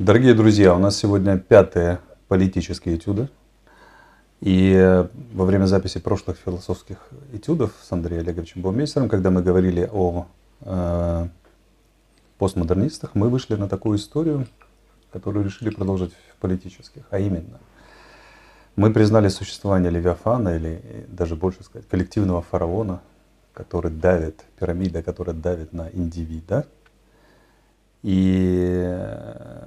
Дорогие друзья, у нас сегодня пятое политические этюды. И э, во время записи прошлых философских этюдов с Андреем Олеговичем Баумейстером, когда мы говорили о э, постмодернистах, мы вышли на такую историю, которую решили продолжить в политических, а именно мы признали существование Левиафана, или даже больше сказать, коллективного фараона, который давит, пирамида, которая давит на индивида – и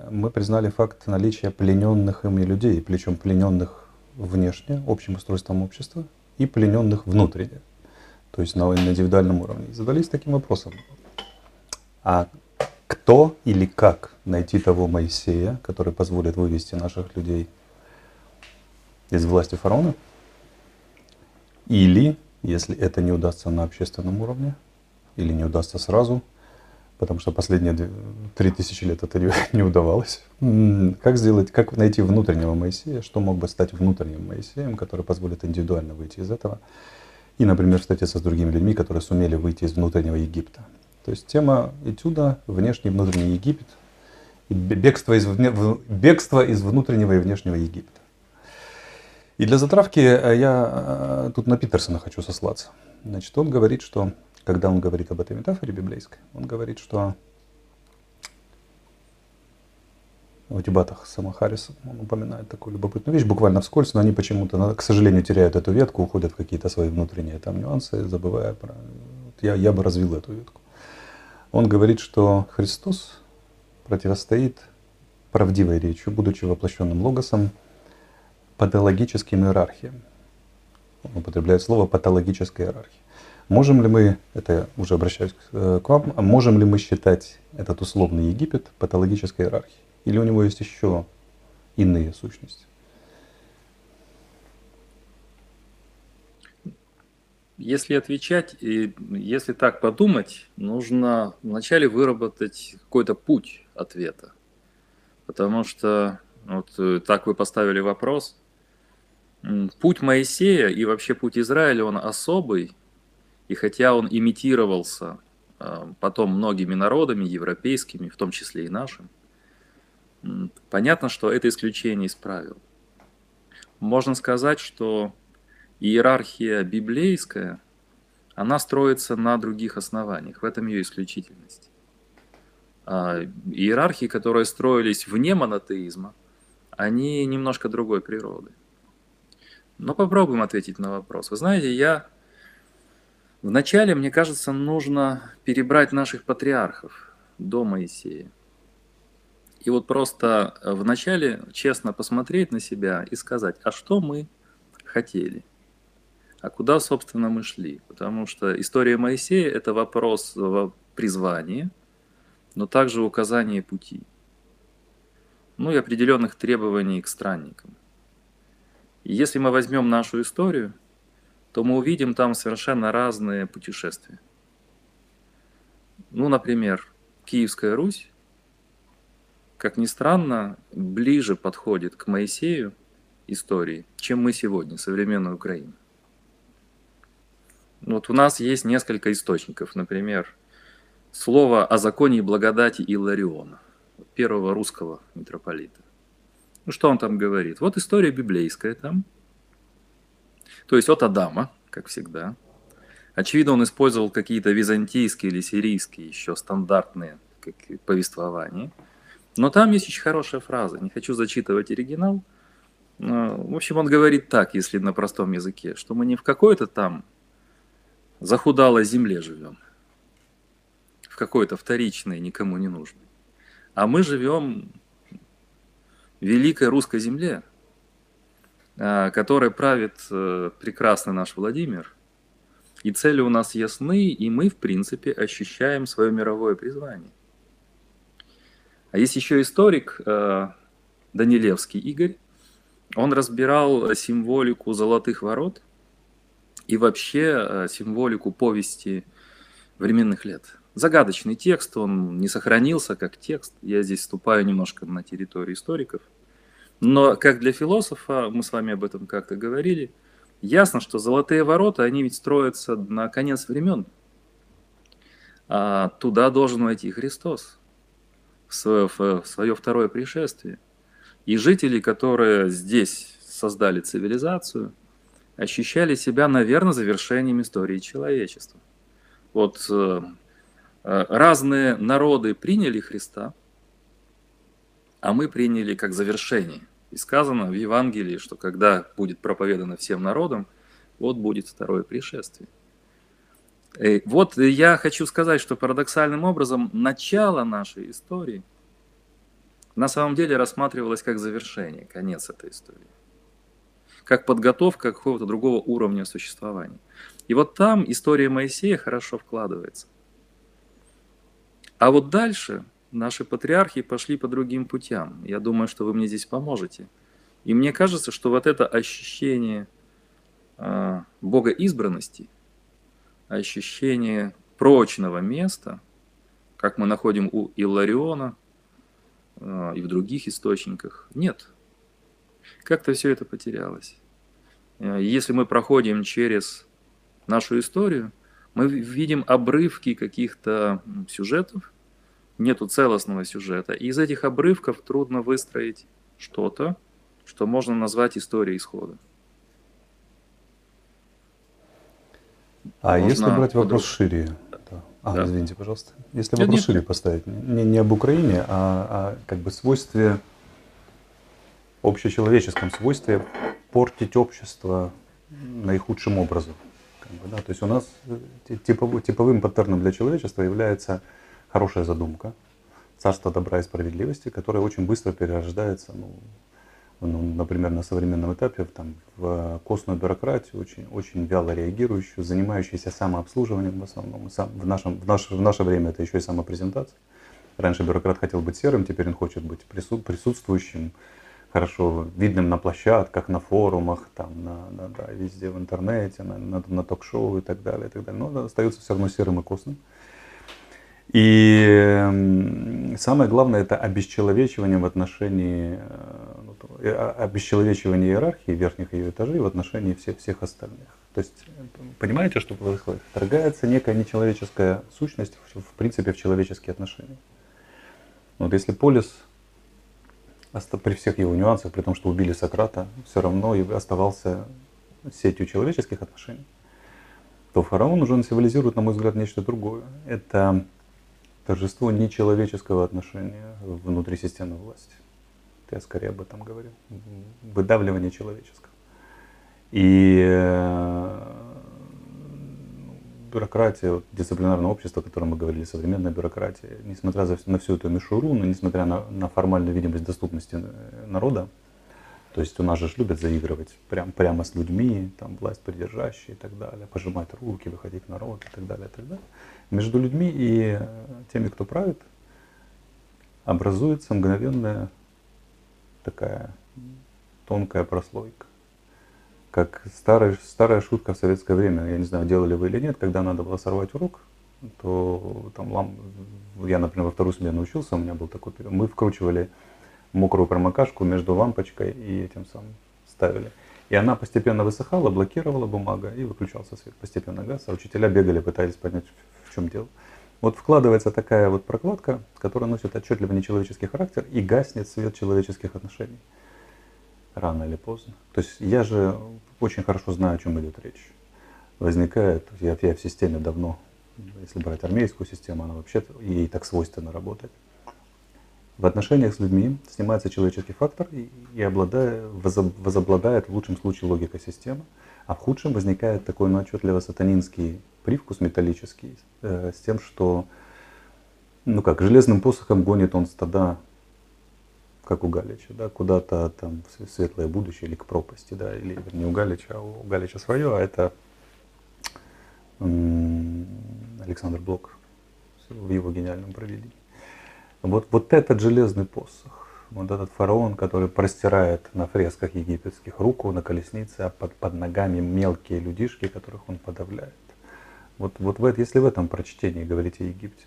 мы признали факт наличия плененных ими людей, причем плененных внешне, общим устройством общества, и плененных внутренне, то есть на индивидуальном уровне. И задались таким вопросом, а кто или как найти того Моисея, который позволит вывести наших людей из власти фараона? Или, если это не удастся на общественном уровне, или не удастся сразу, потому что последние три тысячи лет это не удавалось. Как сделать, как найти внутреннего Моисея, что мог бы стать внутренним Моисеем, который позволит индивидуально выйти из этого, и, например, встретиться с другими людьми, которые сумели выйти из внутреннего Египта. То есть тема этюда «Внешний и внутренний Египет» бегство из, бегство из внутреннего и внешнего Египта. И для затравки э, я э, тут на Питерсона хочу сослаться. Значит, он говорит, что когда он говорит об этой метафоре библейской, он говорит, что в дебатах с Харрисом он упоминает такую любопытную вещь, буквально вскользь, но они почему-то, к сожалению, теряют эту ветку, уходят в какие-то свои внутренние там нюансы, забывая про... Я, я бы развил эту ветку. Он говорит, что Христос противостоит правдивой речью, будучи воплощенным логосом, патологическим иерархиям. Он употребляет слово патологическая иерархия. Можем ли мы, это уже обращаюсь к вам, можем ли мы считать этот условный Египет патологической иерархией? Или у него есть еще иные сущности? Если отвечать, и если так подумать, нужно вначале выработать какой-то путь ответа. Потому что вот э, так вы поставили вопрос. Путь Моисея и вообще путь Израиля, он особый, и хотя он имитировался а, потом многими народами, европейскими, в том числе и нашим, понятно, что это исключение из правил. Можно сказать, что иерархия библейская, она строится на других основаниях, в этом ее исключительность. А иерархии, которые строились вне монотеизма, они немножко другой природы. Но попробуем ответить на вопрос. Вы знаете, я Вначале, мне кажется, нужно перебрать наших патриархов до Моисея. И вот просто вначале честно посмотреть на себя и сказать, а что мы хотели? А куда, собственно, мы шли? Потому что история Моисея – это вопрос призвания, но также указание пути. Ну и определенных требований к странникам. И если мы возьмем нашу историю – то мы увидим там совершенно разные путешествия. Ну, например, Киевская Русь, как ни странно, ближе подходит к Моисею истории, чем мы сегодня, современная Украина. Вот у нас есть несколько источников, например, слово о законе и благодати Илариона, первого русского митрополита. Ну, что он там говорит? Вот история библейская там – то есть от Адама, как всегда. Очевидно, он использовал какие-то византийские или сирийские еще стандартные повествования. Но там есть очень хорошая фраза. Не хочу зачитывать оригинал. В общем, он говорит так, если на простом языке, что мы не в какой-то там захудалой земле живем, в какой-то вторичной, никому не нужной, а мы живем в великой русской земле, которой правит э, прекрасный наш Владимир. И цели у нас ясны, и мы, в принципе, ощущаем свое мировое призвание. А есть еще историк э, Данилевский Игорь. Он разбирал символику золотых ворот и вообще э, символику повести временных лет. Загадочный текст, он не сохранился как текст. Я здесь вступаю немножко на территорию историков – но как для философа, мы с вами об этом как-то говорили, ясно, что золотые ворота, они ведь строятся на конец времен. А туда должен войти Христос. в свое, в свое второе пришествие. И жители, которые здесь создали цивилизацию, ощущали себя, наверное, завершением истории человечества. Вот э, э, разные народы приняли Христа, а мы приняли как завершение. И сказано в Евангелии, что когда будет проповедано всем народам, вот будет второе пришествие. И вот я хочу сказать, что парадоксальным образом начало нашей истории на самом деле рассматривалось как завершение, конец этой истории. Как подготовка какого-то другого уровня существования. И вот там история Моисея хорошо вкладывается. А вот дальше наши патриархи пошли по другим путям. Я думаю, что вы мне здесь поможете. И мне кажется, что вот это ощущение э, Бога избранности, ощущение прочного места, как мы находим у Иллариона э, и в других источниках, нет. Как-то все это потерялось. Э, если мы проходим через нашу историю, мы видим обрывки каких-то сюжетов, нету целостного сюжета. И из этих обрывков трудно выстроить что-то, что можно назвать историей исхода. А можно если брать вопрос шире, да. А, да. извините, пожалуйста. Если нет, вопрос нет. шире поставить, не, не об Украине, а, а как бы свойстве, общечеловеческом свойстве портить общество наихудшим образом. Как бы, да? То есть у нас э, типовым паттерном для человечества является хорошая задумка, царство добра и справедливости, которое очень быстро перерождается, ну, ну, например, на современном этапе там, в костную бюрократию, очень, очень вяло реагирующую, занимающуюся самообслуживанием в основном. Сам, в, нашем, в, наше, в наше время это еще и самопрезентация. Раньше бюрократ хотел быть серым, теперь он хочет быть присутствующим, хорошо видным на площадках, на форумах, там, на, на, да, везде в интернете, на, на, на ток-шоу и так далее, и так далее. Но остается все равно серым и костным. И самое главное это обесчеловечивание в отношении, э, ну, э, обесчеловечивание иерархии верхних ее этажей в отношении всех, всех остальных. То есть, понимаете, что происходит? Вторгается некая нечеловеческая сущность в, принципе в человеческие отношения. Вот если Полис при всех его нюансах, при том, что убили Сократа, все равно оставался сетью человеческих отношений, то фараон уже символизирует, на мой взгляд, нечто другое. Это торжество нечеловеческого отношения внутри системы власти. Я скорее об этом говорил. Выдавливание человеческого. И э, бюрократия, вот, дисциплинарное общество, о котором мы говорили, современная бюрократия, несмотря на всю эту мишуру, но несмотря на, на формальную видимость доступности э, народа, то есть у нас же любят заигрывать прям, прямо с людьми, там власть придержащие и так далее, пожимать руки, выходить в народ и так далее, и так далее. Между людьми и теми, кто правит, образуется мгновенная такая тонкая прослойка. Как старая, старая шутка в советское время, я не знаю, делали вы или нет, когда надо было сорвать урок, то там лам, я, например, во вторую смену учился, у меня был такой период, мы вкручивали мокрую промокашку между лампочкой и этим самым ставили. И она постепенно высыхала, блокировала бумага и выключался свет, постепенно газ. А учителя бегали, пытались понять, в чем дело. Вот вкладывается такая вот прокладка, которая носит отчетливо нечеловеческий характер и гаснет свет человеческих отношений. Рано или поздно. То есть я же очень хорошо знаю, о чем идет речь. Возникает, я, я в системе давно, если брать армейскую систему, она вообще ей так свойственно работать в отношениях с людьми снимается человеческий фактор и, и обладая, возобладает в лучшем случае логика системы, а в худшем возникает такой ну, отчетливо сатанинский привкус металлический э, с тем, что ну как, железным посохом гонит он стада, как у Галича, да, куда-то там в светлое будущее или к пропасти, да, или не у Галича, а у Галича свое, а это Александр Блок в его гениальном проведении. Вот, вот этот железный посох, вот этот фараон, который простирает на фресках египетских руку на колеснице, а под, под ногами мелкие людишки, которых он подавляет. Вот, вот в, если в этом прочтении говорить о Египте,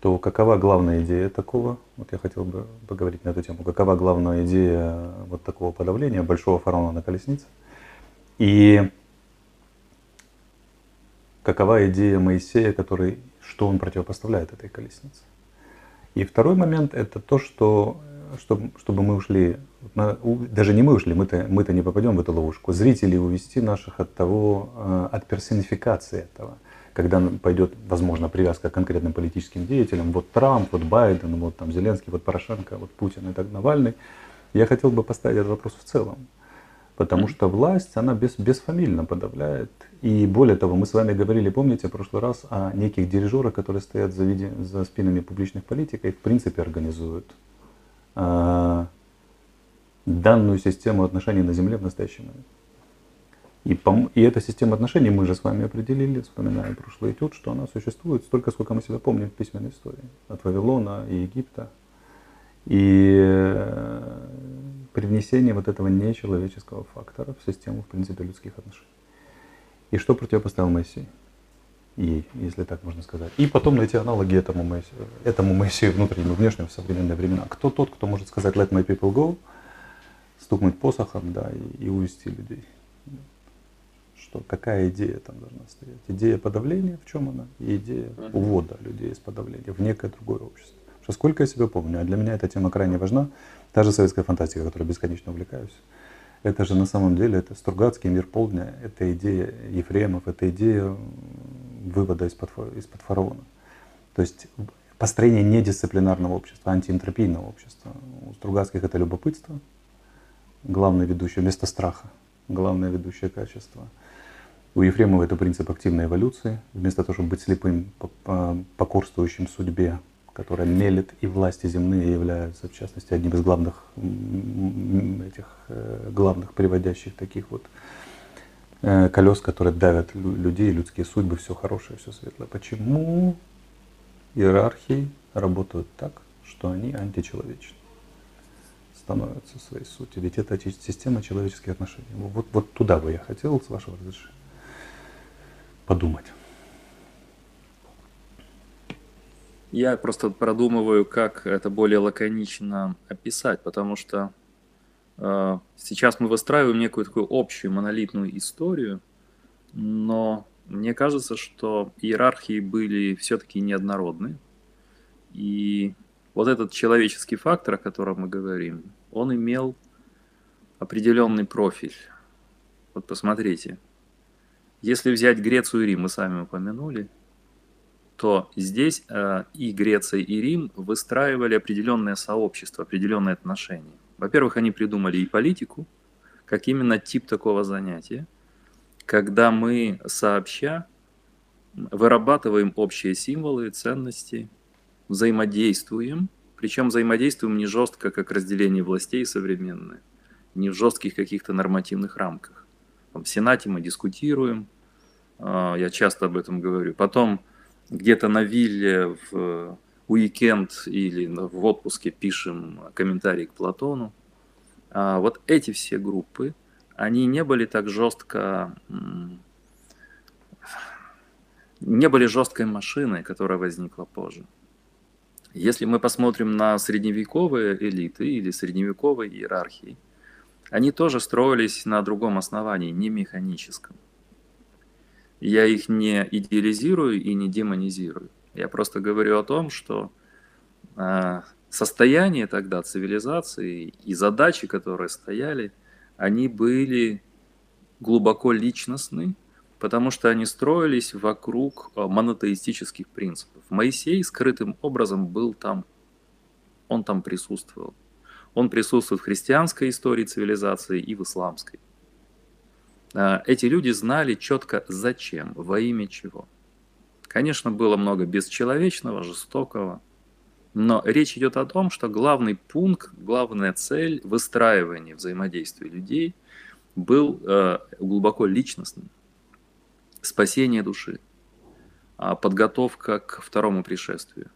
то какова главная идея такого? Вот я хотел бы поговорить на эту тему. Какова главная идея вот такого подавления большого фараона на колеснице? И какова идея Моисея, который, что он противопоставляет этой колеснице? И второй момент это то, что чтобы, чтобы мы ушли, даже не мы ушли, мы-то, мы-то не попадем в эту ловушку, зрителей увести наших от того, э, от персонификации этого. Когда пойдет, возможно, привязка к конкретным политическим деятелям, вот Трамп, вот Байден, вот там Зеленский, вот Порошенко, вот Путин и так Навальный, я хотел бы поставить этот вопрос в целом. Потому что власть, она без, бесфамильно подавляет. И более того, мы с вами говорили, помните, в прошлый раз о неких дирижерах, которые стоят за, виде, за спинами публичных политиков и в принципе организуют э, данную систему отношений на Земле в настоящий момент. И, по, и эта система отношений мы же с вами определили, вспоминая прошлый этюд, что она существует столько, сколько мы себя помним в письменной истории. От Вавилона и Египта. И э, привнесение вот этого нечеловеческого фактора в систему, в принципе, людских отношений. И что противопоставил Моисей? И, если так можно сказать. И потом найти аналоги этому Моисею, этому Моисею внутреннему внешнему в современные времена. Кто тот, кто может сказать «let my people go», стукнуть посохом, да, и, и увести людей. Что, какая идея там должна стоять? Идея подавления, в чем она? И идея увода людей из подавления в некое другое общество. Что сколько я себя помню, а для меня эта тема крайне важна. Та же советская фантастика, которой бесконечно увлекаюсь. Это же на самом деле, это Стругацкий мир полдня, это идея Ефремов, это идея вывода из-под, из-под фараона. То есть построение недисциплинарного общества, антиэнтропийного общества. У Стругацких это любопытство, главное ведущее, вместо страха, главное ведущее качество. У Ефремова это принцип активной эволюции. Вместо того, чтобы быть слепым, покорствующим судьбе, которая мелет, и власти земные являются, в частности, одним из главных, этих, э, главных приводящих таких вот э, колес, которые давят людей, людские судьбы, все хорошее, все светлое. Почему иерархии работают так, что они античеловечны? Становятся в своей сути. Ведь это система человеческих отношений. Вот, вот туда бы я хотел, с вашего разрешения, подумать. Я просто продумываю, как это более лаконично описать, потому что э, сейчас мы выстраиваем некую такую общую монолитную историю, но мне кажется, что иерархии были все-таки неоднородны. И вот этот человеческий фактор, о котором мы говорим, он имел определенный профиль. Вот посмотрите, если взять Грецию и Рим, мы сами упомянули, то здесь э, и Греция, и Рим выстраивали определенное сообщество, определенные отношения. Во-первых, они придумали и политику, как именно тип такого занятия, когда мы сообща вырабатываем общие символы, ценности, взаимодействуем, причем взаимодействуем не жестко, как разделение властей современное, не в жестких каких-то нормативных рамках. В Сенате мы дискутируем, э, я часто об этом говорю. Потом где-то на вилле в уикенд или в отпуске пишем комментарий к Платону. А вот эти все группы, они не были так жестко, не были жесткой машиной, которая возникла позже. Если мы посмотрим на средневековые элиты или средневековые иерархии, они тоже строились на другом основании, не механическом. Я их не идеализирую и не демонизирую. Я просто говорю о том, что э, состояние тогда цивилизации и задачи, которые стояли, они были глубоко личностны, потому что они строились вокруг а, монотеистических принципов. Моисей скрытым образом был там, он там присутствовал. Он присутствует в христианской истории цивилизации и в исламской. А, эти люди знали четко зачем, во имя чего. Конечно, было много бесчеловечного, жестокого, но речь идет о том, что главный пункт, главная цель выстраивания взаимодействия людей был э, глубоко личностным. Спасение души, а подготовка к второму пришествию,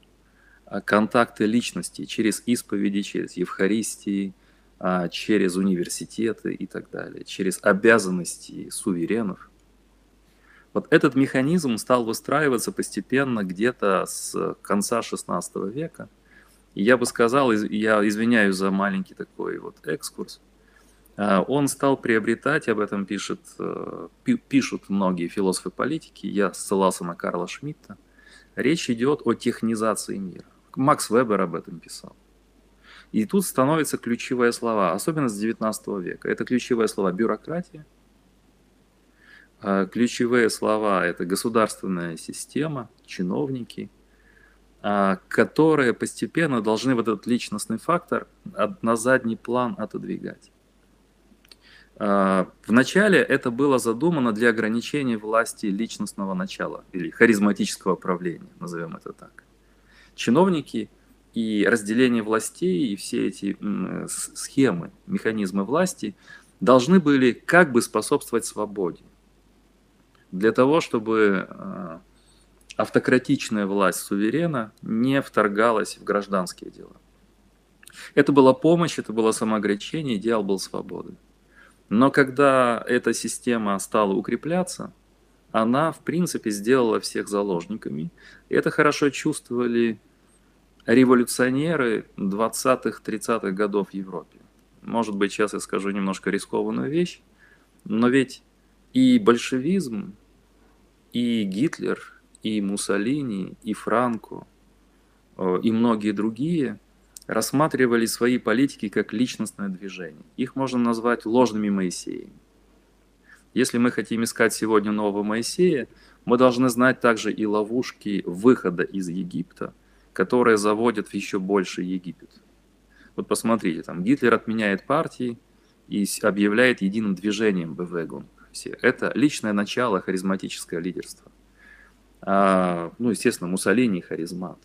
а контакты личности через исповеди, через Евхаристии, а, через университеты и так далее, через обязанности суверенов. Вот этот механизм стал выстраиваться постепенно где-то с конца XVI века. И я бы сказал, я извиняюсь за маленький такой вот экскурс, он стал приобретать, об этом пишет, э, пишут многие философы политики, я ссылался на Карла Шмидта, речь идет о технизации мира. Макс Вебер об этом писал. И тут становятся ключевые слова, особенно с 19 века. Это ключевые слова бюрократия, а, ключевые слова – это государственная система, чиновники, а, которые постепенно должны вот этот личностный фактор на задний план отодвигать. А, вначале это было задумано для ограничения власти личностного начала или харизматического правления, назовем это так. Чиновники и разделение властей и все эти схемы, механизмы власти должны были как бы способствовать свободе для того, чтобы э, автократичная власть суверена не вторгалась в гражданские дела. Это была помощь, это было самоограничение, идеал был свободы. Но когда эта система стала укрепляться, она, в принципе, сделала всех заложниками. Это хорошо чувствовали революционеры 20-30-х годов в Европе. Может быть, сейчас я скажу немножко рискованную вещь, но ведь и большевизм, и Гитлер, и Муссолини, и Франко, э, и многие другие рассматривали свои политики как личностное движение. Их можно назвать ложными Моисеями. Если мы хотим искать сегодня нового Моисея, мы должны знать также и ловушки выхода из Египта, которые заводят в еще больше Египет. Вот посмотрите, там Гитлер отменяет партии и объявляет единым движением Бевегун все. Это личное начало, харизматическое лидерство. А, ну, естественно, Муссолини харизмат.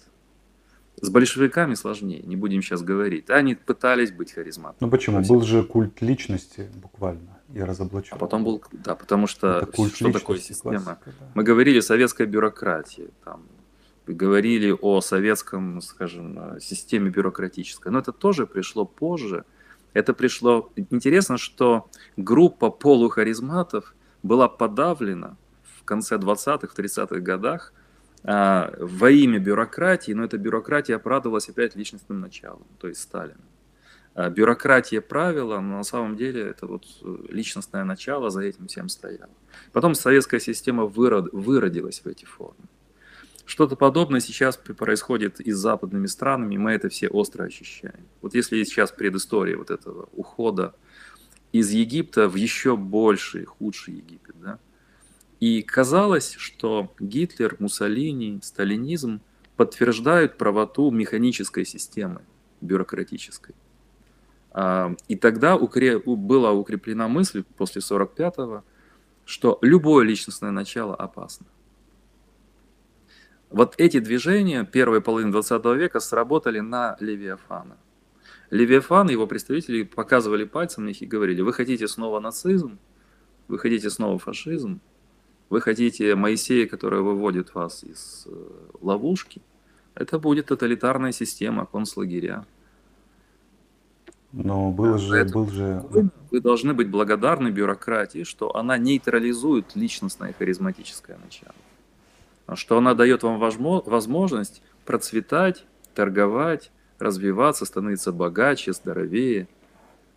С большевиками сложнее, не будем сейчас говорить. Они пытались быть харизматами. Ну почему? Был же культ личности буквально и разоблачен. А потом был, да, потому что Это культ что такое система? Классика, да. Мы говорили о советской бюрократии, там, говорили о советском, скажем, системе бюрократической. Но это тоже пришло позже. Это пришло... Интересно, что группа полухаризматов была подавлена в конце 20-х, 30-х годах а, во имя бюрократии, но эта бюрократия оправдывалась опять личностным началом, то есть Сталином. А, бюрократия правила, но на самом деле это вот личностное начало за этим всем стояло. Потом советская система вырод, выродилась в эти формы. Что-то подобное сейчас происходит и с западными странами, мы это все остро ощущаем. Вот если сейчас предыстория вот этого ухода из Египта в еще больший, худший Египет, да, и казалось, что Гитлер, Муссолини, сталинизм подтверждают правоту механической системы, бюрократической. А, и тогда была укреплена мысль после 45-го, что любое личностное начало опасно. Вот эти движения первой половины 20 века сработали на Левиафана. Левиафан и его представители показывали пальцем на них и говорили, вы хотите снова нацизм, вы хотите снова фашизм, вы хотите Моисея, который выводит вас из э, ловушки, это будет тоталитарная система, концлагеря. Но был же, Поэтому был же... Вы, вы должны быть благодарны бюрократии, что она нейтрализует личностное харизматическое начало что она дает вам возможность процветать, торговать, развиваться, становиться богаче, здоровее,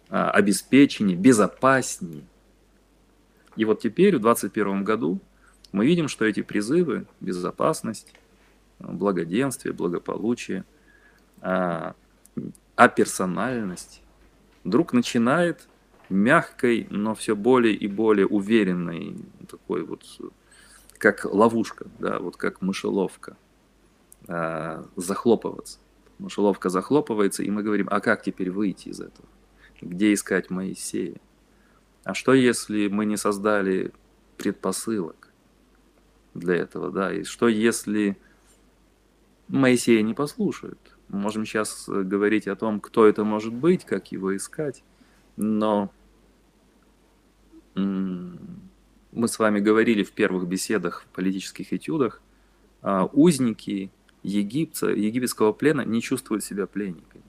а, обеспеченнее, безопаснее. И вот теперь, в 2021 году, мы видим, что эти призывы, безопасность, благоденствие, благополучие, а, а персональность вдруг начинает мягкой, но все более и более уверенной такой вот как ловушка, да, вот как мышеловка, э, захлопываться. Мышеловка захлопывается, и мы говорим, а как теперь выйти из этого? Где искать Моисея? А что если мы не создали предпосылок для этого, да? И что если Моисея не послушают? Мы можем сейчас говорить о том, кто это может быть, как его искать, но мы с вами говорили в первых беседах, в политических этюдах, а, узники египта, египетского плена не чувствуют себя пленниками.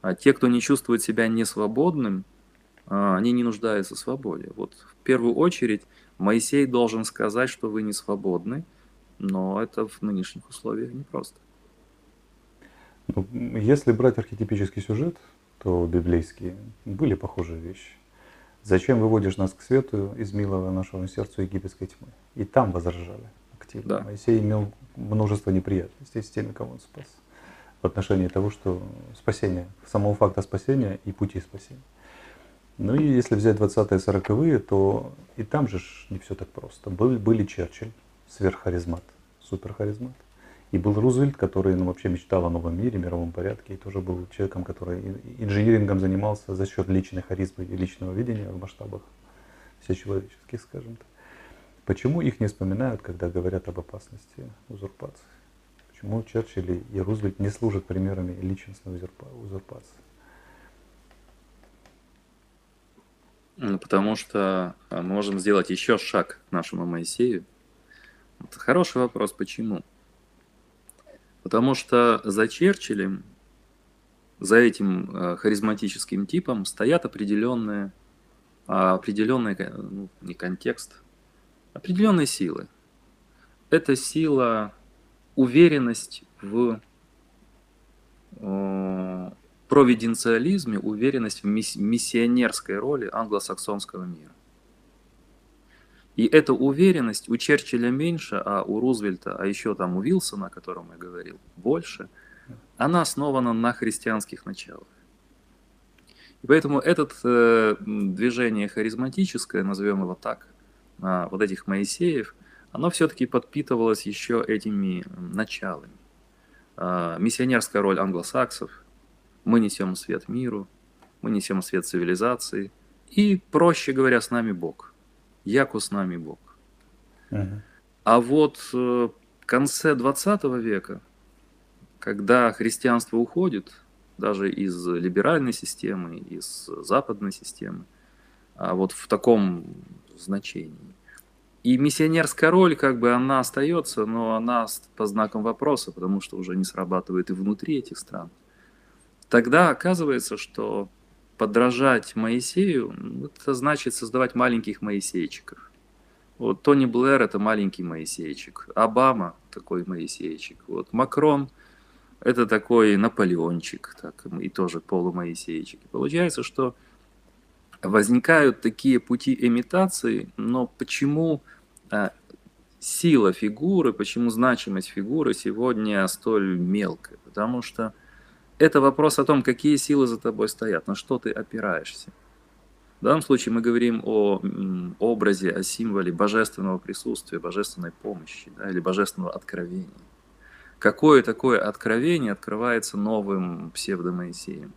А те, кто не чувствует себя несвободным, они не нуждаются в свободе. Вот в первую очередь Моисей должен сказать, что вы не свободны, но это в нынешних условиях непросто. Ну, если брать архетипический сюжет, то библейские были похожие вещи. Зачем выводишь нас к свету из милого нашего сердцу египетской тьмы? И там возражали. активно. Да. Моисей имел множество неприятностей с теми, кого он спас. В отношении того, что спасение, самого факта спасения и пути спасения. Ну и если взять 20-е 40-е, то и там же не все так просто. Были, были Черчилль, сверххаризмат, суперхаризмат. И был Рузвельт, который ну, вообще мечтал о новом мире, мировом порядке, и тоже был человеком, который инжинирингом занимался за счет личной харизмы и личного видения в масштабах всечеловеческих, скажем так. Почему их не вспоминают, когда говорят об опасности узурпации? Почему Черчилль и Рузвельт не служат примерами личностной узурпации? Потому что а, мы можем сделать еще шаг к нашему Моисею. Это хороший вопрос, почему? Потому что за Черчиллем, за этим а, харизматическим типом стоят определенные, а, определенные ну, не контекст, определенные силы. Это сила уверенность в э, провиденциализме, уверенность в миссионерской роли англосаксонского мира. И эта уверенность у Черчилля меньше, а у Рузвельта, а еще там у Вилсона, о котором я говорил, больше, она основана на христианских началах. И поэтому это э, движение харизматическое, назовем его так, а, вот этих Моисеев, оно все-таки подпитывалось еще этими началами. А, миссионерская роль англосаксов, мы несем свет миру, мы несем свет цивилизации, и, проще говоря, с нами Бог. Яку с нами Бог. Uh-huh. А вот э, в конце 20 века, когда христианство уходит, даже из либеральной системы, из западной системы, а вот в таком значении, и миссионерская роль, как бы, она остается, но она по знакам вопроса, потому что уже не срабатывает и внутри этих стран. Тогда оказывается, что подражать Моисею, это значит создавать маленьких Моисейчиков. Вот Тони Блэр – это маленький Моисейчик, Обама – такой Моисейчик, вот Макрон – это такой Наполеончик, так, и тоже полумоисейчик. Получается, что возникают такие пути имитации, но почему а, сила фигуры, почему значимость фигуры сегодня столь мелкая? Потому что это вопрос о том, какие силы за тобой стоят, на что ты опираешься. В данном случае мы говорим о образе, о символе божественного присутствия, божественной помощи да, или божественного откровения. Какое такое откровение открывается новым псевдомоисеем?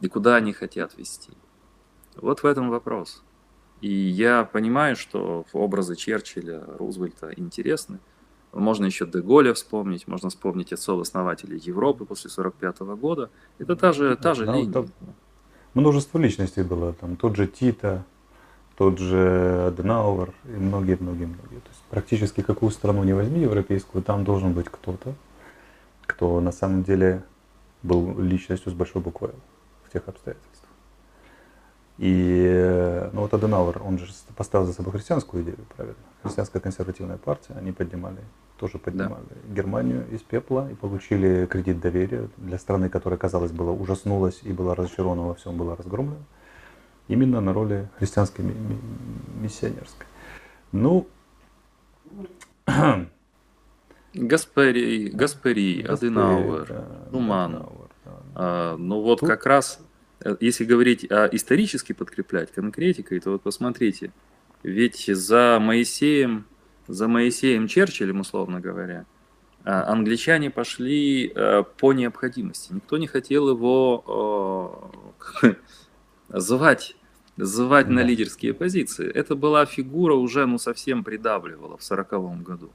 И куда они хотят вести? Вот в этом вопрос. И я понимаю, что образы Черчилля, Рузвельта интересны. Можно еще Деголя вспомнить, можно вспомнить отцов-основателей Европы после 1945 года. Это та же, та же да, линия. Там множество личностей было. Там тот же Тита, тот же Аденауэр и многие-многие-многие. То есть практически какую страну не возьми европейскую, там должен быть кто-то, кто на самом деле был личностью с большой буквы в тех обстоятельствах. И ну вот Аденауэр, он же поставил за собой христианскую идею, правильно? Христианская консервативная партия, они поднимали, тоже поднимали да. Германию из пепла и получили кредит доверия для страны, которая, казалось, была ужаснулась и была разочарована во всем, была разгромлена. Именно на роли христианской миссионерской. Ну, Гаспери, Гаспери, Аденауэр, да, Нуман. Да. А, ну вот Тут... как раз если говорить о исторически подкреплять конкретикой, то вот посмотрите, ведь за Моисеем, за Моисеем Черчиллем, условно говоря, а, англичане пошли э, по необходимости. Никто не хотел его звать, звать да. на лидерские позиции. Это была фигура уже ну, совсем придавливала в сороковом году.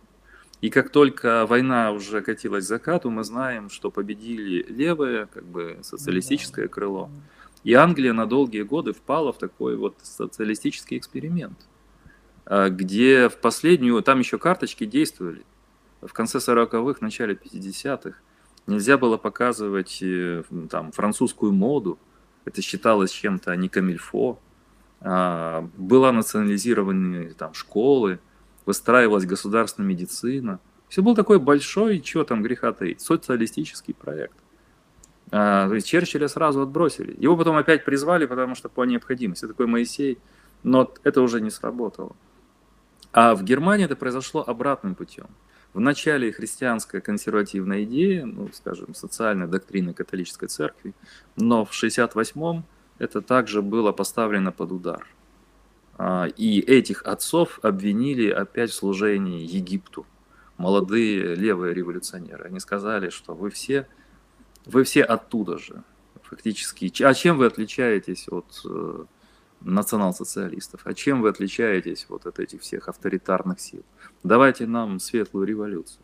И как только война уже катилась к закату, мы знаем, что победили левое, как бы социалистическое крыло. И Англия на долгие годы впала в такой вот социалистический эксперимент, а, где в последнюю, там еще карточки действовали, в конце 40-х, начале 50-х, нельзя было показывать э, там, французскую моду, это считалось чем-то не камильфо, а, была национализированы там школы, выстраивалась государственная медицина. Все был такой большой, чего там греха таить, социалистический проект. А, то есть Черчилля сразу отбросили. Его потом опять призвали, потому что по необходимости. Такой Моисей. Но это уже не сработало. А в Германии это произошло обратным путем. В начале христианская консервативная идея, ну, скажем, социальная доктрина католической церкви, но в 68-м это также было поставлено под удар. А, и этих отцов обвинили опять в служении Египту. Молодые левые революционеры. Они сказали, что вы все, вы все оттуда же. Фактически. А чем вы отличаетесь от э, национал-социалистов? А чем вы отличаетесь вот от этих всех авторитарных сил? Давайте нам светлую революцию.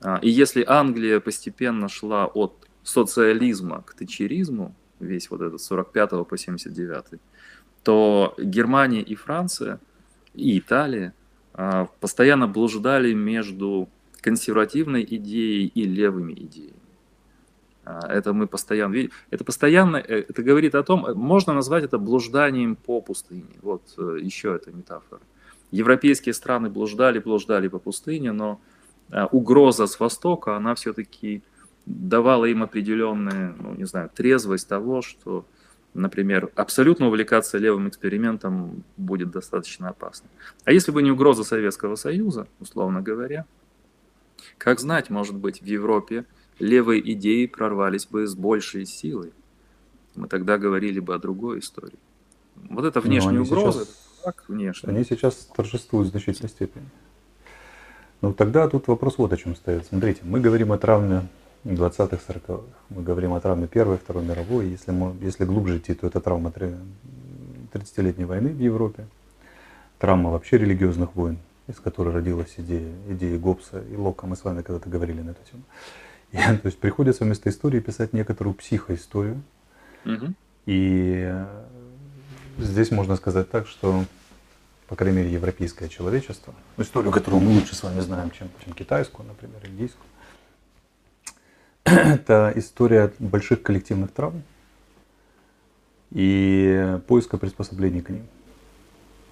А, и если Англия постепенно шла от социализма к тачеризму, весь вот этот 45 по 79, то Германия и Франция, и Италия а, постоянно блуждали между консервативной идеей и левыми идеями. А, это мы постоянно видим. Это постоянно, э, это говорит о том, можно назвать это блужданием по пустыне. Вот э, еще эта метафора. Европейские страны блуждали, блуждали по пустыне, но а, угроза с востока, она все-таки давала им определенную, ну, не знаю, трезвость того, что, например, абсолютно увлекаться левым экспериментом будет достаточно опасно. А если бы не угроза Советского Союза, условно говоря, как знать, может быть, в Европе левые идеи прорвались бы с большей силой. Мы тогда говорили бы о другой истории. Вот это внешняя угроза, сейчас, так внешне. Они сейчас торжествуют в значительной степени. Ну тогда тут вопрос вот о чем стоит. Смотрите, мы говорим о травме 20-х, 40-х. Мы говорим о травме Первой, Второй мировой. Если, мы, если глубже идти, то это травма 30-летней войны в Европе. Травма вообще религиозных войн, из которой родилась идея, идея Гоббса и Лока. Мы с вами когда-то говорили на эту тему. И, то есть приходится вместо истории писать некоторую психоисторию. Угу. И здесь можно сказать так, что, по крайней мере, европейское человечество, историю, которую мы лучше с вами знаем, чем, чем китайскую, например, индийскую, это история больших коллективных травм и поиска приспособлений к ним.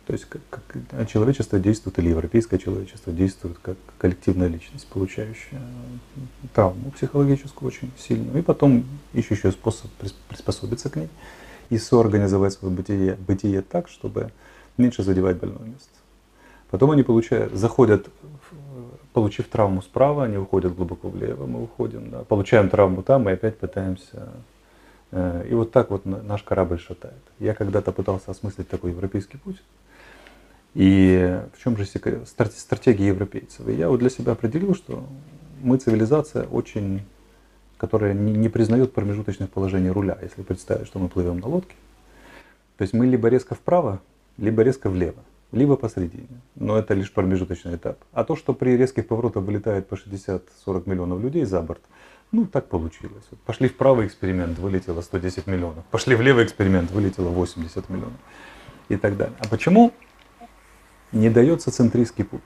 То есть как, как человечество действует, или европейское человечество действует как коллективная личность, получающая травму психологическую очень сильную, и потом ищущая способ приспособиться к ней и соорганизовать свое бытие, бытие так, чтобы меньше задевать больное место. Потом они получают, заходят, получив травму справа, они уходят глубоко влево, мы уходим, да, получаем травму там и опять пытаемся. Э, и вот так вот наш корабль шатает. Я когда-то пытался осмыслить такой европейский путь. И в чем же секрет? Стратегия европейцев. И я вот для себя определил, что мы цивилизация очень, которая не, признает промежуточных положений руля, если представить, что мы плывем на лодке. То есть мы либо резко вправо, либо резко влево, либо посередине. Но это лишь промежуточный этап. А то, что при резких поворотах вылетает по 60-40 миллионов людей за борт, ну так получилось. Пошли в правый эксперимент, вылетело 110 миллионов. Пошли в левый эксперимент, вылетело 80 миллионов. И так далее. А почему не дается центристский путь.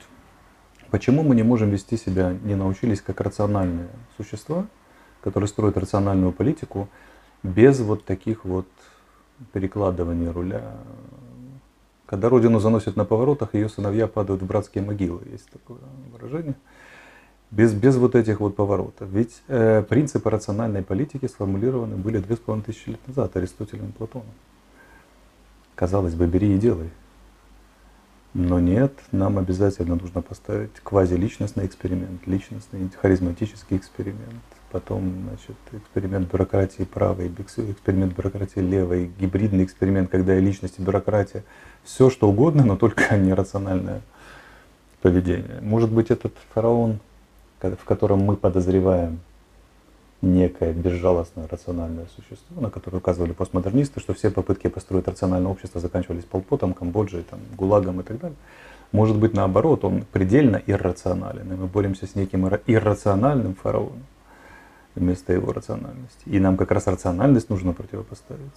Почему мы не можем вести себя, не научились как рациональные существа, которые строят рациональную политику, без вот таких вот перекладываний руля. Когда Родину заносят на поворотах, ее сыновья падают в братские могилы, есть такое выражение. Без, без вот этих вот поворотов. Ведь э, принципы рациональной политики сформулированы были две с половиной тысячи лет назад Аристотелем и Платоном. Казалось бы, бери и делай. Но нет, нам обязательно нужно поставить квазиличностный эксперимент, личностный, харизматический эксперимент, потом значит, эксперимент бюрократии правой, эксперимент бюрократии левой, гибридный эксперимент, когда и личность, и бюрократия, все что угодно, но только не рациональное поведение. Может быть, этот фараон, в котором мы подозреваем некое безжалостное рациональное существо, на которое указывали постмодернисты, что все попытки построить рациональное общество заканчивались Полпотом, Камбоджей, там, ГУЛАГом и так далее. Может быть, наоборот, он предельно иррационален, и мы боремся с неким иррациональным фараоном вместо его рациональности. И нам как раз рациональность нужно противопоставить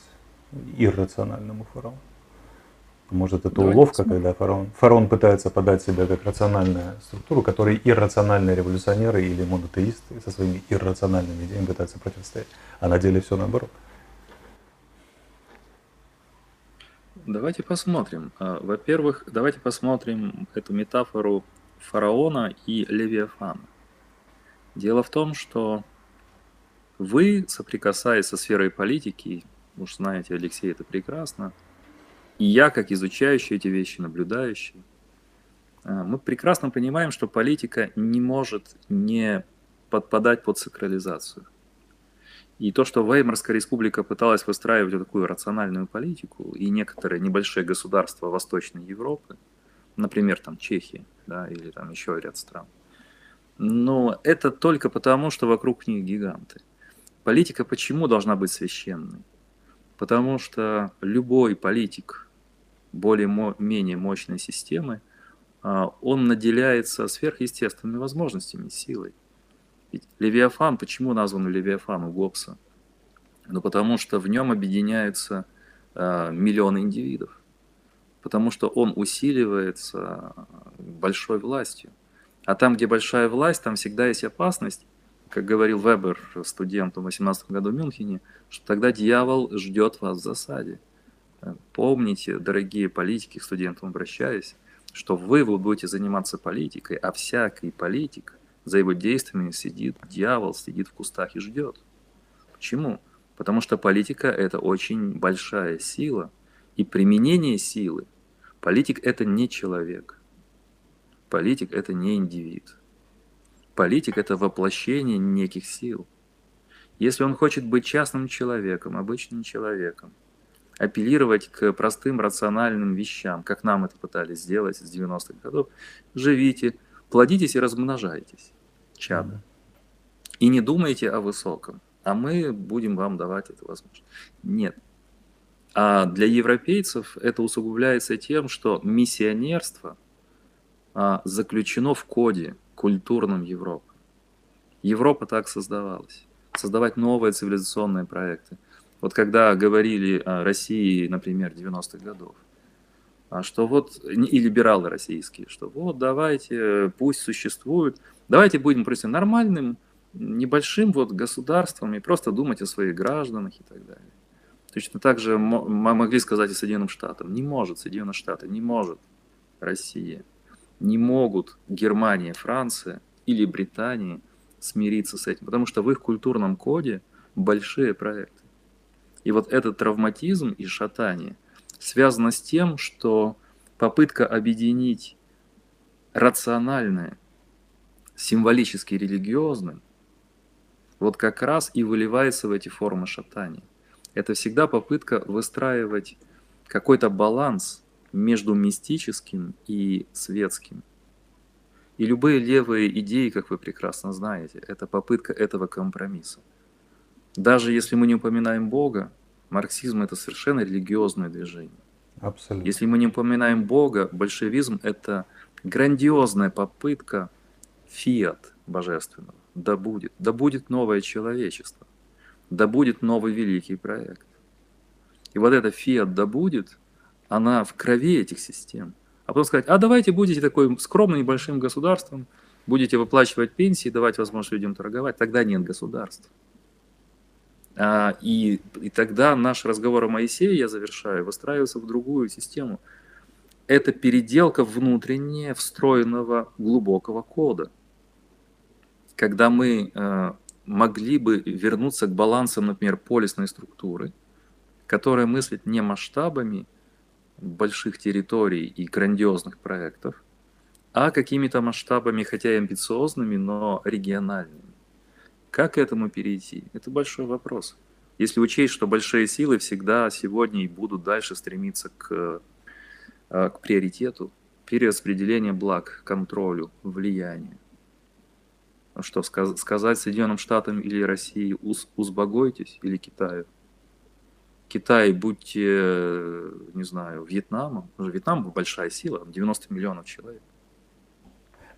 иррациональному фараону. Может, это Давайте уловка, посмотрим. когда фараон, фараон пытается подать себя как рациональная структура, которой иррациональные революционеры или монотеисты со своими иррациональными идеями пытаются противостоять. А на деле все наоборот. Давайте посмотрим. А, во-первых, давайте посмотрим эту метафору фараона и Левиафана. Дело в том, что вы, соприкасаясь со сферой политики, уж знаете, Алексей, это прекрасно, и я, как изучающий эти вещи, наблюдающий, А, мы прекрасно понимаем, что политика не может не подпадать под сакрализацию. И то, что Веймарская республика пыталась выстраивать вот такую рациональную политику, и некоторые небольшие государства Восточной Европы, например, там Чехия, да, или там еще ряд стран, но это только потому, что вокруг них гиганты. Политика почему должна быть священной? Потому что любой политик более-менее мощной системы, а, он наделяется сверхъестественными возможностями, силой. Ведь Левиафан, почему назван Левиафан у Гоббса? Ну, потому что в нем объединяются э, миллионы индивидов. Потому что он усиливается большой властью. А там, где большая власть, там всегда есть опасность, как говорил Вебер студенту в 18 году в Мюнхене, что тогда дьявол ждет вас в засаде. Помните, дорогие политики, к студентам обращаюсь, что вы, вы будете заниматься политикой, а всякий политик за его действиями сидит дьявол, сидит в кустах и ждет. Почему? Потому что политика – это очень большая сила, и применение силы. Политик – это не человек. Политик – это не индивид. Политик – это воплощение неких сил. Если он хочет быть частным человеком, обычным человеком, апеллировать к простым рациональным вещам, как нам это пытались сделать с 90-х годов, живите, плодитесь и размножайтесь чада. И не думайте о высоком, а мы будем вам давать эту возможность. Нет. А для европейцев это усугубляется тем, что миссионерство а, заключено в коде культурном Европы. Европа так создавалась. Создавать новые цивилизационные проекты. Вот когда говорили о России, например, 90-х годов, а что вот, и либералы российские, что вот давайте, пусть существует, давайте будем просто нормальным, небольшим вот государством и просто думать о своих гражданах и так далее. Точно так же мы могли сказать и Соединенным Штатам. Не может Соединенные Штаты, не может Россия, не могут Германия, Франция или Британия смириться с этим, потому что в их культурном коде большие проекты. И вот этот травматизм и шатание связано с тем, что попытка объединить рациональное, символически религиозным, вот как раз и выливается в эти формы шатания. Это всегда попытка выстраивать какой-то баланс между мистическим и светским. И любые левые идеи, как вы прекрасно знаете, это попытка этого компромисса. Даже если мы не упоминаем Бога, марксизм это совершенно религиозное движение. Абсолютно. Если мы не упоминаем Бога, большевизм это грандиозная попытка фиат божественного. Да будет, да будет новое человечество, да будет новый великий проект. И вот эта фиат да будет, она в крови этих систем. А потом сказать, а давайте будете такой скромным небольшим государством, будете выплачивать пенсии, давать возможность людям торговать, тогда нет государства. А, и, и тогда наш разговор о Моисее, я завершаю, выстраивается в другую систему. Это переделка внутренняя встроенного глубокого кода. Когда мы э, могли бы вернуться к балансам, например, полисной структуры, которая мыслит не масштабами больших территорий и грандиозных проектов, а какими-то масштабами, хотя и амбициозными, но региональными. Как к этому перейти? Это большой вопрос. Если учесть, что большие силы всегда сегодня и будут дальше стремиться к, э, к приоритету, перераспределению благ, контролю, влиянию. Ну что, сказать Соединенным Штатам или России уз, узбогойтесь или Китаю? Китай, будьте, не знаю, Вьетнамом. Вьетнам большая сила, 90 миллионов человек.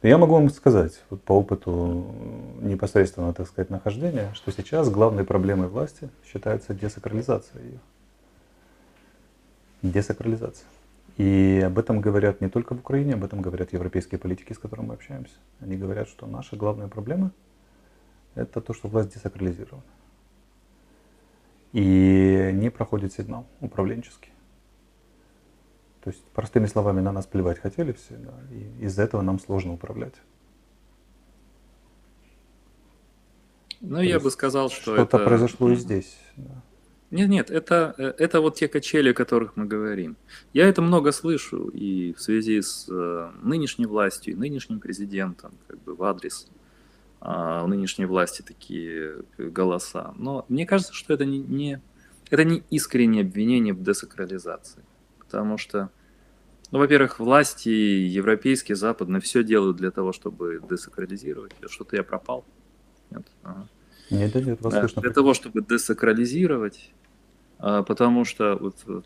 Я могу вам сказать вот по опыту непосредственного, так сказать, нахождения, что сейчас главной проблемой власти считается десакрализация ее. Десакрализация. И об этом говорят не только в Украине, об этом говорят европейские политики, с которыми мы общаемся. Они говорят, что наша главная проблема – это то, что власть десакрализирована. И не проходит сигнал управленческий. То есть, простыми словами, на нас плевать хотели все, да, и из-за этого нам сложно управлять. Ну, То я бы сказал, что что-то это... произошло и здесь. Да. Нет, нет, это, э, это вот те качели, о которых мы говорим. Я это много слышу и в связи с э, нынешней властью, и нынешним президентом, как бы в адрес э, нынешней власти такие голоса. Но мне кажется, что это не, не, это не искреннее обвинение в десакрализации. Потому что, ну, во-первых, власти европейские, западные все делают для того, чтобы десакрализировать. Что-то я пропал. Нет, ага. Нет, нет, вас слышно. Для того, чтобы десакрализировать, а, потому что вот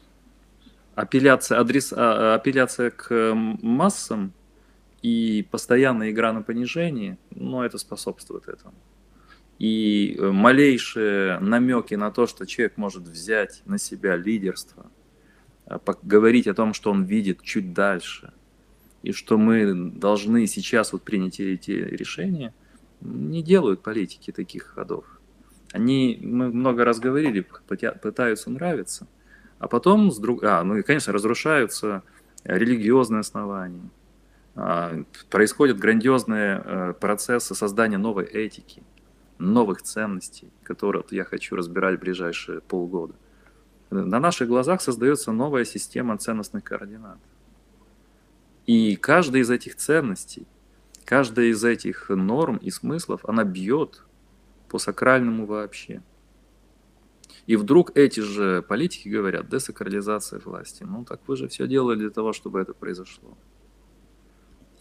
апелляция, адрес, а, апелляция к массам и постоянная игра на понижение, ну, это способствует этому. И малейшие намеки на то, что человек может взять на себя лидерство, говорить о том, что он видит чуть дальше, и что мы должны сейчас вот принять эти решения, не делают политики таких ходов. Они, мы много раз говорили, пытаются нравиться, а потом, с друг... а, ну и, конечно, разрушаются религиозные основания, а, происходят грандиозные э, процессы создания новой этики, новых ценностей, которые я хочу разбирать в ближайшие полгода. На наших глазах создается новая система ценностных координат. И каждая из этих ценностей – Каждая из этих норм и смыслов, она бьет по сакральному вообще. И вдруг эти же политики говорят, десакрализация власти. Ну так вы же все делали для того, чтобы это произошло.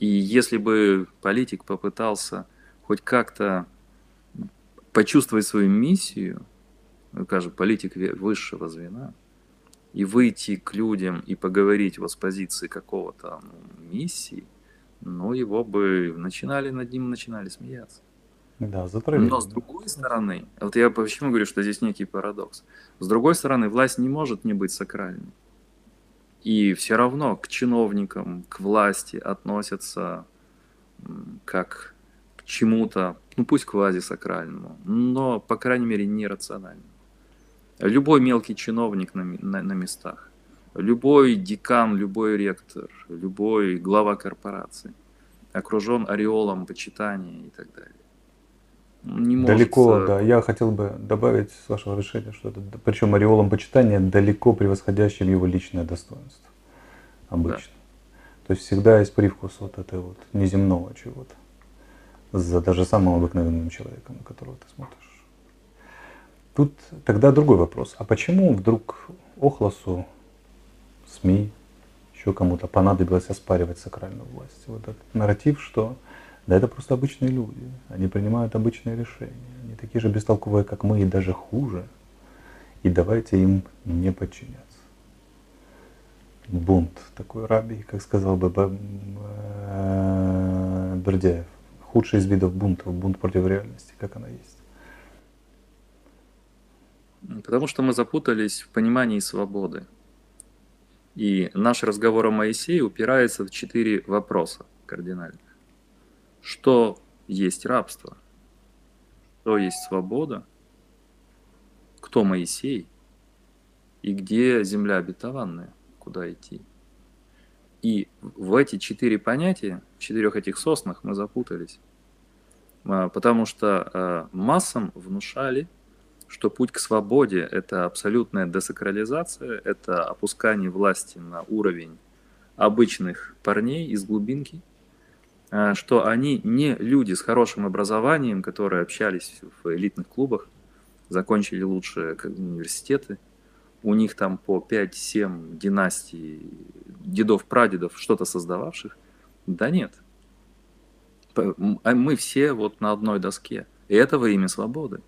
И если бы политик попытался хоть как-то почувствовать свою миссию, ну, скажем, политик высшего звена, и выйти к людям и поговорить вот с позиции какого-то ну, миссии – ну, его бы начинали над ним начинали смеяться. Да, затравили. Но с другой стороны, вот я почему говорю, что здесь некий парадокс. С другой стороны, власть не может не быть сакральной. И все равно к чиновникам, к власти относятся как к чему-то, ну пусть квазисакральному, но, по крайней мере, нерациональному. Любой мелкий чиновник на, на, на местах любой декан, любой ректор, любой глава корпорации окружен ореолом почитания и так далее. Не может... Далеко, да. Я хотел бы добавить с вашего решения, что это, причем ореолом почитания далеко превосходящим его личное достоинство. Обычно. Да. То есть всегда есть привкус вот этой вот неземного чего-то. За даже самым обыкновенным человеком, на которого ты смотришь. Тут тогда другой вопрос. А почему вдруг Охлосу СМИ, еще кому-то понадобилось оспаривать сакральную власть. Вот этот нарратив, что да это просто обычные люди, они принимают обычные решения, они такие же бестолковые, как мы, и даже хуже, и давайте им не подчиняться. Бунт такой раби, как сказал бы э, Бердяев, худший из видов бунтов, бунт против реальности, как она есть. Потому что мы запутались в понимании свободы. И наш разговор о Моисее упирается в четыре вопроса кардинальных. Что есть рабство? Что есть свобода? Кто Моисей? И где земля обетованная? Куда идти? И в эти четыре понятия, в четырех этих соснах мы запутались. А, потому что а, массам внушали – что путь к свободе – это абсолютная десакрализация, это опускание власти на уровень обычных парней из глубинки, а, что они не люди с хорошим образованием, которые общались в элитных клубах, закончили лучшие университеты, у них там по 5-7 династий дедов-прадедов, что-то создававших. Да нет. А мы все вот на одной доске. И это во имя свободы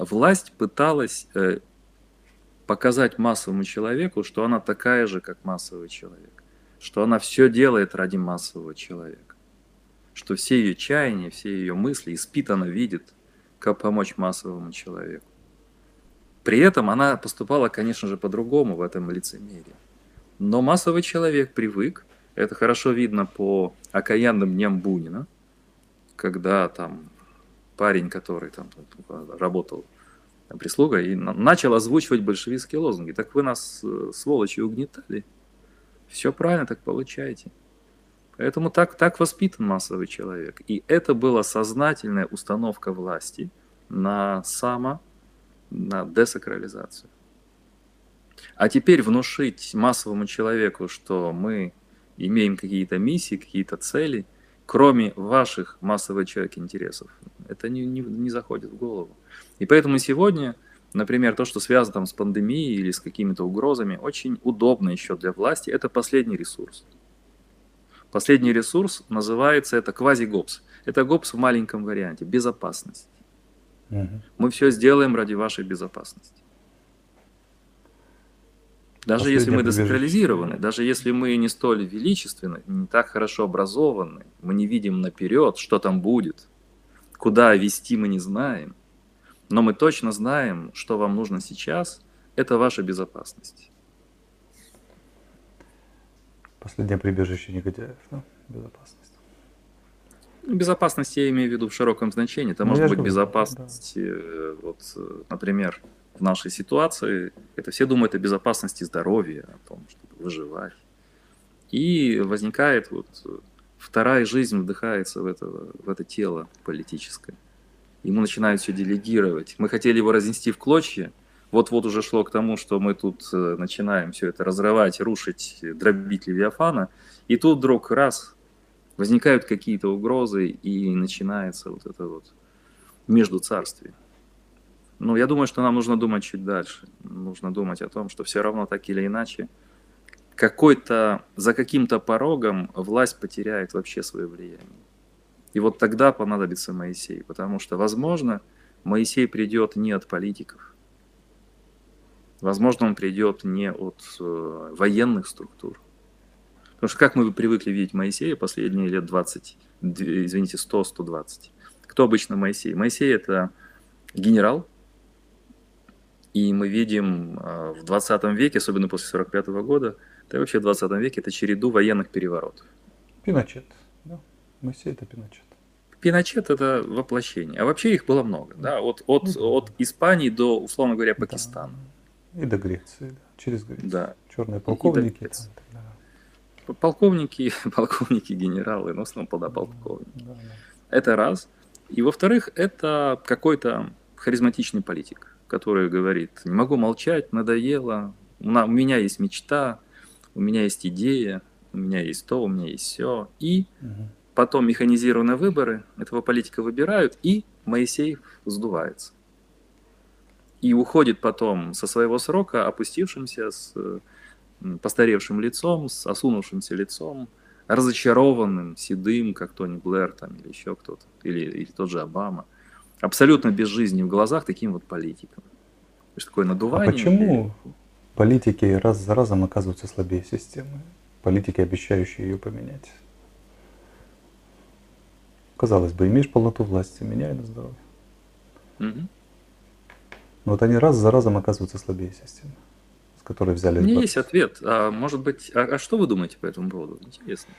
власть пыталась э, показать массовому человеку, что она такая же, как массовый человек, что она все делает ради массового человека, что все ее чаяния, все ее мысли испитанно видит, как помочь массовому человеку. При этом она поступала, конечно же, по-другому в этом лицемерии. Но массовый человек привык, это хорошо видно по окаянным дням Бунина, когда там парень, который там работал прислугой, и начал озвучивать большевистские лозунги. Так вы нас, э, сволочи, угнетали. Все правильно так получаете. Поэтому так, так воспитан массовый человек. И это была сознательная установка власти на само на десакрализацию. А теперь внушить массовому человеку, что мы имеем какие-то миссии, какие-то цели, кроме ваших массовых человек интересов, это не, не, не заходит в голову. И поэтому сегодня, например, то, что связано там, с пандемией или с какими-то угрозами, очень удобно еще для власти, это последний ресурс. Последний ресурс называется это квази-гопс. Это гопс в маленьком варианте, безопасность. Угу. Мы все сделаем ради вашей безопасности. Даже если мы децентрализированы, даже если мы не столь величественны, не так хорошо образованы, мы не видим наперед, что там будет, куда вести мы не знаем, но мы точно знаем, что вам нужно сейчас, это ваша безопасность. Последнее прибежище негодяев, да? Безопасность. Безопасность я имею в виду в широком значении. Это ну, может быть говорю, безопасность, да. Э, вот, э, например, в нашей ситуации, это все думают о безопасности здоровья, о том, чтобы выживать. И возникает вот вторая жизнь вдыхается в это, в это тело политическое. Ему начинают все делегировать. Мы хотели его разнести в клочья, вот-вот уже шло к тому, что мы тут э, начинаем все это разрывать, рушить, дробить Левиафана, и тут вдруг раз, возникают какие-то угрозы, и начинается вот это вот между царствием. Ну, я думаю, что нам нужно думать чуть дальше. Нужно думать о том, что все равно так или иначе какой-то, за каким-то порогом власть потеряет вообще свое влияние. И вот тогда понадобится Моисей, потому что, возможно, Моисей придет не от политиков. Возможно, он придет не от э, военных структур. Потому что как мы привыкли видеть Моисея последние лет 20, извините, 100-120. Кто обычно Моисей? Моисей это генерал, и мы видим а, в 20 веке, особенно после 45 года, да и вообще в 20 веке, это череду военных переворотов. Пиночет. Да. Моисей это Пиночет. Пиночет это воплощение. А вообще их было много. Да? От, от, ну, от Испании до, условно говоря, Пакистана. Да. И до Греции, да. через Грецию. Да. Черные полковники. Там, да. Полковники, полковники, генералы, ну, в основном да, полковники. Да, да. Это раз. И во-вторых, это какой-то харизматичный политик который говорит, не могу молчать, надоело, у меня есть мечта, у меня есть идея, у меня есть то, у меня есть все. И угу. потом механизированные выборы, этого политика выбирают, и Моисей сдувается. И уходит потом со своего срока опустившимся, с постаревшим лицом, с осунувшимся лицом, разочарованным, седым, как Тони Блэр там, или еще кто-то, или, или тот же Обама абсолютно без жизни в глазах таким вот политикам. То есть такое надувание. А почему политики раз за разом оказываются слабее системы? Политики, обещающие ее поменять. Казалось бы, имеешь полноту власти, меняй на здоровье. Угу. Но вот они раз за разом оказываются слабее системы, с которой взяли... У меня есть ответ. А может быть, а, а что вы думаете по этому поводу? Интересно.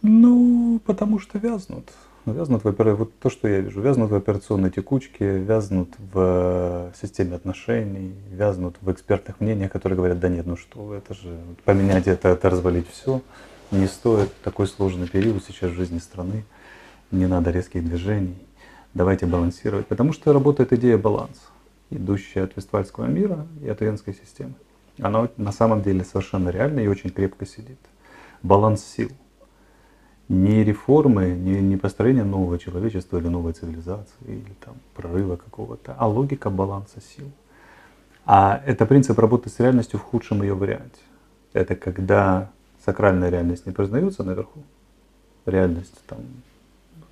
Ну, потому что вязнут. Вязнут, во-первых, вот то, что я вижу, вязнут в операционной текучке, вязнут в системе отношений, вязнут в экспертных мнениях, которые говорят, да нет, ну что, это же поменять это, это развалить все, не стоит, такой сложный период сейчас в жизни страны, не надо резких движений, давайте балансировать, потому что работает идея баланса, идущая от Вестфальского мира и от Венской системы. Она на самом деле совершенно реально и очень крепко сидит. Баланс сил – не реформы, не, не построение нового человечества или новой цивилизации, или там прорыва какого-то, а логика баланса сил. А это принцип работы с реальностью в худшем ее варианте. Это когда сакральная реальность не признается наверху, реальность там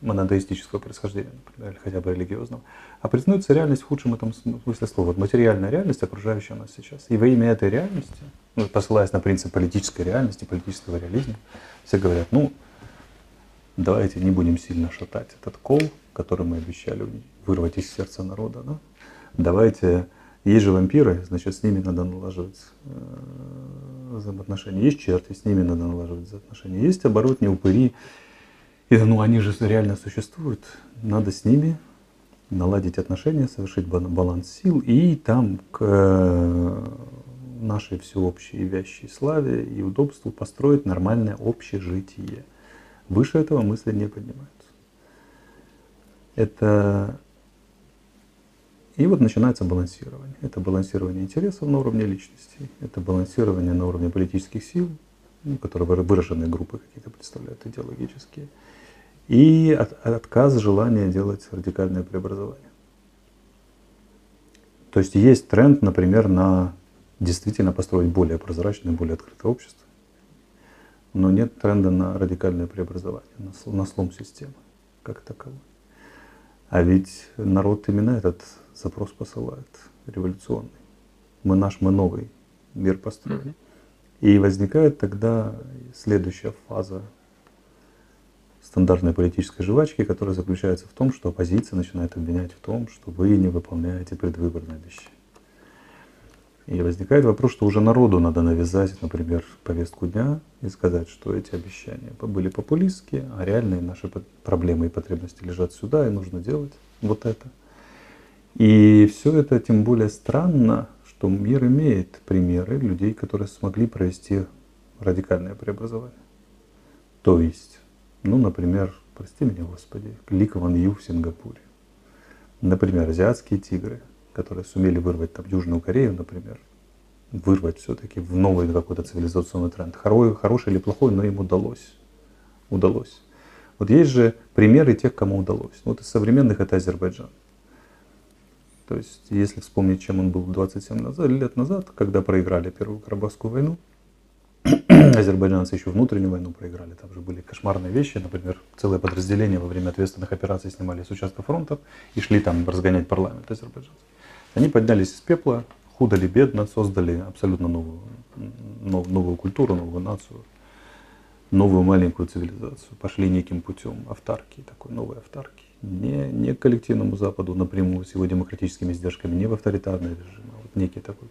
монотеистического происхождения, например, или хотя бы религиозного, а признается реальность в худшем этом смысле слова. Вот материальная реальность, окружающая нас сейчас. И во имя этой реальности, ну, посылаясь на принцип политической реальности, политического реализма, все говорят, ну, давайте не будем сильно шатать этот кол, который мы обещали вырвать из сердца народа. Да? Давайте, есть же вампиры, значит, с ними надо налаживать э, взаимоотношения. Есть черти, с ними надо налаживать взаимоотношения. Есть оборотни, упыри. И, ну, они же реально существуют. Надо с ними наладить отношения, совершить баланс сил и там к э, нашей всеобщей вящей славе и удобству построить нормальное общежитие. Выше этого мысли не поднимаются. Это И вот начинается балансирование. Это балансирование интересов на уровне личности, это балансирование на уровне политических сил, ну, которые выраженные группы какие-то представляют идеологические, и от, отказ желания делать радикальное преобразование. То есть есть тренд, например, на действительно построить более прозрачное, более открытое общество, но нет тренда на радикальное преобразование, на, слом системы как таковой. А ведь народ именно этот запрос посылает, революционный. Мы наш, мы новый мир построим. Mm-hmm. И возникает тогда следующая фаза стандартной политической жвачки, которая заключается в том, что оппозиция начинает обвинять в том, что вы не выполняете предвыборные обещания. И возникает вопрос, что уже народу надо навязать, например, повестку дня и сказать, что эти обещания были популистские, а реальные наши проблемы и потребности лежат сюда, и нужно делать вот это. И все это тем более странно, что мир имеет примеры людей, которые смогли провести радикальное преобразование. То есть, ну, например, прости меня, Господи, Ли Кван Ю в Сингапуре. Например, азиатские тигры, которые сумели вырвать там Южную Корею, например, вырвать все-таки в новый какой-то цивилизационный тренд. Хороший, хороший или плохой, но им удалось. Удалось. Вот есть же примеры тех, кому удалось. Вот из современных это Азербайджан. То есть, если вспомнить, чем он был 27 назад, лет назад, когда проиграли Первую Карабахскую войну, азербайджанцы еще внутреннюю войну проиграли, там же были кошмарные вещи, например, целое подразделение во время ответственных операций снимали с участка фронта и шли там разгонять парламент азербайджанцев. Они поднялись из пепла, худо ли бедно, создали абсолютно новую, новую культуру, новую нацию, новую маленькую цивилизацию, пошли неким путем автарки, такой новой автарки не, не к коллективному Западу напрямую с его демократическими издержками, не в авторитарный режим, а вот некий такой.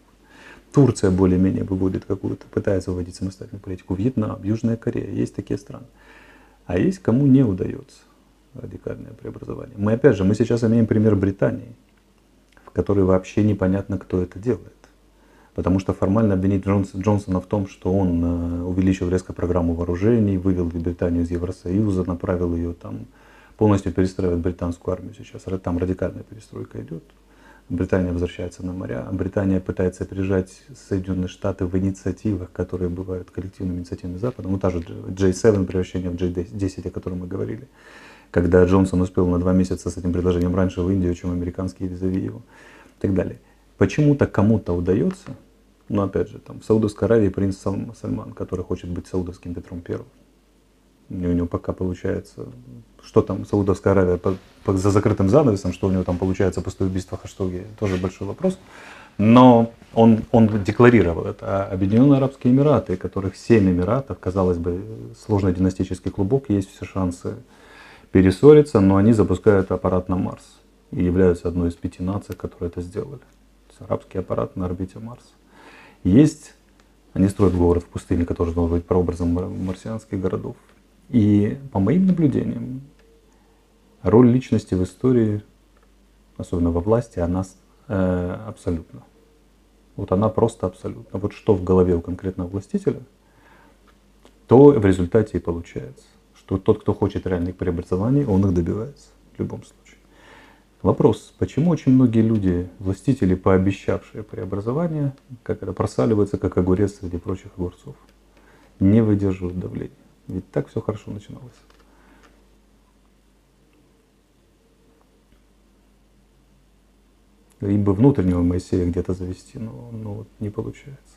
Турция более-менее выводит какую-то, пытается выводить самостоятельную политику. Вьетнам, Южная Корея, есть такие страны. А есть кому не удается радикальное преобразование. Мы опять же, мы сейчас имеем пример Британии, в которой вообще непонятно, кто это делает. Потому что формально обвинить Джонс, Джонсона в том, что он э, увеличил резко программу вооружений, вывел Британию из Евросоюза, направил ее там полностью перестраивает британскую армию сейчас. Там радикальная перестройка идет. Британия возвращается на моря. Британия пытается опережать Соединенные Штаты в инициативах, которые бывают коллективными инициативами Запада. Ну, та же J7, превращение в J10, о котором мы говорили. Когда Джонсон успел на два месяца с этим предложением раньше в Индию, чем американские визави его. И так далее. Почему-то кому-то удается, но опять же, там в Саудовской Аравии принц Сальман, который хочет быть саудовским Петром Первым у него пока получается, что там Саудовская Аравия по, по, за закрытым занавесом, что у него там получается после убийства Хаштоги, тоже большой вопрос. Но он, он декларировал это. А Объединенные Арабские Эмираты, которых семь Эмиратов, казалось бы, сложный династический клубок, есть все шансы перессориться, но они запускают аппарат на Марс и являются одной из пяти наций, которые это сделали. Арабский аппарат на орбите Марса. Есть, они строят город в пустыне, который должен быть прообразом марсианских городов. И по моим наблюдениям, роль личности в истории, особенно во власти, она э, абсолютно. Вот она просто абсолютно. Вот что в голове у конкретного властителя, то в результате и получается. Что тот, кто хочет реальных преобразований, он их добивается в любом случае. Вопрос, почему очень многие люди, властители, пообещавшие преобразование, как это просаливаются, как огурец среди прочих огурцов, не выдерживают давления. Ведь так все хорошо начиналось. Либо внутреннего Моисея где-то завести, но, но вот не получается.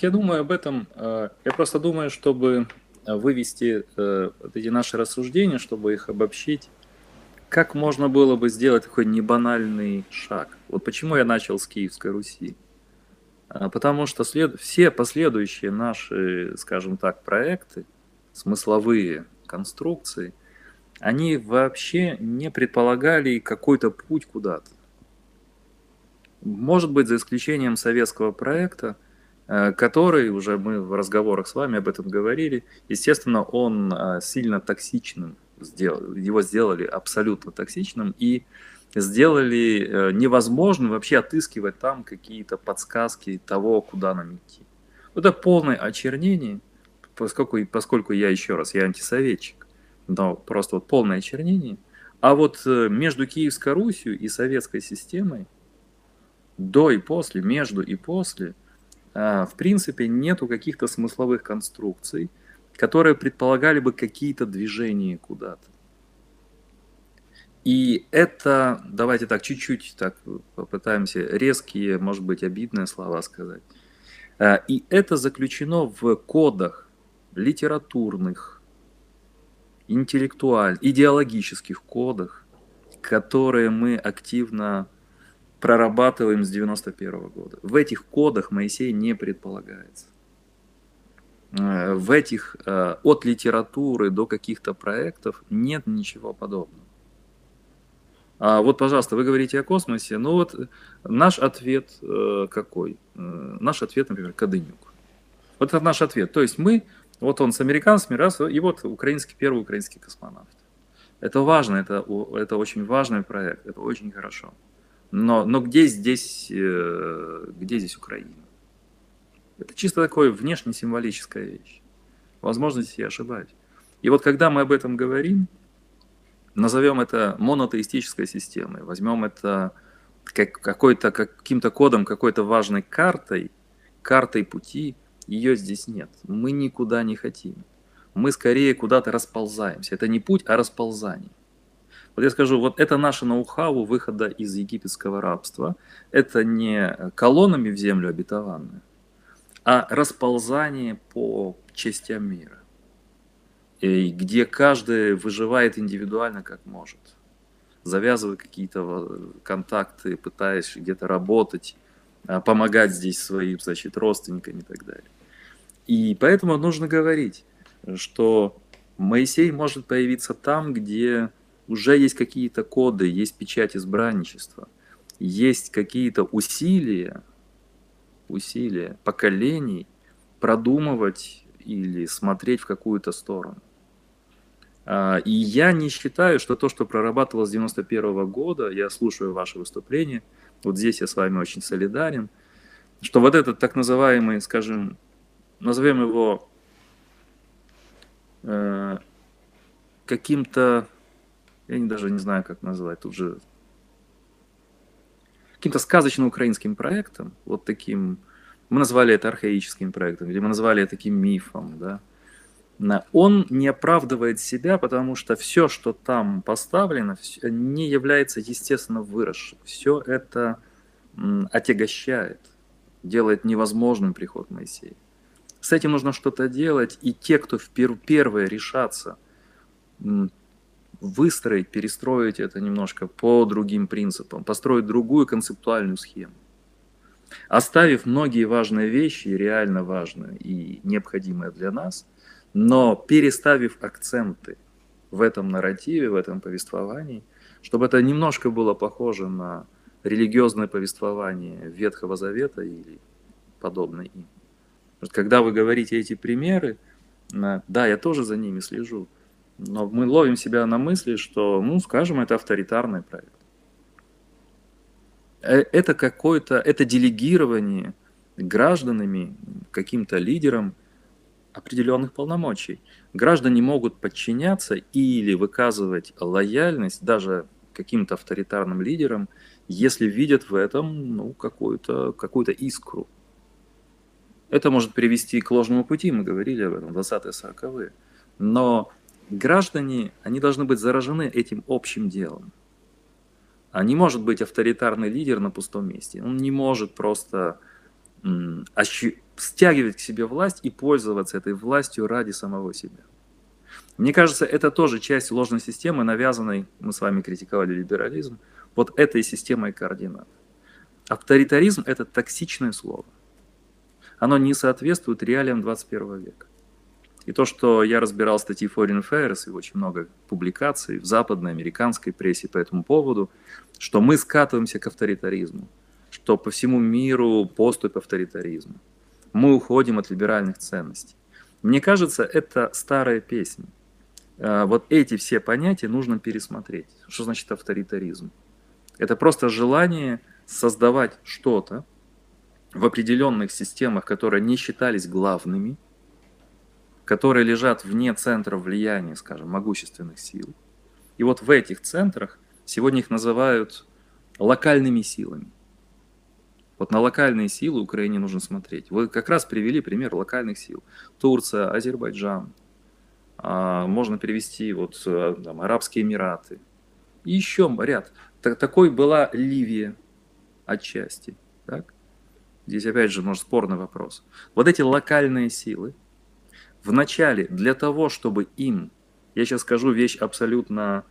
Я думаю об этом. Э, я просто думаю, чтобы вывести э, эти наши рассуждения, чтобы их обобщить, как можно было бы сделать такой небанальный шаг? Вот почему я начал с Киевской Руси. А, потому что след... все последующие наши, скажем так, проекты, смысловые конструкции, они вообще не предполагали какой-то путь куда-то. Может быть, за исключением советского проекта, э, который, уже мы в разговорах с вами об этом говорили, естественно, он э, сильно токсичным сделал, его сделали абсолютно токсичным и сделали э, невозможным вообще отыскивать там какие-то подсказки того, куда нам идти. Это полное очернение – поскольку, поскольку я еще раз, я антисоветчик, но просто вот полное очернение. А вот э, между Киевской Русью и советской системой до и после, между и после, в принципе, нету каких-то смысловых конструкций, которые предполагали бы какие-то движения куда-то. И это, давайте так, чуть-чуть так попытаемся резкие, может быть, обидные слова сказать. А, и это заключено в кодах литературных, интеллектуальных, идеологических кодах, которые мы активно прорабатываем с 91 года. В этих кодах Моисей не предполагается. Э, в этих э, от литературы до каких-то проектов нет ничего подобного. А вот, пожалуйста, вы говорите о космосе, ну вот наш ответ э, какой? Наш ответ, например, Кадынюк. Вот это наш ответ. То есть мы, вот он с американцами, раз, и вот украинский, первый украинский космонавт. Это важно, это, это очень важный проект, это очень хорошо. Но, но где, здесь, э, где здесь Украина? Это чисто такое внешне символическая вещь. Возможно, здесь я ошибаюсь. И вот когда мы об этом говорим, назовем это монотеистической системой, возьмем это как, какой-то, каким-то кодом, какой-то важной картой, картой пути, ее здесь нет. Мы никуда не хотим. Мы скорее куда-то расползаемся. Это не путь, а расползание. Вот я скажу, вот это наше ноу-хау выхода из египетского рабства. Это не колоннами в землю обетованную, а расползание по частям мира, где каждый выживает индивидуально как может, завязывая какие-то контакты, пытаясь где-то работать, а, помогать здесь своим, значит, родственникам и так далее. И поэтому нужно говорить, что Моисей может появиться там, где уже есть какие-то коды, есть печать избранничества, есть какие-то усилия, усилия поколений продумывать или смотреть в какую-то сторону. А, и я не считаю, что то, что прорабатывалось с 91 года, я слушаю ваше выступление, вот здесь я с вами очень солидарен, что вот этот так называемый, скажем, назовем его э, каким-то я даже не знаю, как назвать, тут же каким-то сказочно украинским проектом, вот таким, мы назвали это архаическим проектом, или мы назвали это таким мифом, да, он не оправдывает себя, потому что все, что там поставлено, не является естественно выросшим. Все это отягощает, делает невозможным приход Моисея. С этим нужно что-то делать, и те, кто в первые решатся выстроить, перестроить это немножко по другим принципам, построить другую концептуальную схему. Оставив многие важные вещи, реально важные и необходимые для нас, но переставив акценты в этом нарративе, в этом повествовании, чтобы это немножко было похоже на религиозное повествование Ветхого Завета или подобное им. Когда вы говорите эти примеры, да, я тоже за ними слежу, но мы ловим себя на мысли, что, ну, скажем, это авторитарный проект. Э, это какое-то, это делегирование гражданами, каким-то лидерам определенных полномочий. Граждане могут подчиняться или выказывать лояльность даже каким-то авторитарным лидерам, если видят в этом ну, какую-то какую искру. Это может привести к ложному пути, мы говорили об этом, 20-е, 40-е. Но граждане, они должны быть заражены этим общим делом. А не может быть авторитарный лидер на пустом месте. Он не может просто стягивать к себе власть и пользоваться этой властью ради самого себя. Мне кажется, это тоже часть ложной системы, навязанной, мы с вами критиковали либерализм, вот этой системой координат. Авторитаризм – это токсичное слово. Оно не соответствует реалиям 21 века. И то, что я разбирал статьи Foreign Affairs и очень много публикаций в западной, американской прессе по этому поводу, что мы скатываемся к авторитаризму, что по всему миру поступь авторитаризма. Мы уходим от либеральных ценностей. Мне кажется, это старая песня. А, вот эти все понятия нужно пересмотреть. Что значит авторитаризм? Это просто желание создавать что-то в определенных системах, которые не считались главными – которые лежат вне центра влияния, скажем, могущественных сил. И вот в этих центрах сегодня их называют локальными силами. Вот на локальные силы Украине нужно смотреть. Вы как раз привели пример локальных сил. Турция, Азербайджан. А, можно перевести вот э, там, Арабские Эмираты. И еще ряд. Так, такой была Ливия отчасти. Так? Здесь опять же, может, спорный вопрос. Вот эти локальные силы, вначале для того, чтобы им, я сейчас скажу вещь абсолютно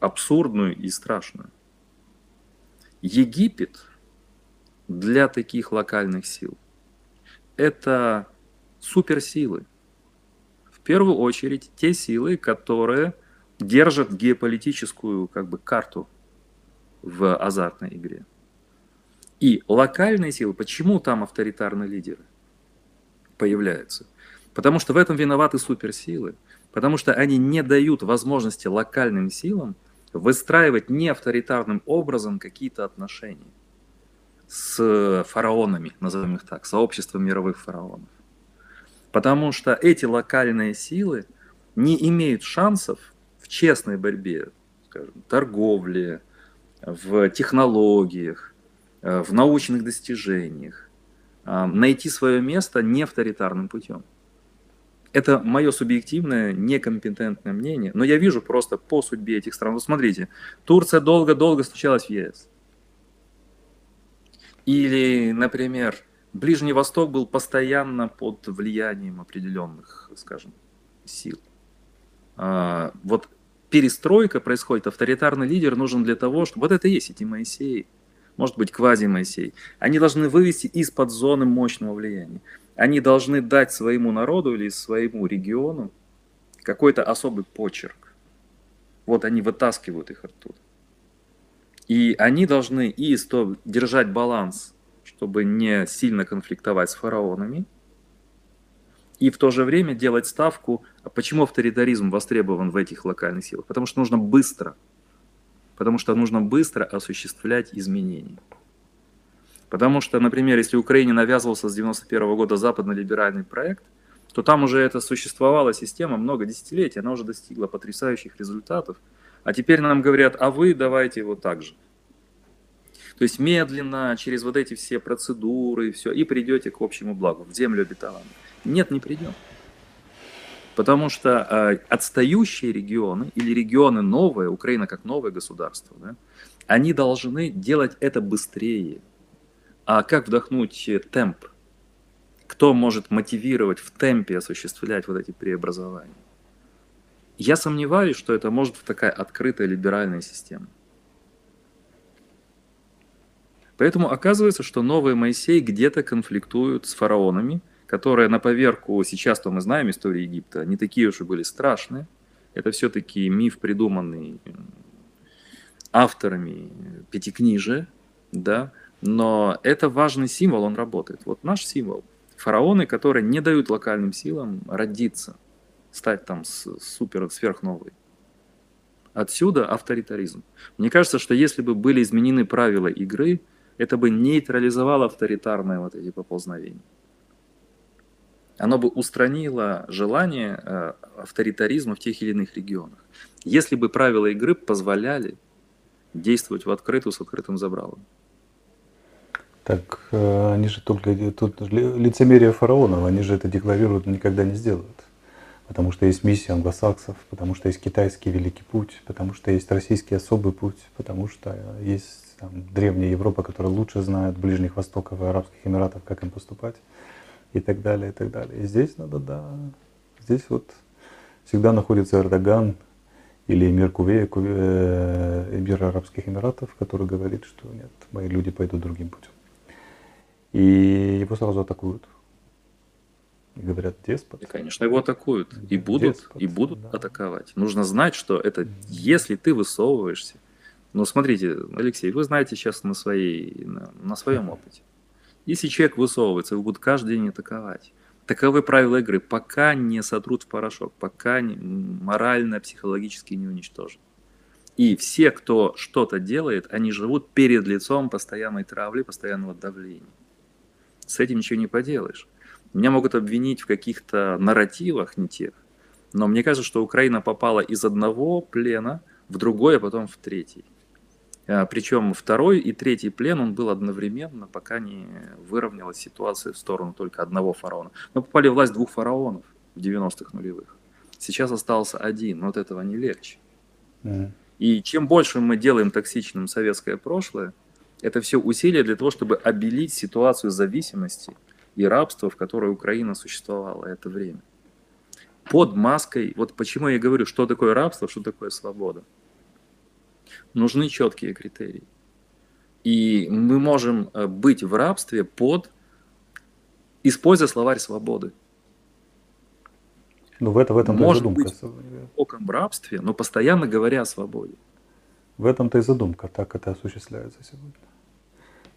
абсурдную и страшную. Египет для таких локальных сил – это суперсилы. В первую очередь те силы, которые держат геополитическую как бы, карту в азартной игре. И локальные силы, почему там авторитарные лидеры появляются? Потому что в этом виноваты суперсилы, потому что они не дают возможности локальным силам выстраивать не авторитарным образом какие-то отношения с фараонами, назовем их так, сообществом мировых фараонов. Потому что эти локальные силы не имеют шансов в честной борьбе, скажем, торговле, в технологиях, в научных достижениях, а, найти свое место не авторитарным путем. Это мое субъективное, некомпетентное мнение, но я вижу просто по судьбе этих стран. Вот смотрите, Турция долго-долго стучалась в ЕС. Или, например, Ближний Восток был постоянно под влиянием определенных, скажем, сил. А, вот перестройка происходит, авторитарный лидер нужен для того, чтобы... Вот это и есть эти Моисеи, может быть, квази-Моисей. Они должны вывести из-под зоны мощного влияния они должны дать своему народу или своему региону какой-то особый почерк. Вот они вытаскивают их оттуда. И они должны и что, держать баланс, чтобы не сильно конфликтовать с фараонами, и в то же время делать ставку, а почему авторитаризм востребован в этих локальных силах? Потому что нужно быстро, потому что нужно быстро осуществлять изменения. Потому что, например, если Украине навязывался с 91 года западно-либеральный проект, то там уже это существовала система много десятилетий, она уже достигла потрясающих результатов. А теперь нам говорят, а вы давайте вот так же. То есть медленно, через вот эти все процедуры, и все, и придете к общему благу, в землю обетованную. Нет, не придем. Потому что э, отстающие регионы или регионы новые, Украина как новое государство, да, они должны делать это быстрее, а как вдохнуть темп? Кто может мотивировать в темпе осуществлять вот эти преобразования? Я сомневаюсь, что это может быть такая открытая либеральная система. Поэтому оказывается, что новые Моисей где-то конфликтуют с фараонами, которые на поверку, сейчас-то мы знаем историю Египта, не такие уж и были страшные. Это все-таки миф, придуманный авторами Пятикнижия, да, но это важный символ, он работает. Вот наш символ. Фараоны, которые не дают локальным силам родиться, стать там супер сверхновой. Отсюда авторитаризм. Мне кажется, что если бы были изменены правила игры, это бы нейтрализовало авторитарные вот эти поползновения. Оно бы устранило желание э, авторитаризма в тех или иных регионах. Если бы правила игры позволяли действовать в открытую с открытым забралом. Так э, они же только тут лицемерие фараонов, они же это декларируют, но никогда не сделают. Потому что есть миссия англосаксов, потому что есть китайский великий путь, потому что есть российский особый путь, потому что есть там, древняя Европа, которая лучше знает Ближних Востоков и Арабских Эмиратов, как им поступать, и так далее, и так далее. И здесь надо, да, здесь вот всегда находится Эрдоган или эмир Кувея, э, эмир Арабских Эмиратов, который говорит, что нет, мои люди пойдут другим путем. И его сразу атакуют. И говорят, деспот. И, конечно, его атакуют. И будут, деспот, и будут да. атаковать. Нужно знать, что это, если ты высовываешься. Ну, смотрите, Алексей, вы знаете сейчас на, своей, на, на своем опыте. Если человек высовывается, его будут каждый день атаковать. Таковы правила игры, пока не сотрут в порошок, пока не, морально, психологически не уничтожат. И все, кто что-то делает, они живут перед лицом постоянной травли, постоянного давления. С этим ничего не поделаешь. Меня могут обвинить в каких-то нарративах не тех, но мне кажется, что Украина попала из одного плена в другой, а потом в третий. А, Причем второй и третий плен он был одновременно, пока не выровнялась ситуация в сторону только одного фараона. Мы попали в власть двух фараонов в 90-х нулевых. Сейчас остался один, но от этого не легче. Мгм. И чем больше мы делаем токсичным советское прошлое, это все усилия для того, чтобы обелить ситуацию зависимости и рабства, в которой Украина существовала это время. Под маской, вот почему я говорю, что такое рабство, что такое свобода. Нужны четкие критерии. И мы можем э, быть в рабстве под, используя словарь свободы. Ну, в, это, в этом-то и Может быть, в глубоком рабстве, но постоянно говоря о свободе. В этом-то и задумка, так это осуществляется сегодня.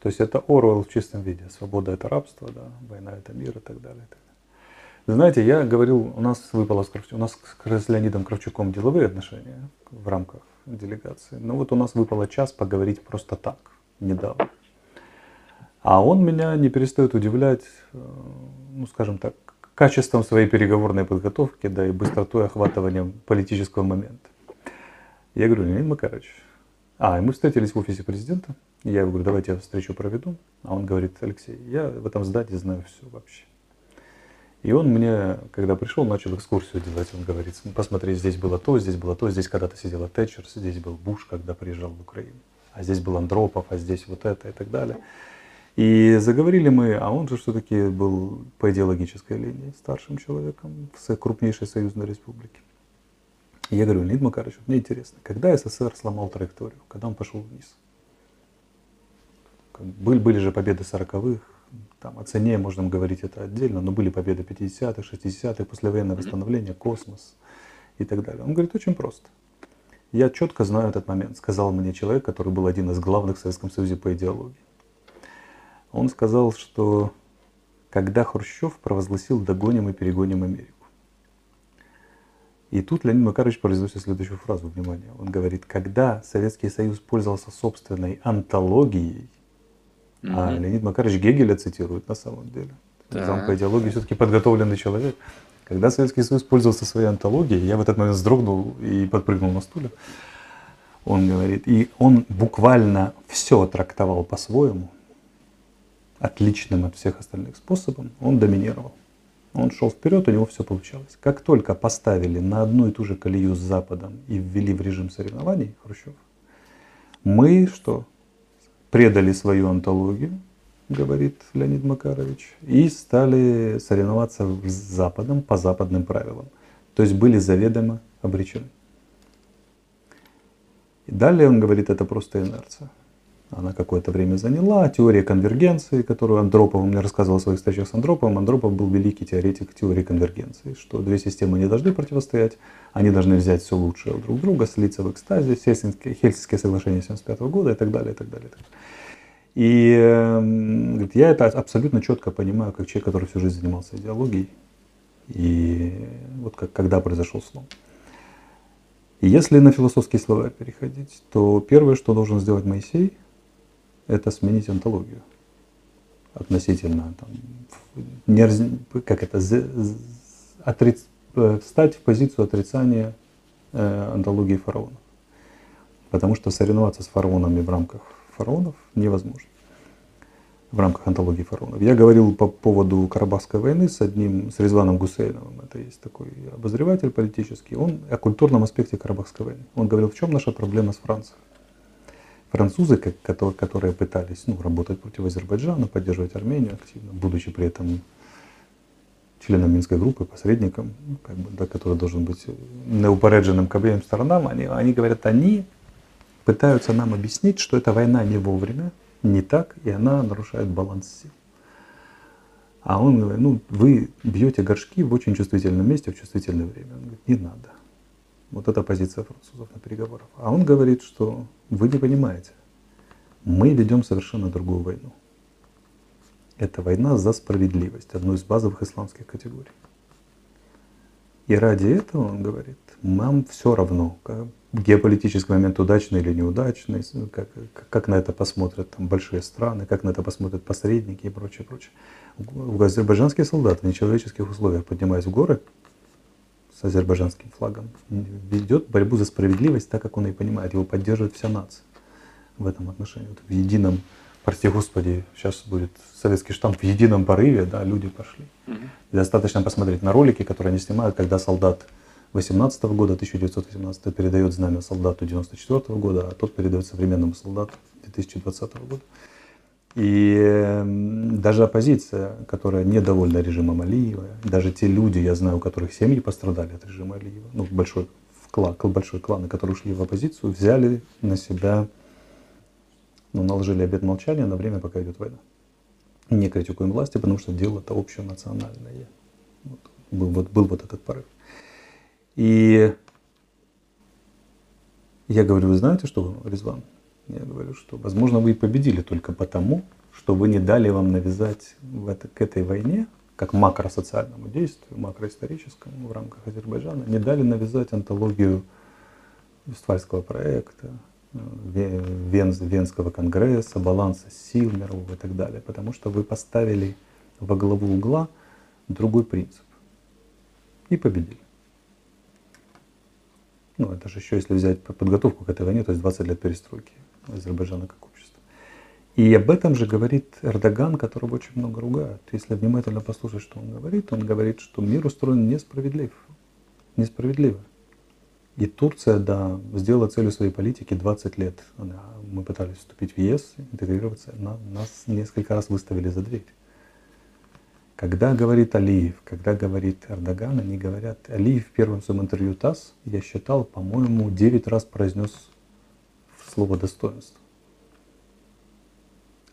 То есть это Оруэлл в чистом виде. Свобода это рабство, да, война это мир и так далее. и так далее. Знаете, я говорил, у нас выпало с, Кравчу- у нас с Леонидом Кравчуком деловые отношения в рамках делегации. Но вот у нас выпало час поговорить просто так, недавно. А он меня не перестает удивлять, э, ну скажем так, качеством своей переговорной подготовки, да и быстротой охватывания политического момента. Я говорю, Леонид Макарович, а, и мы встретились в офисе президента. Я ему говорю, давайте я встречу проведу. А он говорит, Алексей, я в этом здании знаю все вообще. И он мне, когда пришел, начал экскурсию делать. Он говорит, посмотри, здесь было то, здесь было то, здесь когда-то сидела Тэтчер, здесь был Буш, когда приезжал в Украину. А здесь был Андропов, а здесь вот это и так далее. И заговорили мы, а он же все-таки был по идеологической линии старшим человеком в крупнейшей союзной республике. И я говорю, Леонид Макарович, мне интересно, когда СССР сломал траекторию, когда он пошел вниз? Были, были же победы 40-х, там, о цене можем говорить это отдельно, но были победы 50-х, 60-х, послевоенное восстановление, космос и так далее. Он говорит, очень просто. Я четко знаю этот момент, сказал мне человек, который был один из главных в Советском Союзе по идеологии. Он сказал, что когда Хрущев провозгласил «догоним и перегоним Америку». И тут Леонид Макарович произносит следующую фразу, внимание. Он говорит, когда Советский Союз пользовался собственной антологией, а Мгм. Леонид Макарович Гегеля цитирует на самом деле. Зам по идеологии все-таки подготовленный человек. Когда Советский Союз пользовался своей антологией, я в этот момент вздрогнул и подпрыгнул на стуле. Он говорит, и он буквально все трактовал по-своему, отличным от всех остальных способом, он доминировал. Он шел вперед, у него все получалось. Как только поставили на одну и ту же колею с Западом и ввели в режим соревнований Хрущев, мы что? Предали свою антологию, говорит Леонид Макарович, и стали соревноваться с Западом по западным правилам. То есть были заведомо обречены. И далее он говорит, это просто инерция. Она какое-то время заняла. Теория конвергенции, которую Андропов мне рассказывал о своих встречах с Андроповым. Андропов был великий теоретик теории конвергенции, что две системы не должны противостоять, они должны взять все лучшее друг друга, слиться в экстазе, Хельсинские, Хельсинские соглашения 1975 года и так далее, и так далее. И, так далее. и э, говорит, я это абсолютно четко понимаю, как человек, который всю жизнь занимался идеологией. И вот как, когда произошел слом. Если на философские слова переходить, то первое, что должен сделать Моисей, это сменить антологию относительно там, не, как это, отриц- э, встать в позицию отрицания э, антологии фараонов. Потому что соревноваться с фараонами в рамках фараонов невозможно. В рамках антологии фараонов. Я говорил по поводу Карабахской войны с одним, с Резваном Гусейновым. Это есть такой обозреватель политический. Он о культурном аспекте Карабахской войны. Он говорил, в чем наша проблема с Францией. Французы, которые, пытались ну, работать против Азербайджана, поддерживать Армению активно, будучи при этом членом Минской группы, посредником, ну, как бы, да, который должен быть неупередженным к обеим сторонам, они, они говорят, они пытаются нам объяснить, что эта война не вовремя, не так, и она нарушает баланс сил. А он говорит, ну, вы бьете горшки в очень чувствительном месте в чувствительное время. Он говорит, не надо. Вот это позиция французов на переговорах. А он говорит, что вы не понимаете, мы ведем совершенно другую войну. Это война за справедливость, одну из базовых исламских категорий. И ради этого, он говорит, нам все равно, как геополитический момент удачный или неудачный, как, как- на это посмотрят там, большие страны, как на это посмотрят посредники и прочее, прочее. Азербайджанские солдаты в нечеловеческих условиях, поднимаясь в горы с азербайджанским флагом, ведет борьбу за справедливость так, как он и понимает. Его поддерживает вся нация. в этом отношении. Вот в едином, прости господи, сейчас будет советский штамп, в едином порыве, да, люди пошли. Угу. Достаточно посмотреть на ролики, которые они снимают, когда солдат 18 -го года, 1918 передает знамя солдату 94 -го года, а тот передает современному солдату 2020 года. И даже оппозиция, которая недовольна режимом Алиева, даже те люди, я знаю, у которых семьи пострадали от режима Алиева, ну, большой клан, большой клан, которые ушли в оппозицию, взяли на себя, ну, наложили обет молчания на время, пока идет война. Не критикуем власти, потому что дело это общенациональное. Вот, был, вот, был вот этот порыв. И я говорю, вы знаете что, Резван? Я говорю, что, возможно, вы и победили только потому, что вы не дали вам навязать в это, к этой войне, как макросоциальному действию, макроисторическому в рамках Азербайджана, не дали навязать антологию Вестфальского проекта, э, Вен, Венского конгресса, баланса сил мирового и так далее. Потому что вы поставили во главу угла другой принцип. И победили. Ну, это же еще, если взять подготовку к этой войне, то есть 20 лет перестройки Азербайджана как общества. И об этом же говорит Эрдоган, которого очень много ругают. Если внимательно послушать, что он говорит, он говорит, что мир устроен несправедлив. Несправедливо. И Турция, да, сделала целью своей политики 20 лет. Мы пытались вступить в ЕС, интегрироваться, нас несколько раз выставили за дверь. Когда говорит Алиев, когда говорит Эрдоган, они говорят, Алиев в первом своем интервью ТАСС, я считал, по-моему, 9 раз произнес слово достоинство.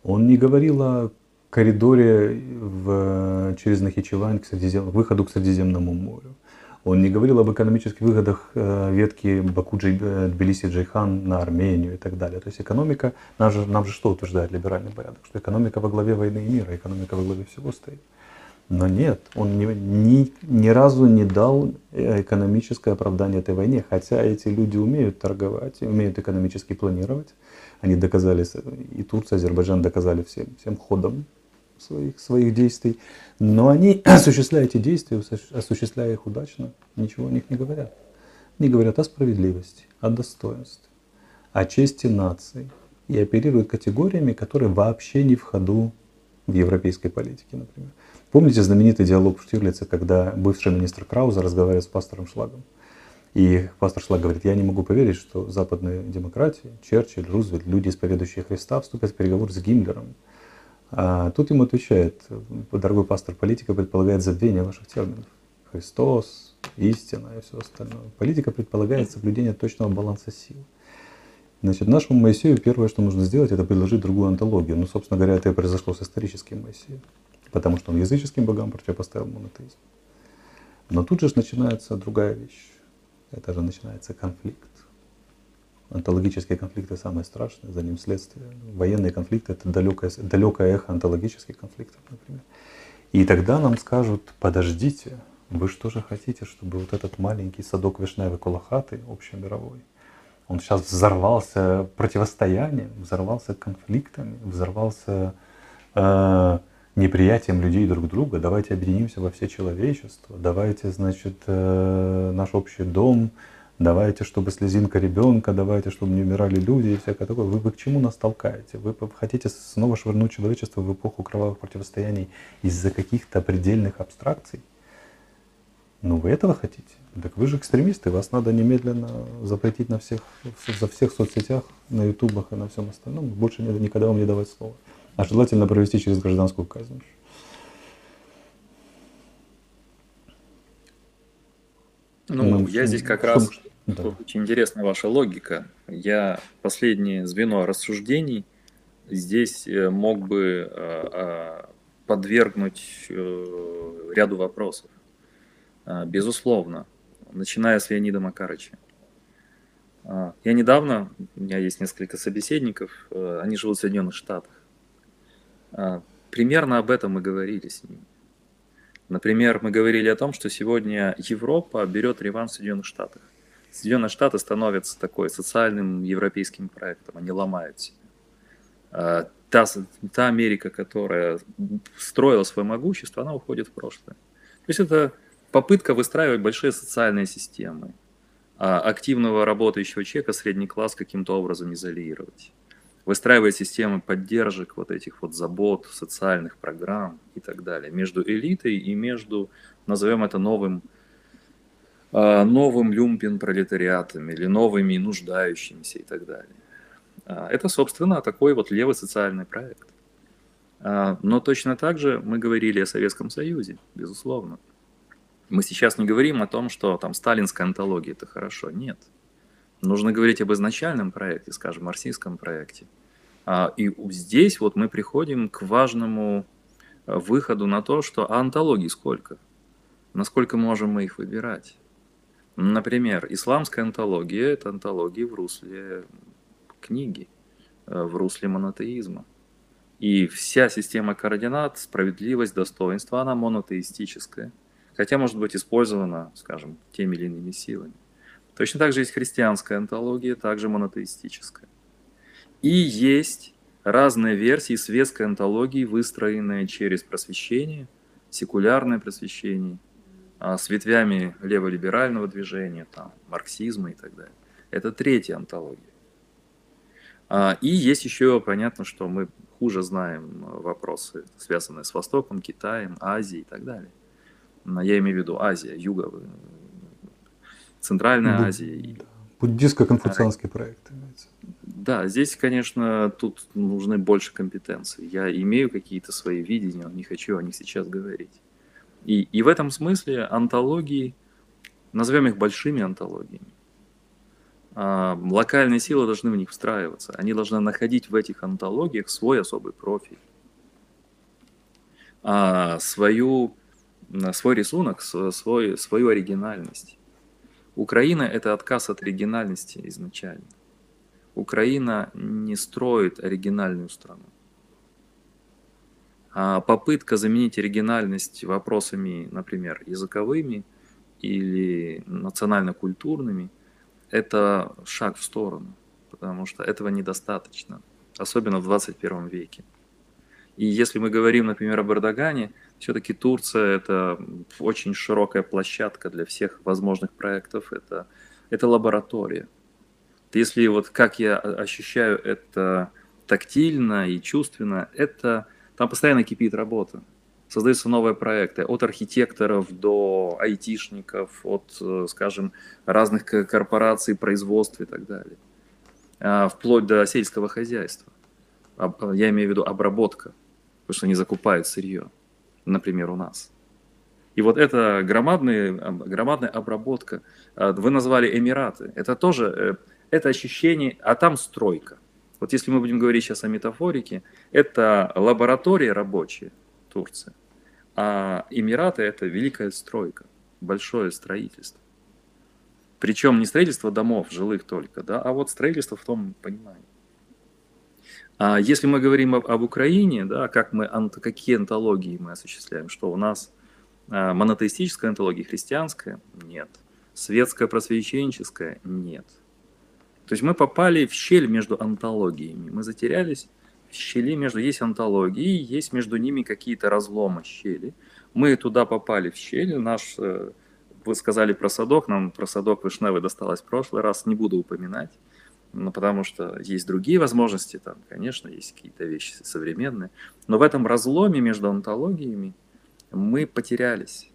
Он не говорил о коридоре в, через Нахичевань к Средизем, выходу к Средиземному морю. Он не говорил об экономических выгодах э, ветки Баку, э, на Армению и так далее. То есть экономика, нам же, нам же что утверждает либеральный порядок? Что экономика во главе войны и мира, экономика во главе всего стоит. Но нет, он ни, ни, ни разу не дал э, экономическое оправдание этой войне, хотя эти люди умеют торговать, умеют экономически планировать. Они доказали, и Турция, и Азербайджан доказали всем, всем ходом своих, своих действий. Но они, осуществляя эти действия, осуществляя их удачно, ничего о них не говорят. Они говорят о справедливости, о достоинстве, о чести нации. И оперируют категориями, которые вообще не в ходу в европейской политике, например. Помните знаменитый диалог Штирлица, когда бывший министр Крауза разговаривает с пастором Шлагом? И пастор Шлаг говорит, я не могу поверить, что западные демократии, Черчилль, Рузвельт, люди, исповедующие Христа, вступят в переговоры с Гиммлером. А тут ему отвечает, дорогой пастор, политика предполагает забвение ваших терминов. Христос, истина и все остальное. Политика предполагает соблюдение точного баланса сил. Значит, нашему Моисею первое, что нужно сделать, это предложить другую антологию. Ну, собственно говоря, это и произошло с историческим Моисеем потому что он языческим богам противопоставил монотеизм. Но тут же начинается другая вещь. Это же начинается конфликт. Антологические конфликты самые страшные, за ним следствие. Военные конфликты это далекое, далекое эхо антологических конфликтов, например. И тогда нам скажут, подождите, вы что же хотите, чтобы вот этот маленький садок Вишневой Кулахаты, общемировой, он сейчас взорвался противостоянием, взорвался конфликтами, взорвался э, неприятием людей друг друга, давайте объединимся во все человечество, давайте, значит, э, наш общий дом, давайте, чтобы слезинка ребенка, давайте, чтобы не умирали люди и всякое такое. Вы, вы к чему нас толкаете? Вы хотите снова швырнуть человечество в эпоху кровавых противостояний из-за каких-то предельных абстракций? Ну, вы этого хотите? Так вы же экстремисты, вас надо немедленно запретить на всех, за всех соцсетях, на ютубах и на всем остальном. Больше никогда вам не давать слова а желательно провести через гражданскую казнь. Ну, ну я здесь как раз да. очень интересна ваша логика. Я последнее звено рассуждений здесь э, мог бы э, э, подвергнуть ряду вопросов. Безусловно, начиная с Леонида Макарыча. Я недавно, у меня есть несколько собеседников, они живут в Соединенных Штатах. А, примерно об этом мы говорили с ними. Например, мы говорили о том, что сегодня Европа берет реванш в Соединенных Штатах. Соединенные Штаты становятся такой социальным европейским проектом, они ломают себя. А, та, та Америка, которая строила свое могущество, она уходит в прошлое. То есть это попытка выстраивать большие социальные системы, а активного работающего человека средний класс каким-то образом изолировать. Выстраивать системы поддержек вот этих вот забот, социальных программ и так далее между элитой и между, назовем это новым, а, новым люмпин пролетариатом или новыми нуждающимися и так далее. А, это, собственно, такой вот левый социальный проект. А, но точно так же мы говорили о Советском Союзе, безусловно. Мы сейчас не говорим о том, что там сталинская антология – это хорошо. Нет. Нужно говорить об изначальном проекте, скажем, марксистском проекте. А, и здесь вот мы приходим к важному э, выходу на то, что а антологий сколько? Насколько можем мы их выбирать? Например, исламская антология – это антология в русле книги, э, в русле монотеизма. И вся система координат, справедливость, достоинство, она монотеистическая. Хотя может быть использована, скажем, теми или иными силами. Точно так же есть христианская антология, также монотеистическая. И есть разные версии светской антологии, выстроенные через просвещение, секулярное просвещение, а, с ветвями леволиберального движения, там, марксизма и так далее. Это третья антология. А, и есть еще, понятно, что мы хуже знаем вопросы, связанные с Востоком, Китаем, Азией и так далее. Я имею в виду Азия, Юго, Центральная Буд... Азия. Буддистско-конфуцианский проект имеется. Да, здесь, конечно, тут нужны больше компетенций. Я имею какие-то свои видения, не хочу о них сейчас говорить. И, и в этом смысле антологии, назовем их большими антологиями, а, локальные силы должны в них встраиваться. Они должны находить в этих антологиях свой особый профиль, а, свою, свой рисунок, свой, свою оригинальность. Украина – это отказ от оригинальности изначально. Украина не строит оригинальную страну. А попытка заменить оригинальность вопросами, например, языковыми или национально-культурными – это шаг в сторону, потому что этого недостаточно, особенно в 21 веке. И если мы говорим, например, об Эрдогане, все-таки Турция – это очень широкая площадка для всех возможных проектов, это, это лаборатория. Если вот как я ощущаю это тактильно и чувственно, это там постоянно кипит работа. Создаются новые проекты от архитекторов до айтишников, от, э, скажем, разных корпораций, производств и так далее. А, вплоть до сельского хозяйства. Я имею в виду обработка, потому что они закупают сырье, например, у нас. И вот это громадная, громадная обработка. А, вы назвали Эмираты. Это тоже э, это ощущение, а там стройка. Вот если мы будем говорить сейчас о метафорике, это лаборатория рабочая Турция, а Эмираты – это великая стройка, большое строительство. Причем не строительство домов жилых только, да, а вот строительство в том понимании. А если мы говорим об, об Украине, да, как мы, какие антологии мы осуществляем, что у нас а, монотеистическая антология, христианская? Нет. Светская просвещенческая? Нет. То есть мы попали в щель между антологиями. Мы затерялись в щели между... Есть антологии, есть между ними какие-то разломы щели. Мы туда попали в щель. Наш... Э, вы сказали про садок, нам про садок Вишневый досталось в прошлый раз, не буду упоминать. Ну, потому что есть другие возможности, там, конечно, есть какие-то вещи современные. Но в этом разломе между антологиями мы потерялись.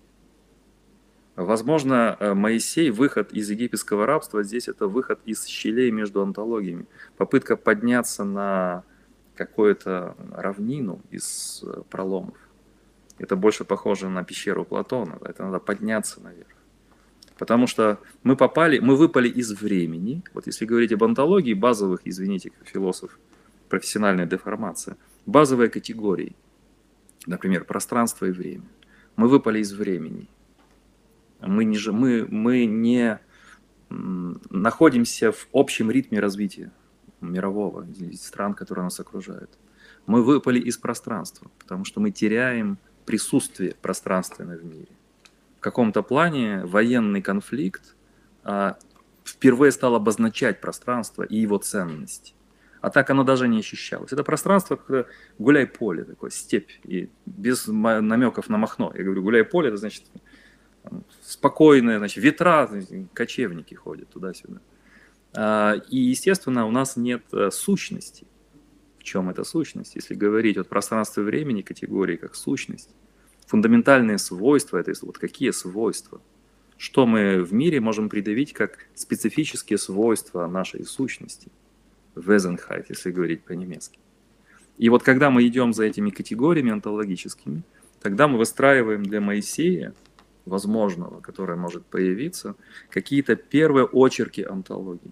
Возможно, э, Моисей, выход из египетского рабства, здесь это выход из щелей между антологиями. Попытка подняться на какую-то равнину из э, проломов. Это больше похоже на пещеру Платона. Это надо подняться наверх. Потому что мы попали, мы выпали из времени. Вот если говорить об антологии, базовых, извините, философ, профессиональная деформация, базовые категории, например, пространство и время. Мы выпали из времени. Мы не, мы, мы не находимся в общем ритме развития мирового, стран, которые нас окружают. Мы выпали из пространства, потому что мы теряем присутствие пространственное в мире. В каком-то плане военный конфликт а, впервые стал обозначать пространство и его ценность. А так оно даже не ощущалось. Это пространство как гуляй-поле, такое, степь, и без намеков на махно. Я говорю, гуляй-поле, это значит спокойные, значит, ветра, кочевники ходят туда-сюда. А, и, естественно, у нас нет э, сущности. чем эта сущность. Если говорить о пространстве времени категории как сущность, фундаментальные свойства, это вот какие свойства, что мы в мире можем придавить как специфические свойства нашей сущности, Wesенheit, если говорить по-немецки. И вот когда мы идем за этими категориями онтологическими, тогда мы выстраиваем для Моисея, возможного, которое может появиться, какие-то первые очерки онтологии.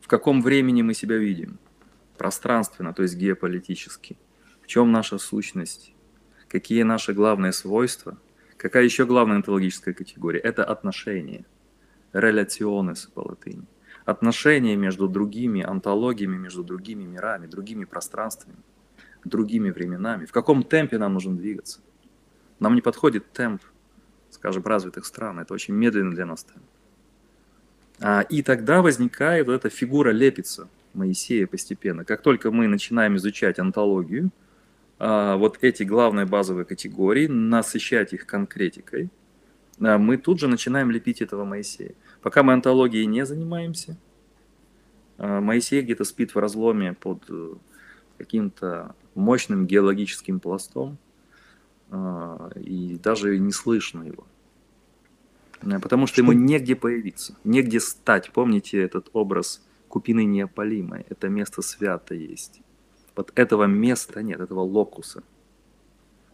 В каком времени мы себя видим? Пространственно, то есть геополитически. В чем наша сущность? Какие наши главные свойства? Какая еще главная онтологическая категория? Это отношения. Реляционес по латыни отношения между другими антологиями, между другими мирами, другими пространствами, другими временами. В каком темпе нам нужно двигаться? Нам не подходит темп, скажем, развитых стран. Это очень медленный для нас темп. А, и тогда возникает вот эта фигура лепится Моисея постепенно. Как только мы начинаем изучать антологию, вот эти главные базовые категории, насыщать их конкретикой, а, мы тут же начинаем лепить этого Моисея. Пока мы антологией не занимаемся, а, Моисей где-то спит в разломе под э, каким-то мощным геологическим пластом, а, и даже не слышно его. Потому что, что ему негде появиться, негде стать. Помните этот образ купины неопалимой? Это место свято есть. Вот этого места нет, этого локуса,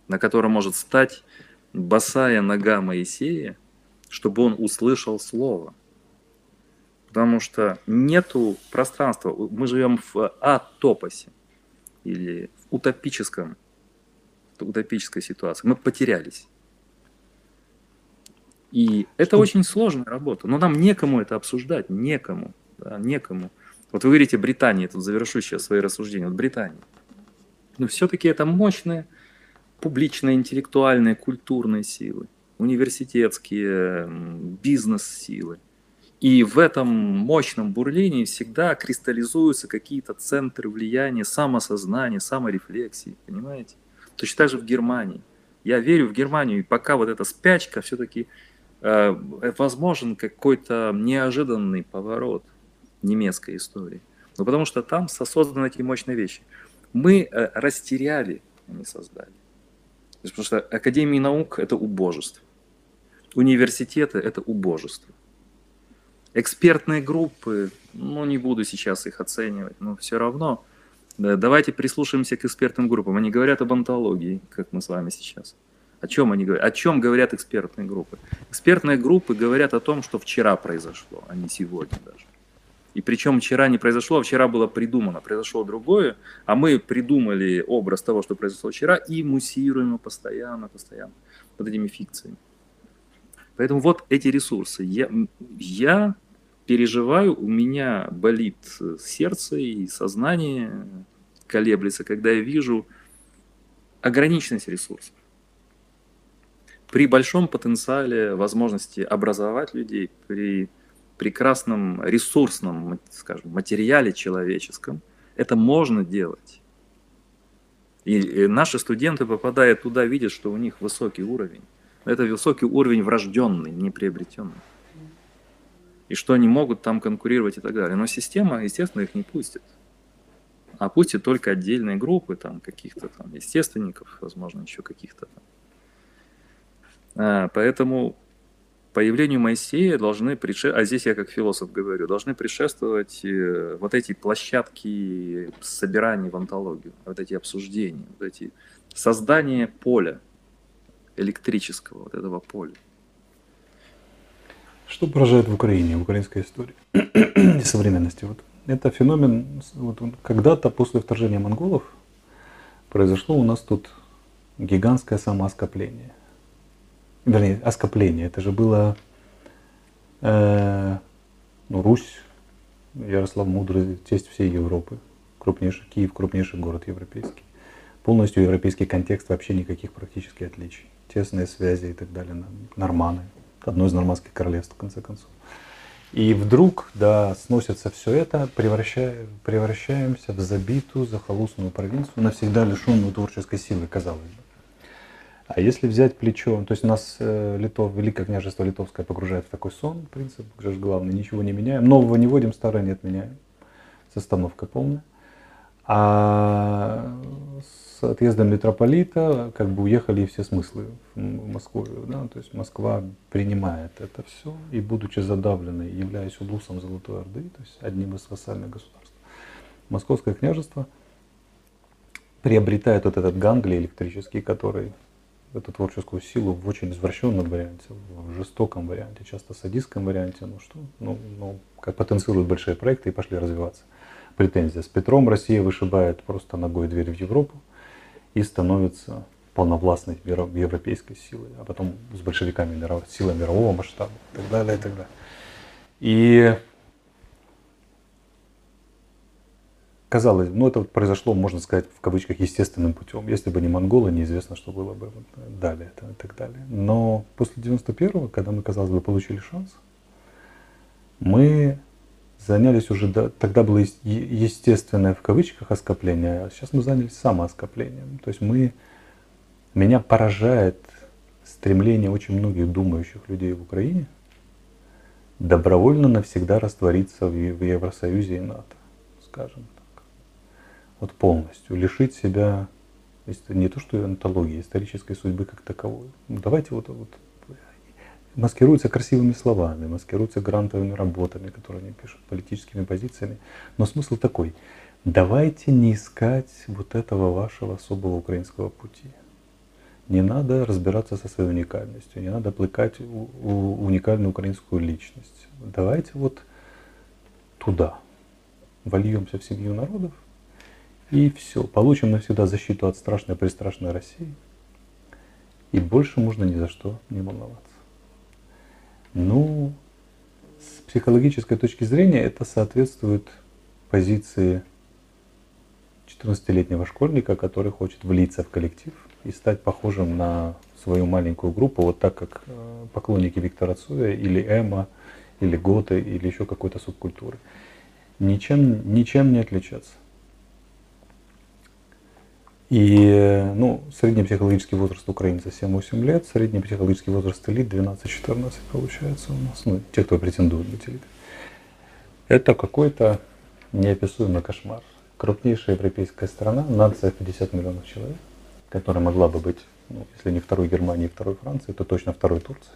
на котором может стать босая нога Моисея, чтобы он услышал слово. Потому что нету пространства. Мы живем в атопосе или в утопическом, утопической ситуации. Мы потерялись. И это очень сложная работа. Но нам некому это обсуждать, некому, да, некому. Вот вы говорите Британия, тут завершу сейчас свои рассуждения. Вот Британия. Но все-таки это мощные публичные, интеллектуальные, культурные силы, университетские, бизнес-силы – и в этом мощном бурлении всегда кристаллизуются какие-то центры влияния, самосознания, саморефлексии, понимаете? Точно так же в Германии. Я верю в Германию, и пока вот эта спячка, все-таки э, возможен какой-то неожиданный поворот немецкой истории. Ну, потому что там созданы такие мощные вещи. Мы э, растеряли, а не создали. Потому что Академия наук – это убожество. Университеты – это убожество. Экспертные группы, ну не буду сейчас их оценивать, но все равно да, давайте прислушаемся к экспертным группам. Они говорят об антологии, как мы с вами сейчас. О чем они говорят? О чем говорят экспертные группы? Экспертные группы говорят о том, что вчера произошло, а не сегодня даже. И причем вчера не произошло, а вчера было придумано, произошло другое, а мы придумали образ того, что произошло вчера, и муссируем его постоянно, постоянно под этими фикциями. Поэтому вот эти ресурсы. Я, я переживаю, у меня болит сердце и сознание колеблется, когда я вижу ограниченность ресурсов. При большом потенциале возможности образовать людей, при прекрасном ресурсном, скажем, материале человеческом, это можно делать. И наши студенты, попадая туда, видят, что у них высокий уровень. Это высокий уровень врожденный, не приобретенный. И что они могут там конкурировать и так далее. Но система, естественно, их не пустит. А пустит только отдельные группы, там, каких-то там естественников, возможно, еще каких-то там. А, поэтому появлению Моисея должны предшествовать, а здесь я как философ говорю, должны предшествовать э, вот эти площадки собирания в антологию, вот эти обсуждения, вот эти создание поля, электрического вот этого поля. Что поражает в Украине, в украинской истории и современности? Вот это феномен, вот когда-то после вторжения монголов произошло у нас тут гигантское самооскопление. Вернее, оскопление. Это же было э, ну, Русь, Ярослав Мудрый, тесть всей Европы, крупнейший Киев, крупнейший город европейский. Полностью европейский контекст, вообще никаких практически отличий тесные связи и так далее, норманы, одно из нормандских королевств, в конце концов. И вдруг, да, сносится все это, превращая, превращаемся в забитую, захолустную провинцию, навсегда лишенную творческой силы, казалось бы. А если взять плечо, то есть нас э, Литов, Великое княжество Литовское погружает в такой сон, принцип, же главный, ничего не меняем, нового не вводим, старое не отменяем, с остановкой полная. А с отъездом митрополита как бы уехали все смыслы в Москву. Да? То есть Москва принимает это все и, будучи задавленной, являясь улусом Золотой Орды, то есть одним из вассальных государств, Московское княжество приобретает вот этот ганглий электрический, который эту творческую силу в очень извращенном варианте, в жестоком варианте, часто садистском варианте, ну что, ну, ну как потенцируют большие проекты и пошли развиваться. Претензия. С Петром Россия вышибает просто ногой дверь в Европу и становится полновластной европейской силой, а потом с большевиками сила мирового масштаба и так далее, и так далее. И казалось, ну это произошло, можно сказать, в кавычках, естественным путем. Если бы не монголы, неизвестно, что было бы далее и так далее. Но после 91-го, когда мы, казалось бы, получили шанс, мы занялись уже, тогда было естественное в кавычках оскопление, а сейчас мы занялись самооскоплением. То есть мы, меня поражает стремление очень многих думающих людей в Украине добровольно навсегда раствориться в Евросоюзе и НАТО, скажем вот полностью, лишить себя не то что антологии, исторической судьбы как таковой. Ну, давайте вот, вот маскируются красивыми словами, маскируются грантовыми работами, которые они пишут, политическими позициями. Но смысл такой. Давайте не искать вот этого вашего особого украинского пути. Не надо разбираться со своей уникальностью, не надо плыкать уникальную украинскую личность. Давайте вот туда. Вольемся в семью народов, и все. Получим навсегда защиту от страшной пристрашной России. И больше можно ни за что не волноваться. Ну, с психологической точки зрения это соответствует позиции 14-летнего школьника, который хочет влиться в коллектив и стать похожим на свою маленькую группу, вот так как э, поклонники Виктора Цоя или Эма, или Готы, или еще какой-то субкультуры. Ничем, ничем не отличаться. И ну, средний психологический возраст украинца 7-8 лет, средний психологический возраст элит 12-14 получается у нас, ну, те, кто претендует быть элитой. Это какой-то неописуемый кошмар. Крупнейшая европейская страна, нация 50 миллионов человек, которая могла бы быть, ну, если не второй Германии, второй Франции, то точно второй Турции,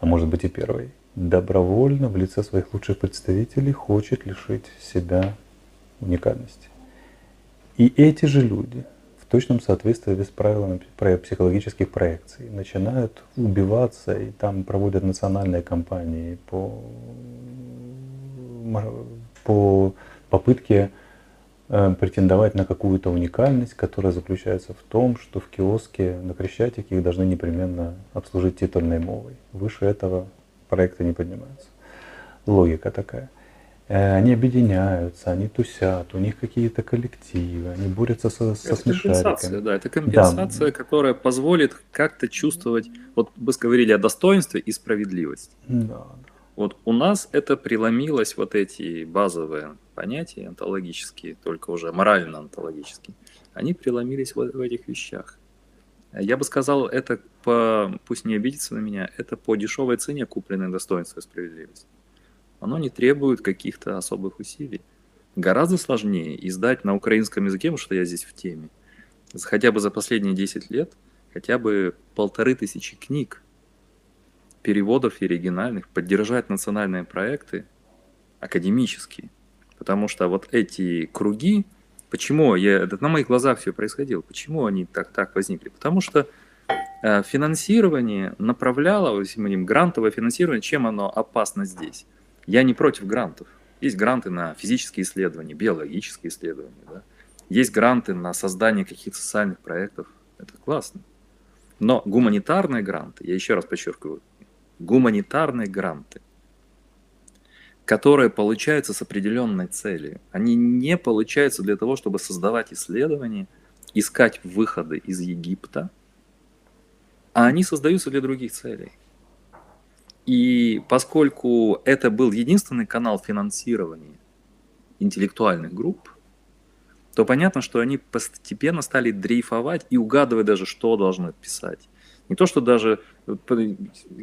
а может быть и первой, добровольно в лице своих лучших представителей хочет лишить себя уникальности. И эти же люди в точном соответствии с правилами психологических проекций начинают убиваться и там проводят национальные кампании по, по попытке э, претендовать на какую-то уникальность, которая заключается в том, что в киоске на Крещатике их должны непременно обслужить титульной мовой. Выше этого проекты не поднимаются. Логика такая. Э, они объединяются, они тусят, у них какие-то коллективы, они борются со, со это компенсация, да, это компенсация, да. которая позволит как-то чувствовать, вот вы говорили о достоинстве и справедливости. Да. Вот у нас это преломилось, вот эти базовые понятия онтологические, только уже морально-онтологические, они преломились в, в этих вещах. Я бы сказал, это по, пусть не обидится на меня, это по дешевой цене купленное достоинство и справедливость оно не требует каких-то особых усилий. Гораздо сложнее издать на украинском языке, потому что я здесь в теме, хотя бы за последние 10 лет, хотя бы полторы тысячи книг, переводов и оригинальных, поддержать национальные проекты академические. Потому что вот эти круги, почему я, это на моих глазах все происходило, почему они так, так возникли? Потому что э, финансирование направляло, если мы грантовое финансирование, чем оно опасно здесь? Я не против грантов. Есть гранты на физические исследования, биологические исследования. Да? Есть гранты на создание каких-то социальных проектов. Это классно. Но гуманитарные гранты, я еще раз подчеркиваю, гуманитарные гранты, которые получаются с определенной целью, они не получаются для того, чтобы создавать исследования, искать выходы из Египта, а они создаются для других целей. И поскольку это был единственный канал финансирования интеллектуальных групп, то понятно, что они постепенно стали дрейфовать и угадывать даже, что должны писать. Не то, что даже,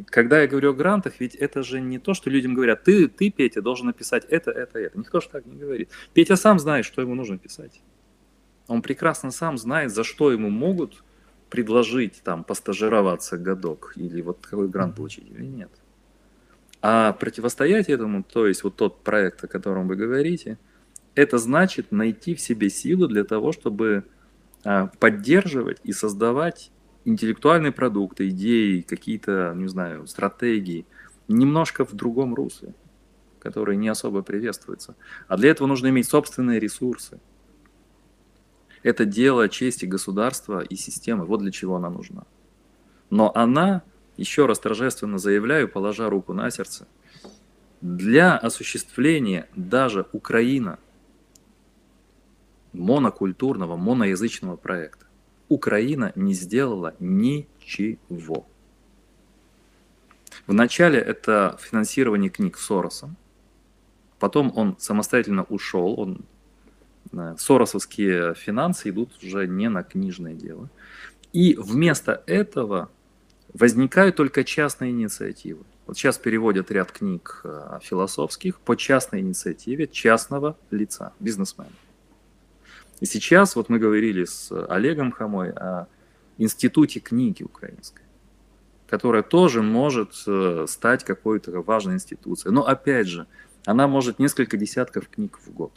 когда я говорю о грантах, ведь это же не то, что людям говорят, ты, ты Петя, должен написать это, это, это. Никто же так не говорит. Петя сам знает, что ему нужно писать. Он прекрасно сам знает, за что ему могут предложить там постажироваться годок или вот какой грант получить или нет. А противостоять этому, то есть вот тот проект, о котором вы говорите, это значит найти в себе силы для того, чтобы а, поддерживать и создавать интеллектуальные продукты, идеи, какие-то, не знаю, стратегии, немножко в другом русле, которые не особо приветствуются. А для этого нужно иметь собственные ресурсы. Это дело чести государства и системы. Вот для чего она нужна. Но она, еще раз торжественно заявляю, положа руку на сердце, для осуществления даже Украина монокультурного, моноязычного проекта Украина не сделала ничего. Вначале это финансирование книг Соросом, потом он самостоятельно ушел, он, э, соросовские финансы идут уже не на книжное дело. И вместо этого возникают только частные инициативы. Вот сейчас переводят ряд книг э, философских по частной инициативе частного лица, бизнесмена. И сейчас вот мы говорили с Олегом Хамой о институте книги украинской, которая тоже может э, стать какой-то важной институцией. Но опять же, она может несколько десятков книг в год.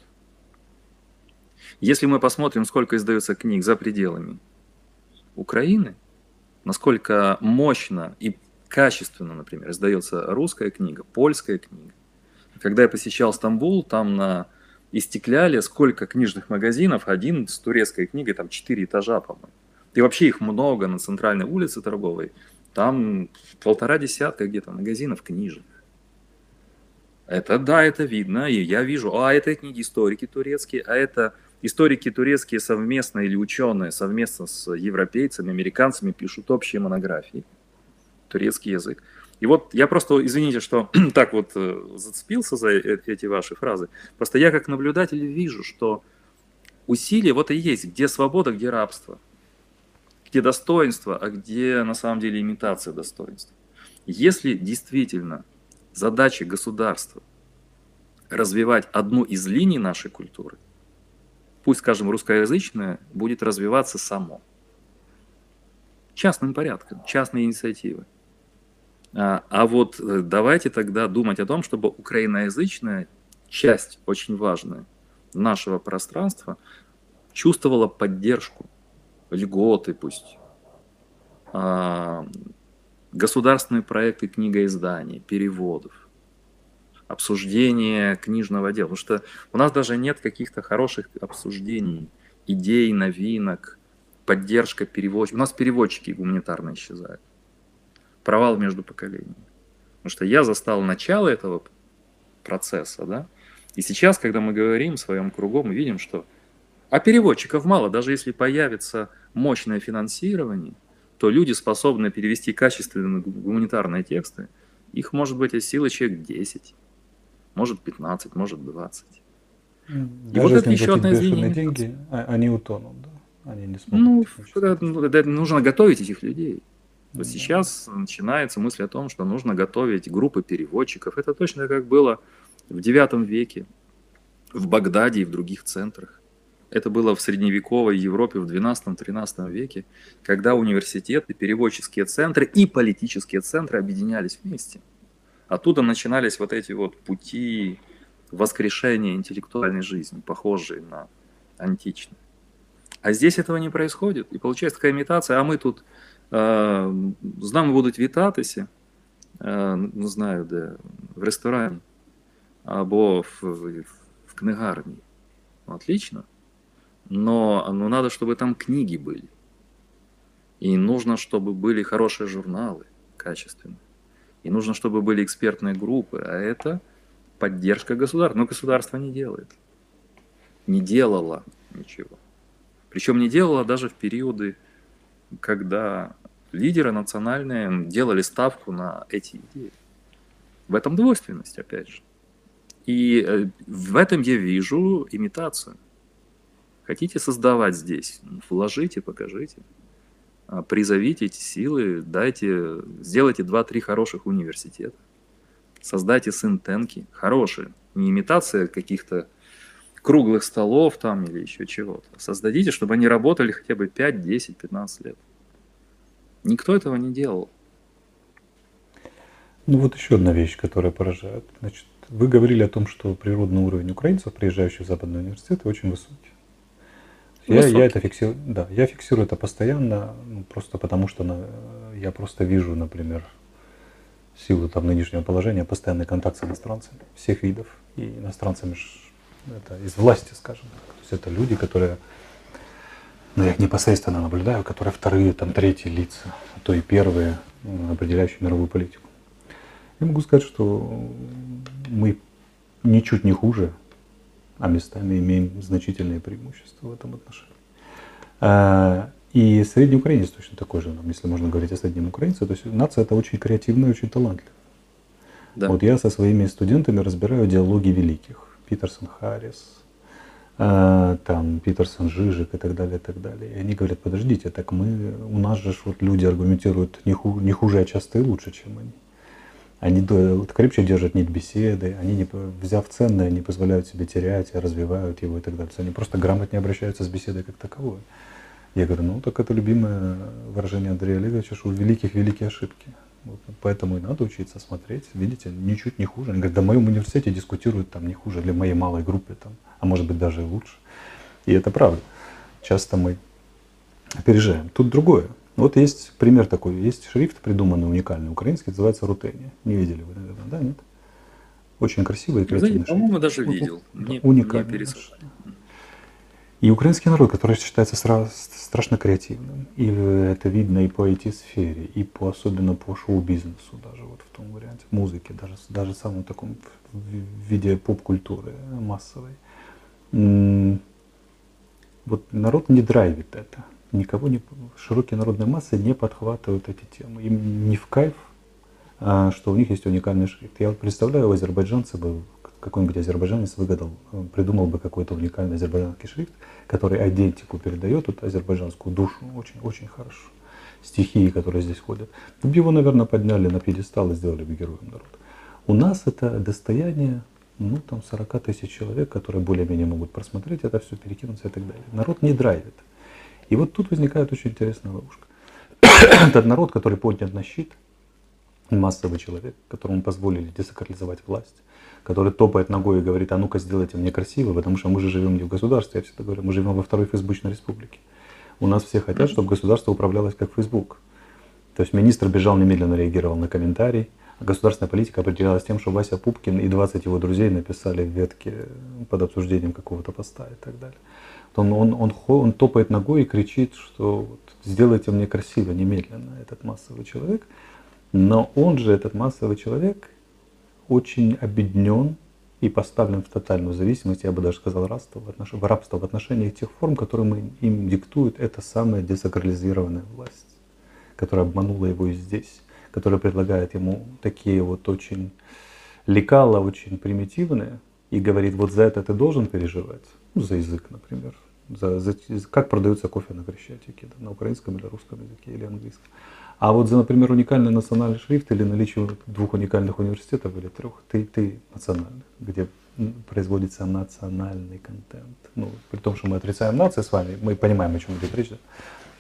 Если мы посмотрим, сколько издается книг за пределами Украины, насколько мощно и качественно, например, издается русская книга, польская книга. Когда я посещал Стамбул, там на истекляли, сколько книжных магазинов, один с турецкой книгой, там четыре этажа, по-моему. И вообще их много на центральной улице торговой. Там полтора десятка где-то магазинов книжек. Это да, это видно, и я вижу, а это книги историки турецкие, а это историки турецкие совместно или ученые совместно с европейцами, американцами пишут общие монографии, турецкий язык. И вот я просто, извините, что так вот э, зацепился за э, эти ваши фразы. Просто я как наблюдатель вижу, что усилие вот и есть, где свобода, где рабство, где достоинство, а где на самом деле имитация достоинства. Если действительно задача государства развивать одну из линий нашей культуры, пусть, скажем, русскоязычная, будет развиваться само. Частным порядком, частной инициативой. А, а вот э, давайте тогда думать о том, чтобы украиноязычная часть, очень важная, нашего пространства чувствовала поддержку, льготы пусть, а, государственные проекты книгоиздания, переводов, обсуждение книжного дела. Потому что у нас даже нет каких-то хороших обсуждений, идей, новинок, поддержка переводчиков. У нас переводчики гуманитарно исчезают провал между поколениями. Потому что я застал начало этого процесса, да, и сейчас, когда мы говорим в своем кругу, мы видим, что а переводчиков мало, даже если появится мощное финансирование, то люди способны перевести качественные гуманитарные тексты, их может быть от силы человек 10, может 15, может 20. Даже и вот это еще одна из линий. деньги, а, они утонут, да? Они не смогут. Ну, это, нужно готовить этих людей. Вот сейчас начинается мысль о том, что нужно готовить группы переводчиков. Это точно как было в IX веке, в Багдаде и в других центрах. Это было в средневековой Европе в XII-XIII веке, когда университеты, переводческие центры и политические центры объединялись вместе. Оттуда начинались вот эти вот пути воскрешения интеллектуальной жизни, похожие на античные. А здесь этого не происходит. И получается такая имитация, а мы тут з нами будуть вітатися, не знаю де, в ресторані або в, в, в книгарні. Отлично. Но ну, надо, чтобы там книги были. И нужно, чтобы были хорошие журналы, качественные. И нужно, чтобы были экспертные группы. А это поддержка государства. Но государство не делает. Не делало ничего. Причем не делало даже в периоды когда лидеры национальные делали ставку на эти идеи. В этом двойственность, опять же. И э, в этом я вижу имитацию. Хотите создавать здесь? Вложите, покажите. А, призовите эти силы, дайте, сделайте два-три хороших университета. Создайте синтенки, хорошие. Не имитация каких-то круглых столов там или еще чего-то. Создадите, чтобы они работали хотя бы 5, 10, 15 лет. Никто этого не делал. Ну вот еще одна вещь, которая поражает. Значит, вы говорили о том, что природный уровень украинцев, приезжающих в западные университеты, очень высокий. Я, я это фиксирую, да, я фиксирую это постоянно, ну, просто потому что на, я просто вижу, например, в силу там нынешнего положения постоянный контакт с иностранцами всех видов и иностранцами это из власти, скажем так. То есть это люди, которые, ну я их непосредственно наблюдаю, которые вторые, там третьи лица, а то и первые, определяющие мировую политику. Я могу сказать, что мы ничуть не хуже, а местами имеем значительные преимущества в этом отношении. А, и средний украинец точно такой же, если можно говорить о среднем украинце. То есть нация это очень креативная, очень талантливая. Да. Вот я со своими студентами разбираю диалоги великих. Питерсон Харрис, а, там Питерсон Жижик и так далее, и так далее. И они говорят, подождите, так мы, у нас же вот люди аргументируют не, ху, не хуже, а часто и лучше, чем они. Они крепче держат нить беседы, они, не, взяв ценное, не позволяют себе терять, а развивают его и так далее. Они просто грамотнее обращаются с беседой как таковой. Я говорю, ну так это любимое выражение Андрея Олеговича, что у великих великие ошибки. Вот, поэтому и надо учиться смотреть. Видите, ничуть не хуже. Они говорят, да в моем университете дискутируют там не хуже, для моей малой группы там, а может быть даже и лучше. И это правда. Часто мы опережаем. Тут другое. Вот есть пример такой. Есть шрифт, придуманный уникальный, украинский, называется Рутения. Не видели вы, наверное, да? Нет? Очень красивый и креативный Знаете, По-моему, даже видел. Не, уникальный. Не и украинский народ, который считается страшно креативным. И это видно и по IT-сфере, и по, особенно по шоу-бизнесу, даже вот в том варианте, музыки, даже, даже в самом таком виде поп-культуры массовой. Вот народ не драйвит это никого не, широкие народные массы не подхватывают эти темы. Им не в кайф, а, что у них есть уникальный шрифт. Я представляю, у азербайджанца бы, какой-нибудь азербайджанец выгадал, э, придумал бы какой-то уникальный азербайджанский шрифт, который идентику передает вот азербайджанскую душу очень-очень хорошо. Стихии, которые здесь ходят. бы его, наверное, подняли на пьедестал и сделали бы героем народа. У нас это достояние ну, там 40 тысяч человек, которые более-менее могут просмотреть это все, перекинуться и так далее. Народ не драйвит. И вот тут возникает очень интересная ловушка. Этот народ, который поднят на щит, массовый человек, которому позволили десакрализовать власть, который топает ногой и говорит, а ну-ка сделайте мне красиво, потому что мы же живем не в государстве, я всегда говорю, мы живем во второй фейсбучной республике. У нас все хотят, чтобы государство управлялось как Фейсбук. То есть министр бежал, немедленно реагировал на комментарий, а государственная политика определялась тем, что Вася Пупкин и 20 его друзей написали в ветке под обсуждением какого-то поста и так далее он, он, он, он топает ногой и кричит, что вот, сделайте мне красиво немедленно этот массовый человек. Но он же, этот массовый человек, очень обеднен и поставлен в тотальную зависимость, я бы даже сказал, рабство в, отнош... в рабство в отношении тех форм, которые мы, им диктует эта самая десакрализированная власть, которая обманула его и здесь, которая предлагает ему такие вот очень лекала, очень примитивные, и говорит, вот за это ты должен переживать, ну, за язык, например, за, за, как продается кофе на Крещатике, да, на украинском или русском языке или английском. А вот за, например, уникальный национальный шрифт или наличие двух уникальных университетов или трех, ты, ты национальный, где производится национальный контент. Ну, при том, что мы отрицаем нации с вами, мы понимаем, о чем идет речь,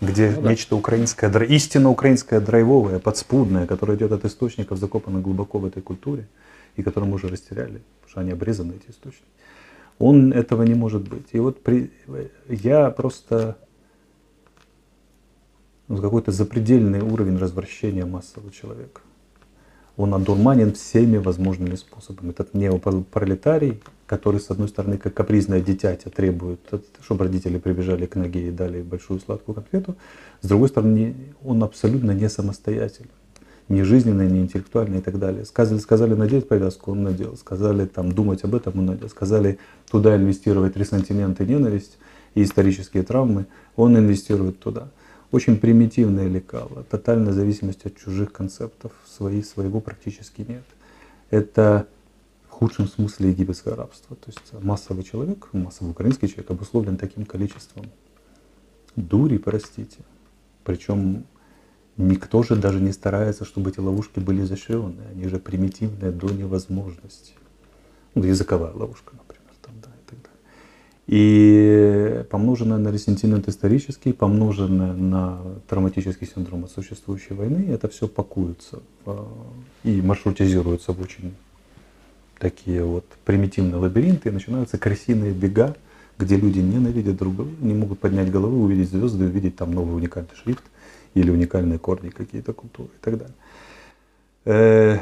где ну, да. нечто украинское, истинно украинское, драйвовое, подспудное, которое идет от источников, закопано глубоко в этой культуре, и которое мы уже растеряли, потому что они обрезаны, эти источники. Он этого не может быть. И вот при, я просто ну, какой-то запредельный уровень развращения массового человека. Он одурманен всеми возможными способами. Этот неопролетарий, который, с одной стороны, как капризное дитятя требует, чтобы родители прибежали к ноге и дали большую сладкую конфету, с другой стороны, он абсолютно не самостоятельный не жизненные, не интеллектуальные и так далее. Сказали, сказали надеть повязку, он надел. Сказали там думать об этом, он надел. Сказали туда инвестировать ресентимент и ненависть и исторические травмы, он инвестирует туда. Очень примитивное лекало, тотальная зависимость от чужих концептов, свои, своего практически нет. Это худшем смысле египетское рабство. То есть массовый человек, массовый украинский человек обусловлен таким количеством дури, простите. Причем никто же даже не старается, чтобы эти ловушки были изощренные. Они же примитивные до невозможности. Ну, языковая ловушка, например, там, да, и так далее. И помноженное на ресентимент исторический, помноженное на травматический синдром от существующей войны, это все пакуется и маршрутизируется в очень такие вот примитивные лабиринты, и начинаются крысиные бега, где люди ненавидят друг друга, не могут поднять головы, увидеть звезды, увидеть там новый уникальный шрифт или уникальные корни какие-то культуры и так далее. Э,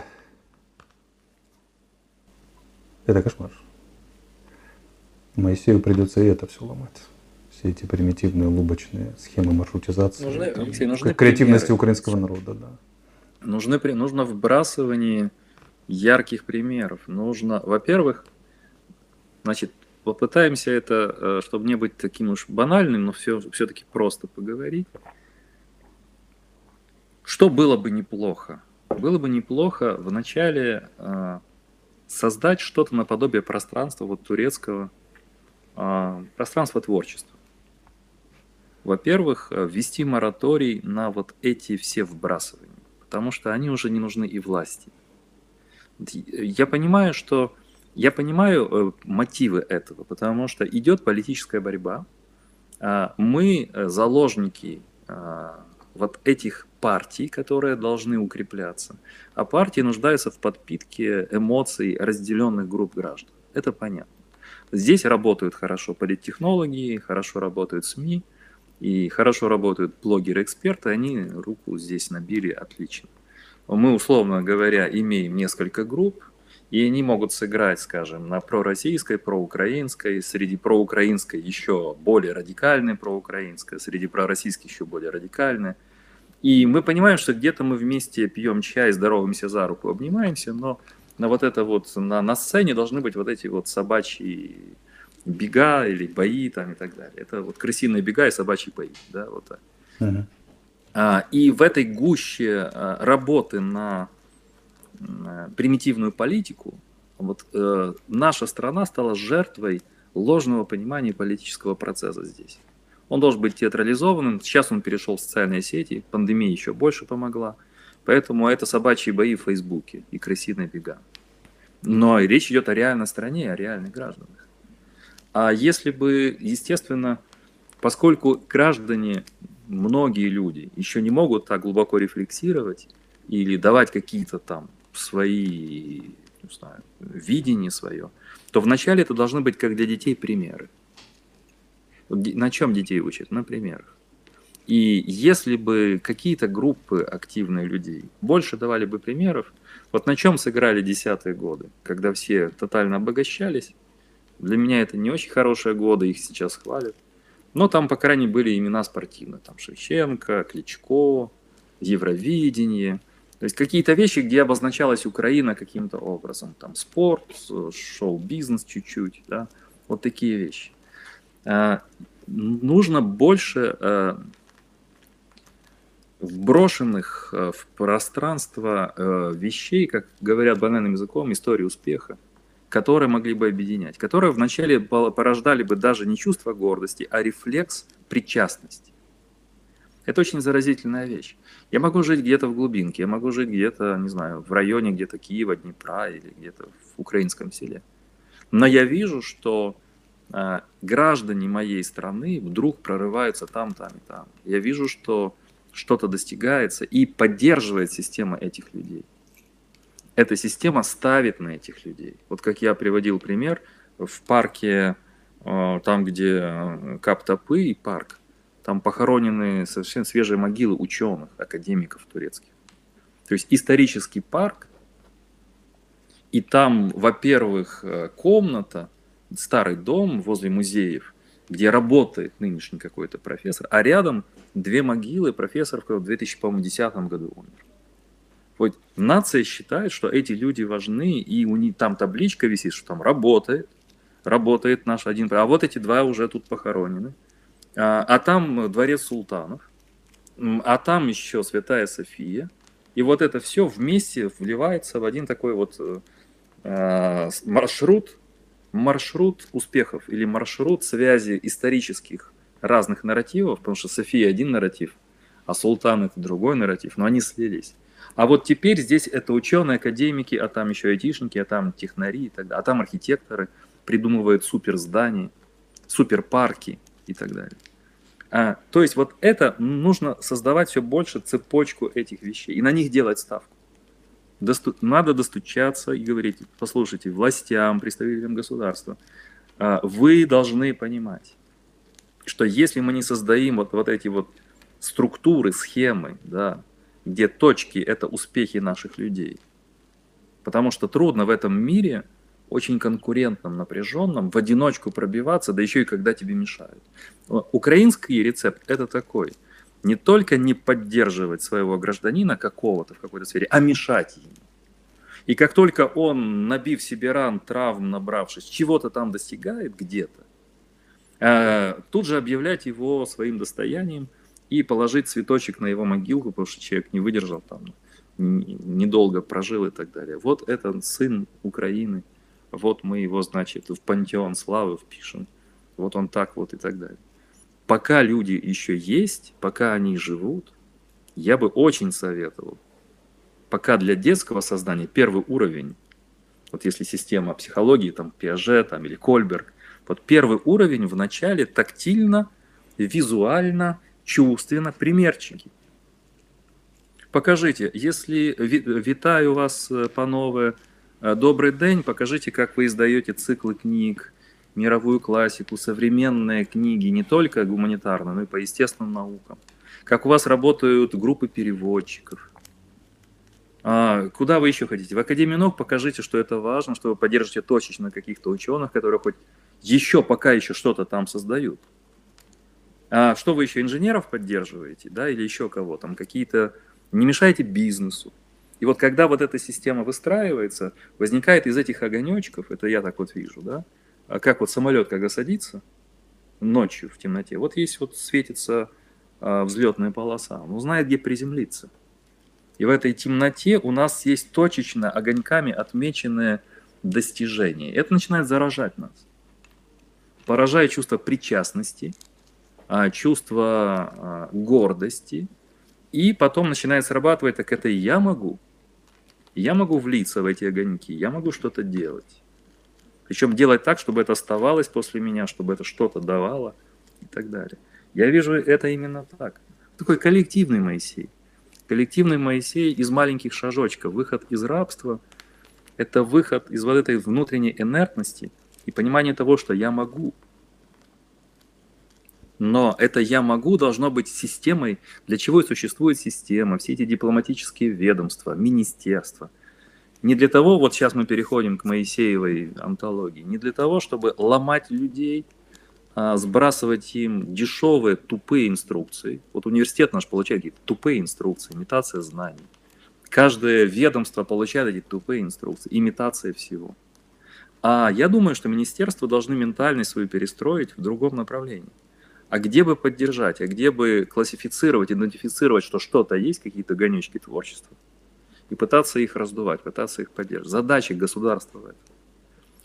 это кошмар. Моисею придется и это все ломать. Все эти примитивные лубочные схемы маршрутизации. Нужны, Алексей, нужны креативности примеры. украинского народа, да. Нужны, нужно вбрасывание ярких примеров. Нужно, во-первых, значит, попытаемся это, э, чтобы не быть таким уж банальным, но все, все-таки просто поговорить. Что было бы неплохо? Было бы неплохо вначале э, создать что-то наподобие пространства вот турецкого, э, пространства творчества. Во-первых, ввести мораторий на вот эти все вбрасывания, потому что они уже не нужны и власти. Я понимаю, что я понимаю э, мотивы этого, потому что идет политическая борьба. А, мы э, заложники вот этих партий, которые должны укрепляться. А партии нуждаются в подпитке эмоций разделенных групп граждан. Это понятно. Здесь работают хорошо политтехнологии, хорошо работают СМИ, и хорошо работают блогеры-эксперты, они руку здесь набили отлично мы, условно говоря, имеем несколько групп, и они могут сыграть, скажем, на пророссийской, проукраинской, среди проукраинской еще более радикальной проукраинской, среди пророссийских еще более радикальной. И мы понимаем, что где-то мы вместе пьем чай, здороваемся за руку, обнимаемся, но на вот это вот, на, на сцене должны быть вот эти вот собачьи бега или бои там и так далее. Это вот крысиные бега и собачьи бои, да, вот так. Uh-huh. А, и в этой гуще а, работы на примитивную политику вот, э, наша страна стала жертвой ложного понимания политического процесса здесь. Он должен быть театрализованным. Сейчас он перешел в социальные сети, пандемия еще больше помогла. Поэтому это собачьи бои в Фейсбуке и крысиные бега. Но речь идет о реальной стране, о реальных гражданах. А если бы, естественно, поскольку граждане многие люди еще не могут так глубоко рефлексировать или давать какие-то там свои, не знаю, видения свое, то вначале это должны быть как для детей примеры. На чем детей учат? На примерах. И если бы какие-то группы активных людей больше давали бы примеров, вот на чем сыграли десятые годы, когда все тотально обогащались, для меня это не очень хорошие годы, их сейчас хвалят. Но там, по крайней мере, были имена спортивные. Там Шевченко, Кличко, Евровидение. То есть какие-то вещи, где обозначалась Украина каким-то образом. Там спорт, шоу-бизнес чуть-чуть. Да? Вот такие вещи. А, нужно больше а, вброшенных а, в пространство вещей, как говорят банальным языком, истории успеха которые могли бы объединять, которые вначале порождали бы даже не чувство гордости, а рефлекс причастности. Это очень заразительная вещь. Я могу жить где-то в глубинке, я могу жить где-то, не знаю, в районе где-то Киева, Днепра или где-то в украинском селе. Но я вижу, что э, граждане моей страны вдруг прорываются там, там и там. Я вижу, что что-то достигается и поддерживает система этих людей эта система ставит на этих людей. Вот как я приводил пример, в парке, э, там, где э, Каптопы и парк, там похоронены совершенно свежие могилы ученых, академиков турецких. То есть исторический парк, и там, во-первых, э, комната, старый дом возле музеев, где работает нынешний какой-то профессор, а рядом две могилы, профессор в 2010 году умер. Вот нация считает, что эти люди важны, и у них там табличка висит, что там работает, работает наш один, а вот эти два уже тут похоронены. А, а там дворец султанов, а там еще Святая София. И вот это все вместе вливается в один такой вот э, э, маршрут, маршрут успехов или маршрут связи исторических разных нарративов, потому что София один нарратив, а Султан это другой нарратив, но они слились. А вот теперь здесь это ученые, академики, а там еще айтишники, а там технари и так далее, а там архитекторы придумывают супер здания, супер парки и так далее. А, то есть вот это нужно создавать все больше цепочку этих вещей и на них делать ставку. Досту, надо достучаться и говорить, послушайте, властям, представителям государства, а, вы должны понимать, что если мы не создадим вот, вот эти вот структуры, схемы, да, где точки – это успехи наших людей, потому что трудно в этом мире – очень конкурентном, напряженном, в одиночку пробиваться, да еще и когда тебе мешают. Украинский рецепт это такой. Не только не поддерживать своего гражданина какого-то в какой-то сфере, а мешать ему. И как только он, набив себе ран, травм набравшись, чего-то там достигает где-то, э, тут же объявлять его своим достоянием и положить цветочек на его могилку, потому что человек не выдержал там, недолго прожил и так далее. Вот это сын Украины – вот мы его, значит, в пантеон славы впишем, вот он так вот и так далее. Пока люди еще есть, пока они живут, я бы очень советовал, пока для детского сознания первый уровень, вот если система психологии, там Пиаже там, или Кольберг, вот первый уровень в начале тактильно, визуально, чувственно, примерчики. Покажите, если витаю вас, э, панове, Э, добрый день, покажите, как вы издаете циклы книг, мировую классику, современные книги, не только гуманитарные, но и по естественным наукам. Как у вас работают группы переводчиков. А, куда вы еще хотите? В Академию наук покажите, что это важно, что вы поддержите точечно каких-то ученых, которые хоть еще пока еще что-то там создают. А что вы еще инженеров поддерживаете, да, или еще кого там, какие-то... Не мешайте бизнесу. И вот когда вот эта система выстраивается, возникает из этих огонечков, это я так вот вижу, да, как вот самолет, когда садится ночью в темноте, вот есть вот светится а, взлетная полоса, он знает, где приземлиться. И в этой темноте у нас есть точечно огоньками отмеченные достижения. Это начинает заражать нас. Поражает чувство причастности, а, чувство а, гордости, и потом начинает срабатывать, так это я могу. Я могу влиться в эти огоньки, я могу что-то делать. Причем делать так, чтобы это оставалось после меня, чтобы это что-то давало и так далее. Я вижу это именно так. Такой коллективный Моисей. Коллективный Моисей из маленьких шажочков. Выход из рабства – это выход из вот этой внутренней инертности и понимание того, что я могу. Но это «я могу» должно быть системой, для чего и существует система, все эти дипломатические ведомства, министерства. Не для того, вот сейчас мы переходим к Моисеевой антологии, не для того, чтобы ломать людей, а сбрасывать им дешевые, тупые инструкции. Вот университет наш получает какие-то тупые инструкции, имитация знаний. Каждое ведомство получает эти тупые инструкции, имитация всего. А я думаю, что министерства должны ментальность свою перестроить в другом направлении а где бы поддержать, а где бы классифицировать, идентифицировать, что что-то есть, какие-то гонючки творчества, и пытаться их раздувать, пытаться их поддерживать. Задача государства в этом.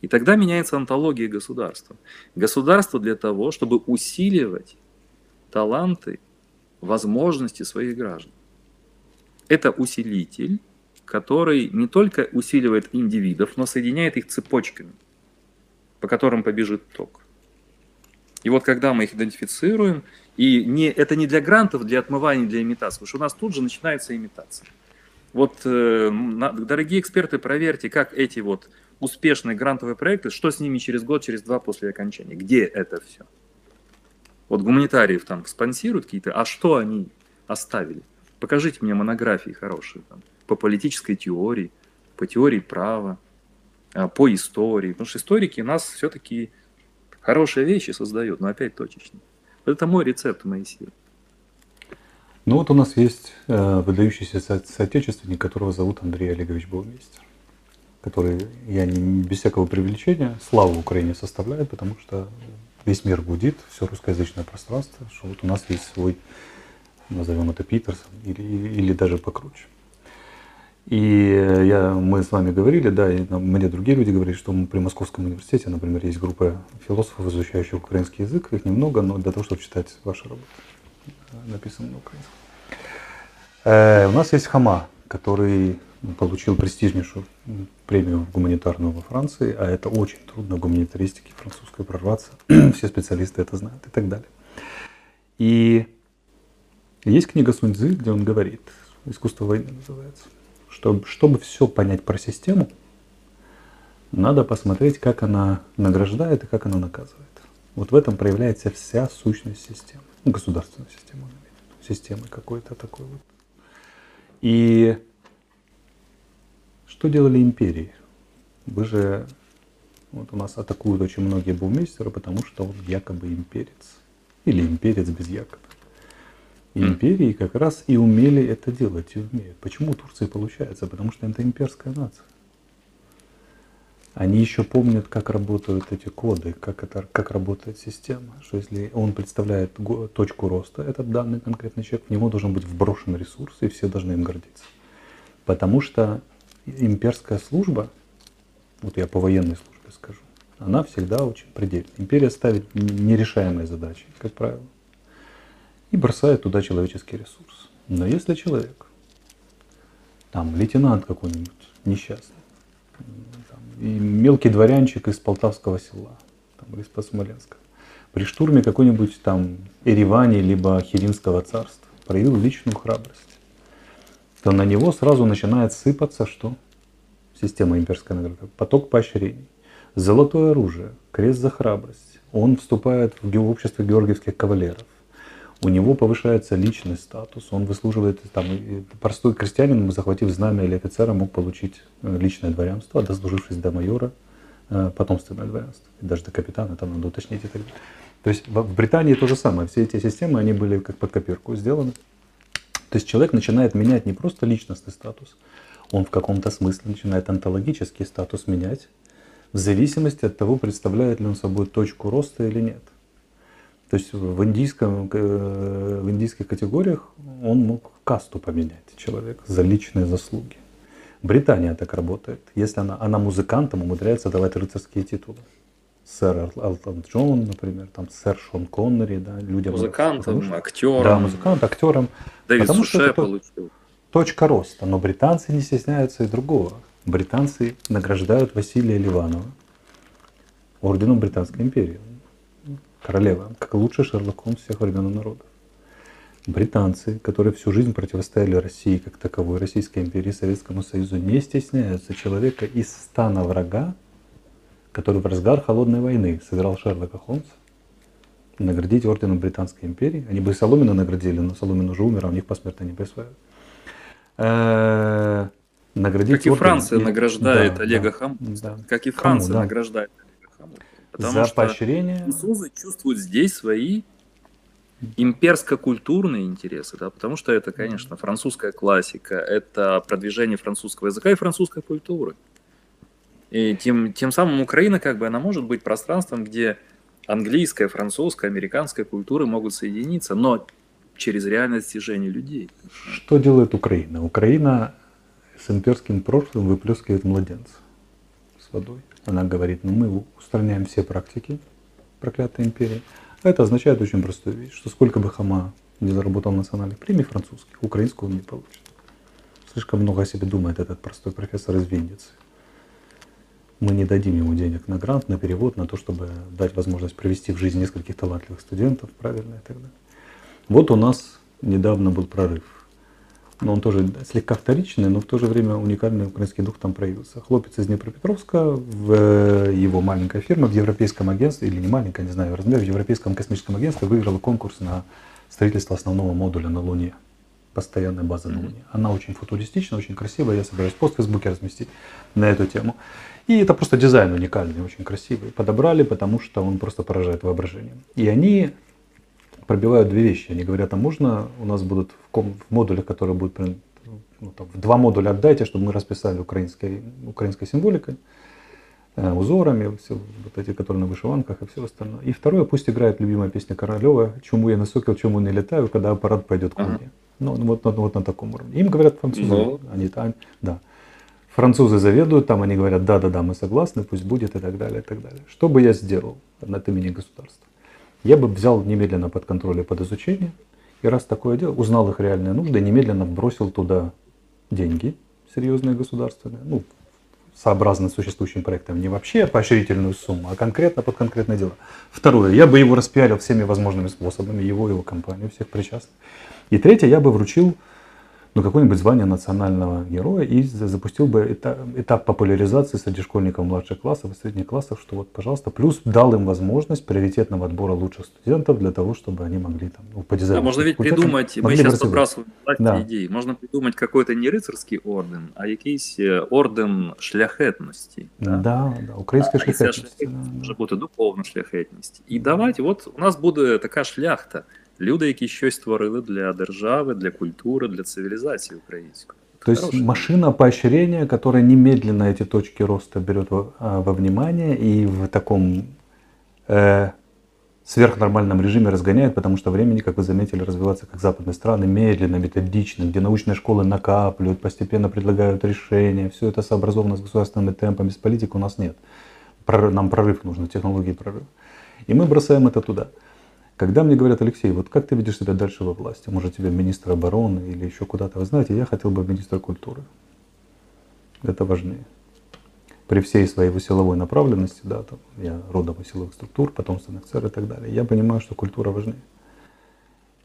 И тогда меняется антология государства. Государство для того, чтобы усиливать таланты, возможности своих граждан. Это усилитель, который не только усиливает индивидов, но соединяет их цепочками, по которым побежит ток. И вот когда мы их идентифицируем, и не, это не для грантов, для отмывания, для имитации, потому что у нас тут же начинается имитация. Вот, э, дорогие эксперты, проверьте, как эти вот успешные грантовые проекты, что с ними через год, через два после окончания, где это все. Вот гуманитариев там спонсируют какие-то, а что они оставили? Покажите мне монографии хорошие там, по политической теории, по теории права, а, по истории. Потому что историки нас все-таки Хорошие вещи создают, но опять точечно. Это мой рецепт Моисея. Ну вот у нас есть э, выдающийся со- соотечественник, которого зовут Андрей Олегович Баумейстер, который, я не без всякого привлечения, славу Украине составляет, потому что весь мир гудит, все русскоязычное пространство, что вот у нас есть свой, назовем это Питерсон, или, или даже покруче. И я, мы с вами говорили, да, и мне другие люди говорили, что при Московском университете, например, есть группа философов, изучающих украинский язык, их немного, но для того, чтобы читать ваши работы, написаны на украинском. Э, у нас есть Хама, который получил престижнейшую премию гуманитарную во Франции, а это очень трудно в гуманитаристике французской прорваться, все специалисты это знают и так далее. И есть книга Суньцзы, где он говорит, «Искусство войны» называется, что, чтобы все понять про систему, надо посмотреть, как она награждает и как она наказывает. Вот в этом проявляется вся сущность системы, ну, государственной системы, системы какой-то такой вот. И что делали империи? Вы же, вот у нас атакуют очень многие бумейстеры, потому что он якобы имперец. Или имперец без якобы. И империи как раз и умели это делать, и умеют. Почему у Турции получается? Потому что это имперская нация. Они еще помнят, как работают эти коды, как, это, как работает система. Что если он представляет точку роста, этот данный конкретный человек, в него должен быть вброшен ресурс, и все должны им гордиться. Потому что имперская служба, вот я по военной службе скажу, она всегда очень предельна. Империя ставит нерешаемые задачи, как правило и бросает туда человеческий ресурс. Но если человек, там, лейтенант какой-нибудь несчастный, мелкий дворянчик из Полтавского села, там, или из Смоленска, при штурме какой-нибудь там Еревани, либо Хиринского царства проявил личную храбрость, то на него сразу начинает сыпаться что? Система имперской награды. Поток поощрений. Золотое оружие, крест за храбрость. Он вступает в общество георгиевских кавалеров у него повышается личный статус, он выслуживает, там, простой крестьянин, захватив знамя или офицера, мог получить э, личное дворянство, а дослужившись до майора, э, потомственное дворянство, даже до капитана, там надо уточнить и так далее. То есть в Британии то же самое, все эти системы, они были как под копирку сделаны. То есть человек начинает менять не просто личностный статус, он в каком-то смысле начинает онтологический статус менять, в зависимости от того, представляет ли он собой точку роста или нет. То есть в, индийском, э, в индийских категориях он мог касту поменять человек за личные заслуги. Британия так работает. Если она, она музыкантам умудряется давать рыцарские титулы. Сэр Элтон Джон, например, там сэр Шон Коннери, да, людям. Музыкантам, что, актерам. Да, музыкантам, актерам. Дэвид потому Суше что получил. Точка роста. Но британцы не стесняются и другого. Британцы награждают Василия Ливанова орденом Британской империи королева, как лучший Шерлок Холмс всех времен и народов. Британцы, которые всю жизнь противостояли России как таковой, Российской империи, Советскому Союзу, не стесняются человека из стана врага, который в разгар холодной войны сыграл Шерлока Холмса, наградить орденом Британской империи. Они бы и Соломина наградили, но Соломин уже умер, а у них посмертно не присваивают. Э, наградить как и Франция награждает Олега Хамута. Как и Франция награждает Потому за что поощрение. французы чувствуют здесь свои имперско-культурные интересы, да, потому что это, конечно, французская классика, это продвижение французского языка и французской культуры. И тем, тем самым Украина, как бы, она может быть пространством, где английская, французская, американская культуры могут соединиться, но через реальное достижение людей. Что делает Украина? Украина с имперским прошлым выплескивает младенца с водой. Она говорит, ну мы устраняем все практики проклятой империи. А это означает очень простую вещь, что сколько бы Хама не заработал национальных премий французских, украинского он не получит. Слишком много о себе думает этот простой профессор из Винницы. Мы не дадим ему денег на грант, на перевод, на то, чтобы дать возможность провести в жизнь нескольких талантливых студентов, правильно и так далее. Вот у нас недавно был прорыв но он тоже слегка вторичный, но в то же время уникальный украинский дух там проявился. Хлопец из Днепропетровска в э, его маленькая фирма в Европейском агентстве, или не маленькая, не знаю размер, в Европейском космическом агентстве выиграла конкурс на строительство основного модуля на Луне, постоянной базы на Луне. Она очень футуристичная, очень красивая, я собираюсь пост в Фейсбуке разместить на эту тему. И это просто дизайн уникальный, очень красивый. Подобрали, потому что он просто поражает воображением. И они пробивают две вещи. Они говорят, а можно у нас будут в, ком, в модулях, которые будут ну, там, в два модуля отдайте, чтобы мы расписали украинской, украинской символикой, э, узорами, все вот эти, которые на вышиванках и все остальное. И второе, пусть играет любимая песня Королева «Чему я насокил, чему не летаю, когда аппарат пойдет ко мне». Ну, вот, вот, вот на таком уровне. Им говорят французы, Но... они там, да. Французы заведуют, там они говорят, да-да-да, мы согласны, пусть будет и так далее, и так далее. Что бы я сделал от имени государства? Я бы взял немедленно под контроль и под изучение, и раз такое дело, узнал их реальные нужды, немедленно бросил туда деньги серьезные государственные, ну, сообразно существующим проектам, не вообще поощрительную сумму, а конкретно под конкретное дело. Второе, я бы его распиарил всеми возможными способами, его, его компанию, всех причастных. И третье, я бы вручил ну, какое-нибудь звание национального героя и запустил бы этап, этап популяризации среди школьников младших классов и средних классов, что вот, пожалуйста, плюс дал им возможность приоритетного отбора лучших студентов для того, чтобы они могли там, ну, по дизайну. Да, можно ведь придумать, мы сейчас подбрасываем да. идеи, можно придумать какой-то не рыцарский орден, а якийсь орден шляхетности. Да, да, да українська да, шляхетність. Може бути духовна шляхетність. І давайте, от у нас буде така шляхта – люди, які щось творили для держави, для культури, для цивілізації української. То есть машина поощрения, которая немедленно эти точки роста берет во, во внимание и в таком э, сверхнормальном режиме разгоняет, потому что времени, как вы заметили, развиваться как западные страны медленно, методично, где научные школы накапливают, постепенно предлагают решения, все это сообразовано с государственными темпами, с политикой у нас нет. Нам прорыв нужно, технологии прорыв. И мы бросаем это туда. Когда мне говорят, Алексей, вот как ты видишь себя дальше во власти? Может тебе министр обороны или еще куда-то? Вы знаете, я хотел бы министра культуры. Это важнее. При всей своей силовой направленности, да, там, я родом из силовых структур, потомственных царь и так далее, я понимаю, что культура важнее.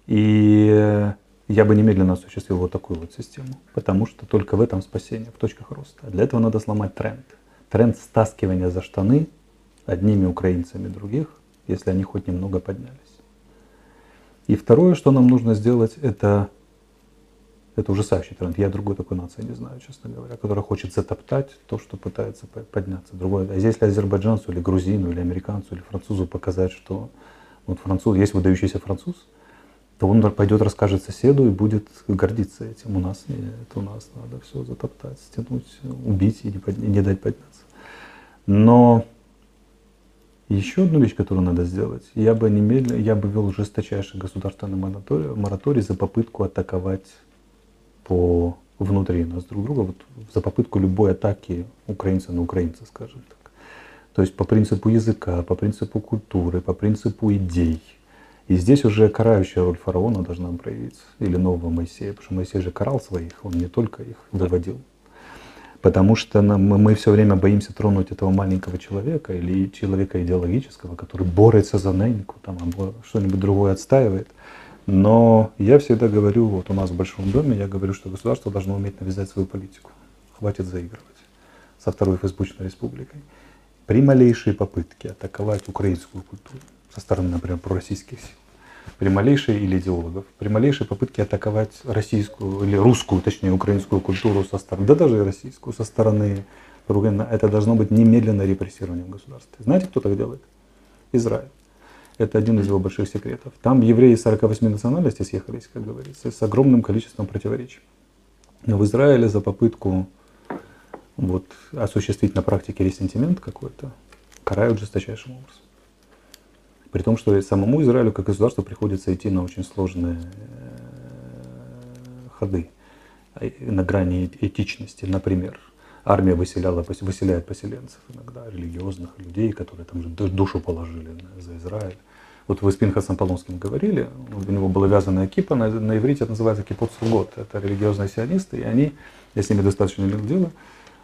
И я бы немедленно осуществил вот такую вот систему, потому что только в этом спасение, в точках роста. Для этого надо сломать тренд. Тренд стаскивания за штаны одними украинцами других, если они хоть немного поднялись. И второе, что нам нужно сделать, это, это ужасающий тренд. Я другой такой нации не знаю, честно говоря, которая хочет затоптать то, что пытается подняться. Другое. А если азербайджанцу или грузину, или американцу, или французу показать, что вот француз, есть выдающийся француз, то он пойдет, расскажет соседу и будет гордиться этим. У нас нет, у нас надо все затоптать, стянуть, убить и не, под, не дать подняться. Но еще одну вещь, которую надо сделать, я бы немедленно, я бы вел жесточайший государственный мораторий, мораторий за попытку атаковать по внутри нас друг друга, вот за попытку любой атаки украинца на украинца, скажем так. То есть по принципу языка, по принципу культуры, по принципу идей. И здесь уже карающая роль фараона должна проявиться, или нового Моисея, потому что Моисей же карал своих, он не только их выводил. Потому что мы, все время боимся тронуть этого маленького человека или человека идеологического, который борется за неньку, там, что-нибудь другое отстаивает. Но я всегда говорю, вот у нас в Большом доме, я говорю, что государство должно уметь навязать свою политику. Хватит заигрывать со второй фейсбучной республикой. При малейшей попытке атаковать украинскую культуру со стороны, например, пророссийских сил, при малейшей или идеологов, при малейшей попытке атаковать российскую или русскую, точнее украинскую культуру со стороны, да даже и российскую, со стороны Ругена, это должно быть немедленное репрессирование в государстве. Знаете, кто так делает? Израиль. Это один из его больших секретов. Там евреи 48 национальностей съехались, как говорится, с огромным количеством противоречий. Но в Израиле за попытку вот, осуществить на практике ресентимент какой-то карают жесточайшим образом. При том, что самому Израилю как государству приходится идти на очень сложные э, ходы э, на грани этичности. Например, армия выселяла, выселяет поселенцев иногда, религиозных людей, которые там душу положили за Израиль. Вот вы с Пинхасом Полонским говорили, у него была вязаная кипа, на, на иврите это называется кипот сугот. Это религиозные сионисты, и они, я с ними достаточно имел дело,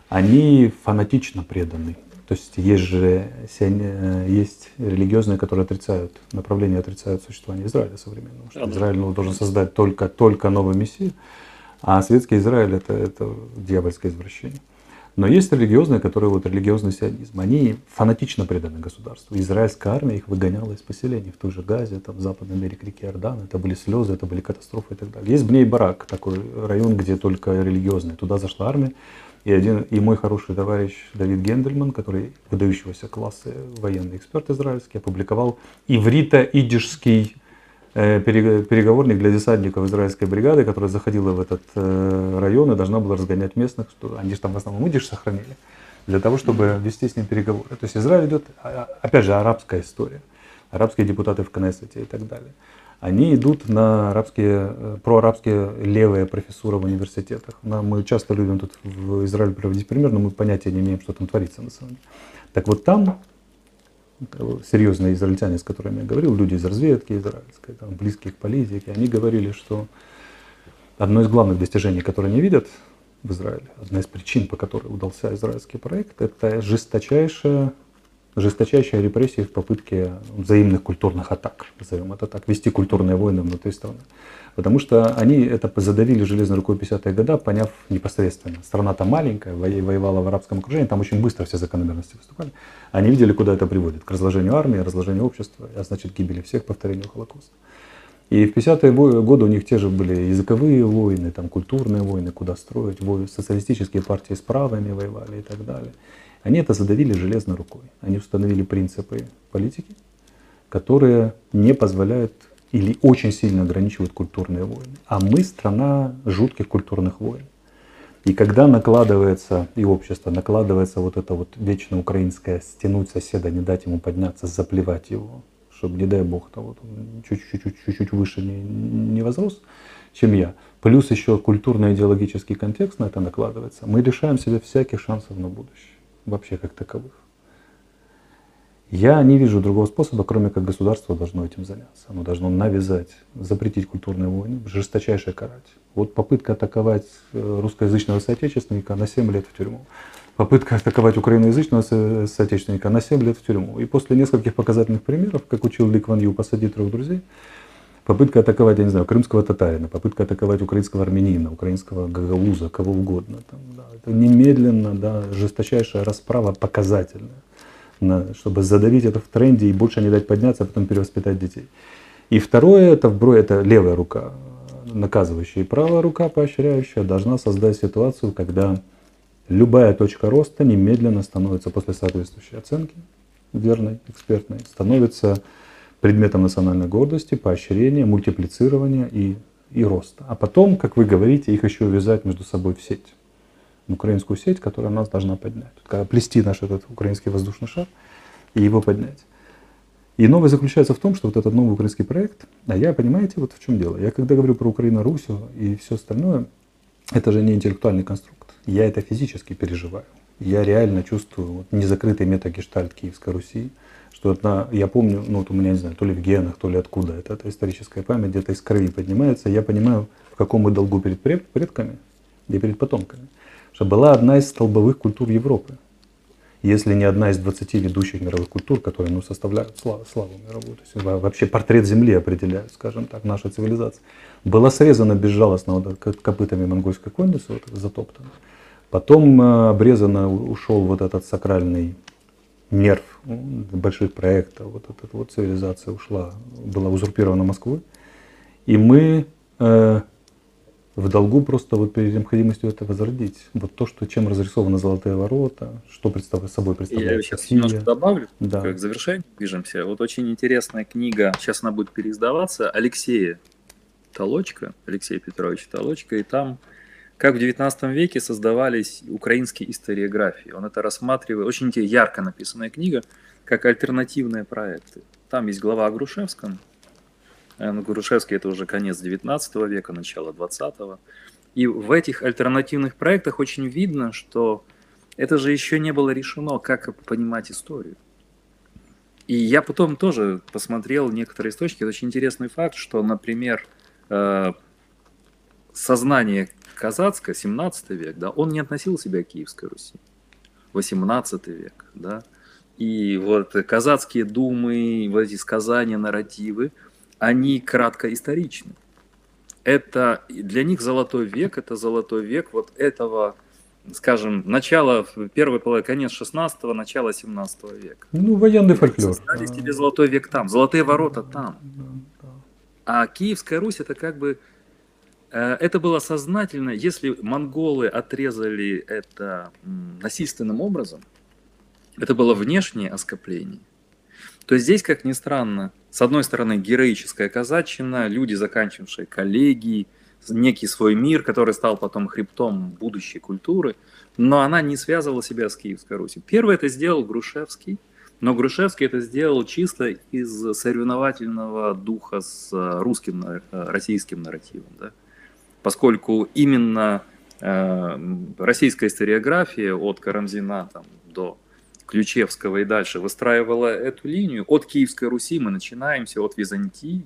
они фанатично преданы то есть есть же э, есть религиозные, которые отрицают, направления отрицают существование Израиля современного. Что Израиль ну, должен создать только, только новый мессию, а светский Израиль это, это дьявольское извращение. Но есть религиозные, которые вот религиозный сионизм. Они фанатично преданы государству. Израильская армия их выгоняла из поселений в той же Газе, там, в западном берег реки Иордан. Это были слезы, это были катастрофы и так далее. Есть Бней-Барак, такой район, где только религиозные. Туда зашла армия, и, один, и мой хороший товарищ Давид Гендельман, который выдающегося класса военный эксперт израильский, опубликовал иврито-идишский э, переговорник для десантников израильской бригады, которая заходила в этот э, район и должна была разгонять местных, что они же там в основном идиш сохранили, для того, чтобы вести с ним переговоры. То есть Израиль идет, а, опять же, арабская история, арабские депутаты в Кнессете и так далее. Они идут на арабские, э, проарабские левые профессуры в университетах. Мы часто любим тут в Израиле проводить пример, но мы понятия не имеем, что там творится на самом деле. Так вот там серьезные израильтяне, с которыми я говорил, люди из разведки израильской, там, близкие к политике, они говорили, что одно из главных достижений, которые они видят в Израиле, одна из причин, по которой удался израильский проект, это жесточайшая, жесточайшая репрессия в попытке взаимных культурных атак, назовем это так, вести культурные войны внутри страны. Потому что они это задавили железной рукой 50-е годы, поняв непосредственно. Страна-то маленькая, воевала в арабском окружении, там очень быстро все закономерности выступали. Они видели, куда это приводит. К разложению армии, разложению общества, а значит гибели всех, повторению Холокоста. И в 50-е годы у них те же были языковые войны, там, культурные войны, куда строить, социалистические партии с правыми воевали и так далее. Они это задавили железной рукой. Они установили принципы политики, которые не позволяют или очень сильно ограничивают культурные войны. А мы страна жутких культурных войн. И когда накладывается, и общество накладывается вот это вот вечно украинское стянуть соседа, не дать ему подняться, заплевать его, чтобы, не дай бог, вот чуть-чуть выше не, не возрос, чем я. Плюс еще культурно-идеологический контекст на это накладывается. Мы лишаем себя всяких шансов на будущее, вообще как таковых. Я не вижу другого способа, кроме как государство должно этим заняться. Оно должно навязать, запретить культурные войны, жесточайше карать. Вот попытка атаковать э, русскоязычного соотечественника на 7 лет в тюрьму. Попытка атаковать украиноязычного соотечественника на 7 лет в тюрьму. И после нескольких показательных примеров, как учил Ли Кван Ю, посадить трех друзей, попытка атаковать, я не знаю, крымского татарина, попытка атаковать украинского армянина, украинского гагауза, кого угодно. Там, да, это немедленно, да, жесточайшая расправа показательная на, чтобы задавить это в тренде и больше не дать подняться, а потом перевоспитать детей. И второе, это, вбро, это левая рука, наказывающая, и правая рука, поощряющая, должна создать ситуацию, когда любая точка роста немедленно становится после соответствующей оценки, верной, экспертной, становится предметом национальной гордости, поощрения, мультиплицирования и, и роста. А потом, как вы говорите, их еще увязать между собой в сеть украинскую сеть, которая нас должна поднять. Когда плести наш этот украинский воздушный шар и его поднять. И новое заключается в том, что вот этот новый украинский проект, а я, понимаете, вот в чем дело. Я когда говорю про Украину, Русью и все остальное, это же не интеллектуальный конструкт. Я это физически переживаю. Я реально чувствую вот, незакрытый метагештальт Киевской Руси, что это, я помню, ну вот у меня, не знаю, то ли в генах, то ли откуда, это, это историческая память где-то из крови поднимается, я понимаю, в каком мы долгу перед предками и перед потомками что была одна из столбовых культур Европы. Если не одна из 20 ведущих мировых культур, которые ну, составляют славу, славу мировую, то есть вообще портрет Земли определяют, скажем так, наша цивилизация, была срезана безжалостно вот, копытами монгольской конницы, вот, затоптана. Потом э, обрезано ушел вот этот сакральный нерв больших проектов, вот эта вот цивилизация ушла, была узурпирована Москвой. И мы э, в долгу просто вот перед необходимостью это возродить. Вот то, что, чем разрисованы золотые ворота, что представляет собой представляет Я сейчас Россия. немножко добавлю, да. к завершению движемся. Вот очень интересная книга, сейчас она будет переиздаваться, Алексея Толочка, Алексея Петровича Толочка, и там как в XIX веке создавались украинские историографии. Он это рассматривает, очень ярко написанная книга, как альтернативные проекты. Там есть глава о Грушевском, ну, Грушевский это уже конец 19 века, начало 20 -го. И в этих альтернативных проектах очень видно, что это же еще не было решено, как понимать историю. И я потом тоже посмотрел некоторые источники. Это очень интересный факт, что, например, э, сознание казацкое, 17 век, да, он не относил себя к Киевской Руси. 18 век, да. И вот казацкие думы, вот эти сказания, нарративы – они кратко историчны. Это для них золотой век, это золотой век вот этого, скажем, начала, первой половины, конец 16-го, начало 17 века. Ну, военный фольклор. Создали себе золотой век там, золотые ворота там. А Киевская Русь это как бы, это было сознательно, если монголы отрезали это насильственным образом, это было внешнее оскопление, то здесь, как ни странно, с одной стороны, героическая казачина, люди, заканчивавшие коллегии, некий свой мир, который стал потом хребтом будущей культуры, но она не связывала себя с Киевской Русью. Первый это сделал Грушевский, Но Грушевский это сделал чисто из соревновательного духа с русским, российским нарративом. Да? Поскольку именно э, российская историография от Карамзина там, до Ключевского и дальше выстраивала эту линию. От Киевской Руси мы начинаемся, от Византии,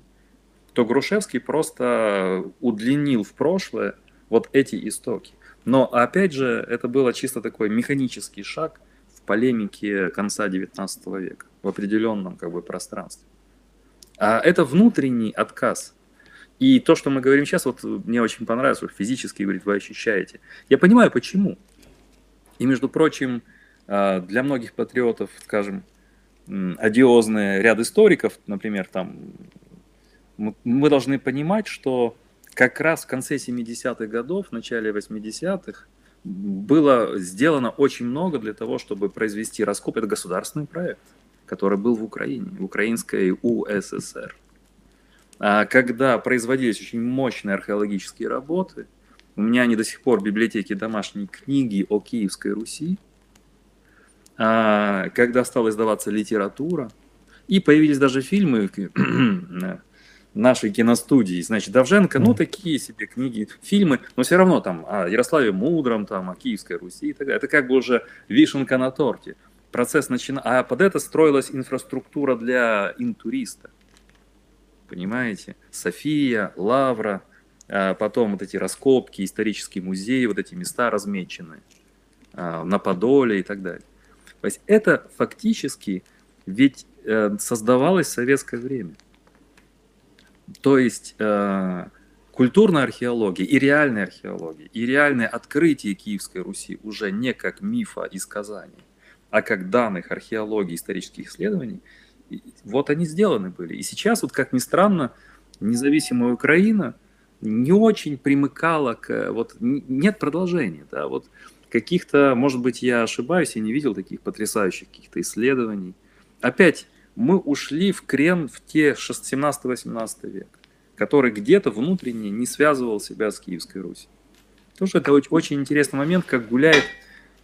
то Грушевский просто удлинил в прошлое вот эти истоки. Но опять же, это было чисто такой механический шаг в полемике конца XIX века в определенном как бы пространстве. А это внутренний отказ. И то, что мы говорим сейчас, вот мне очень понравилось, вот физически, говорит, вы ощущаете. Я понимаю, почему. И, между прочим, а, для многих патриотов, скажем, одиозный ряд историков, например, там, мы должны понимать, что как раз в конце 70-х годов, в начале 80-х было сделано очень много для того, чтобы произвести раскоп. Это государственный проект, который был в Украине, в украинской УССР. А когда производились очень мощные археологические работы, у меня они до сих пор в библиотеке домашние книги о Киевской Руси, а, когда стала издаваться литература, и появились даже фильмы нашей киностудии. Значит, Давженко, ну, такие себе книги, фильмы, но все равно там о Ярославе Мудром, там, о Киевской Руси и так далее. Это как бы уже вишенка на торте. Процесс начинал... А под это строилась инфраструктура для интуриста. Понимаете? София, Лавра, а потом вот эти раскопки, исторические музеи, вот эти места размечены а, на Подоле и так далее. То есть это фактически ведь э, создавалось в советское время. То есть э, культурная археология и реальная археология, и реальное открытие Киевской Руси уже не как мифа из Казани, а как данных археологии, исторических исследований, вот они сделаны были. И сейчас, вот как ни странно, независимая Украина не очень примыкала к... Вот нет продолжения, да, вот каких-то, может быть, я ошибаюсь, я не видел таких потрясающих каких-то исследований. Опять мы ушли в крен в те 17-18 век, который где-то внутренне не связывал себя с Киевской Русью. Тоже это очень интересный момент, как гуляют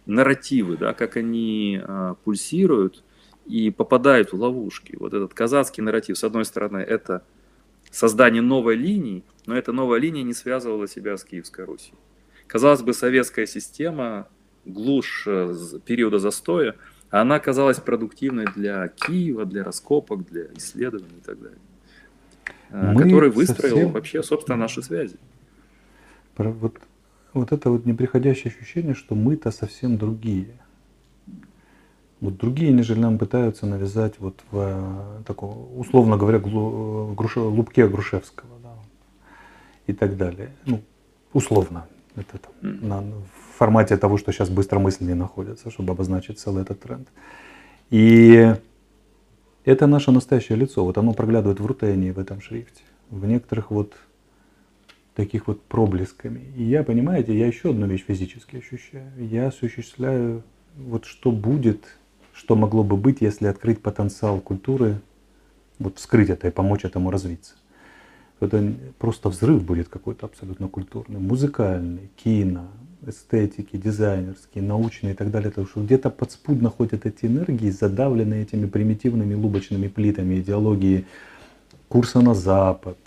нарративы, да, как они а, пульсируют и попадают в ловушки. Вот этот казацкий нарратив, с одной стороны, это создание новой линии, но эта новая линия не связывала себя с Киевской Русью. Казалось бы, советская система, глушь э, периода застоя – она оказалась продуктивной для Киева, для раскопок, для исследований и так далее. А, Мы который выстроил совсем... вообще, собственно, наши связи. Вот, вот это вот неприходящее ощущение, что мы-то совсем другие. Вот другие, нежели нам пытаются навязать вот в э, таком, условно говоря, глу, груш, лупке Грушевского да, и так далее. Ну, условно. Это там, на, в формате того, что сейчас быстромысленнее находится, чтобы обозначить целый этот тренд. И это наше настоящее лицо. Вот оно проглядывает в рутении в этом шрифте. В некоторых вот таких вот проблесками. И я, понимаете, я еще одну вещь физически ощущаю. Я осуществляю вот что будет, что могло бы быть, если открыть потенциал культуры, вот вскрыть это и помочь этому развиться. Это просто взрыв будет какой-то абсолютно культурный, музыкальный, кино, эстетики, дизайнерские, научные и так далее, потому что где-то подспудно ходят эти энергии, задавленные этими примитивными лубочными плитами идеологии курса на Запад,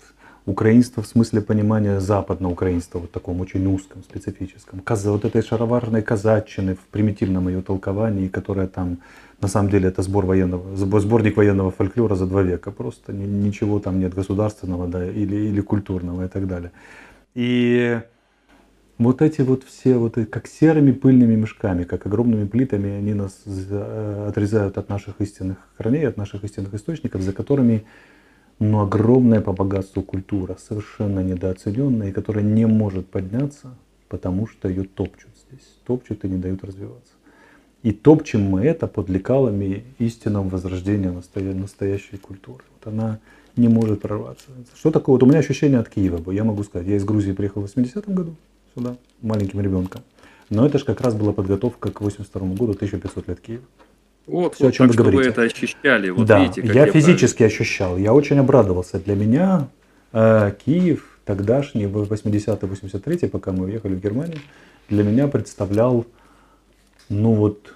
украинство в смысле понимания западного украинства, вот таком очень узком, специфическом, вот этой шароварной казаччины в примитивном ее толковании, которая там на самом деле это сбор военного, сборник военного фольклора за два века. Просто ничего там нет государственного да, или, или культурного и так далее. И вот эти вот все, вот как серыми пыльными мешками, как огромными плитами, они нас отрезают от наших истинных корней, от наших истинных источников, за которыми ну, огромная по богатству культура, совершенно недооцененная, и которая не может подняться, потому что ее топчут здесь, топчут и не дают развиваться. И топчем мы это под лекалами истинного возрождения настоящей культуры. Вот она не может прорваться. Что такое? Вот у меня ощущение от Киева, я могу сказать. Я из Грузии приехал в 80-м году сюда, маленьким ребенком. Но это же как раз была подготовка к 82 году, 1500 лет Киева. Вот, Все, вот о чем так, вы говорите. вы это ощущали. Вот да, видите, я, я физически правильно. ощущал. Я очень обрадовался. Для меня э, Киев тогдашний, в 80-83, пока мы уехали в Германию, для меня представлял ну вот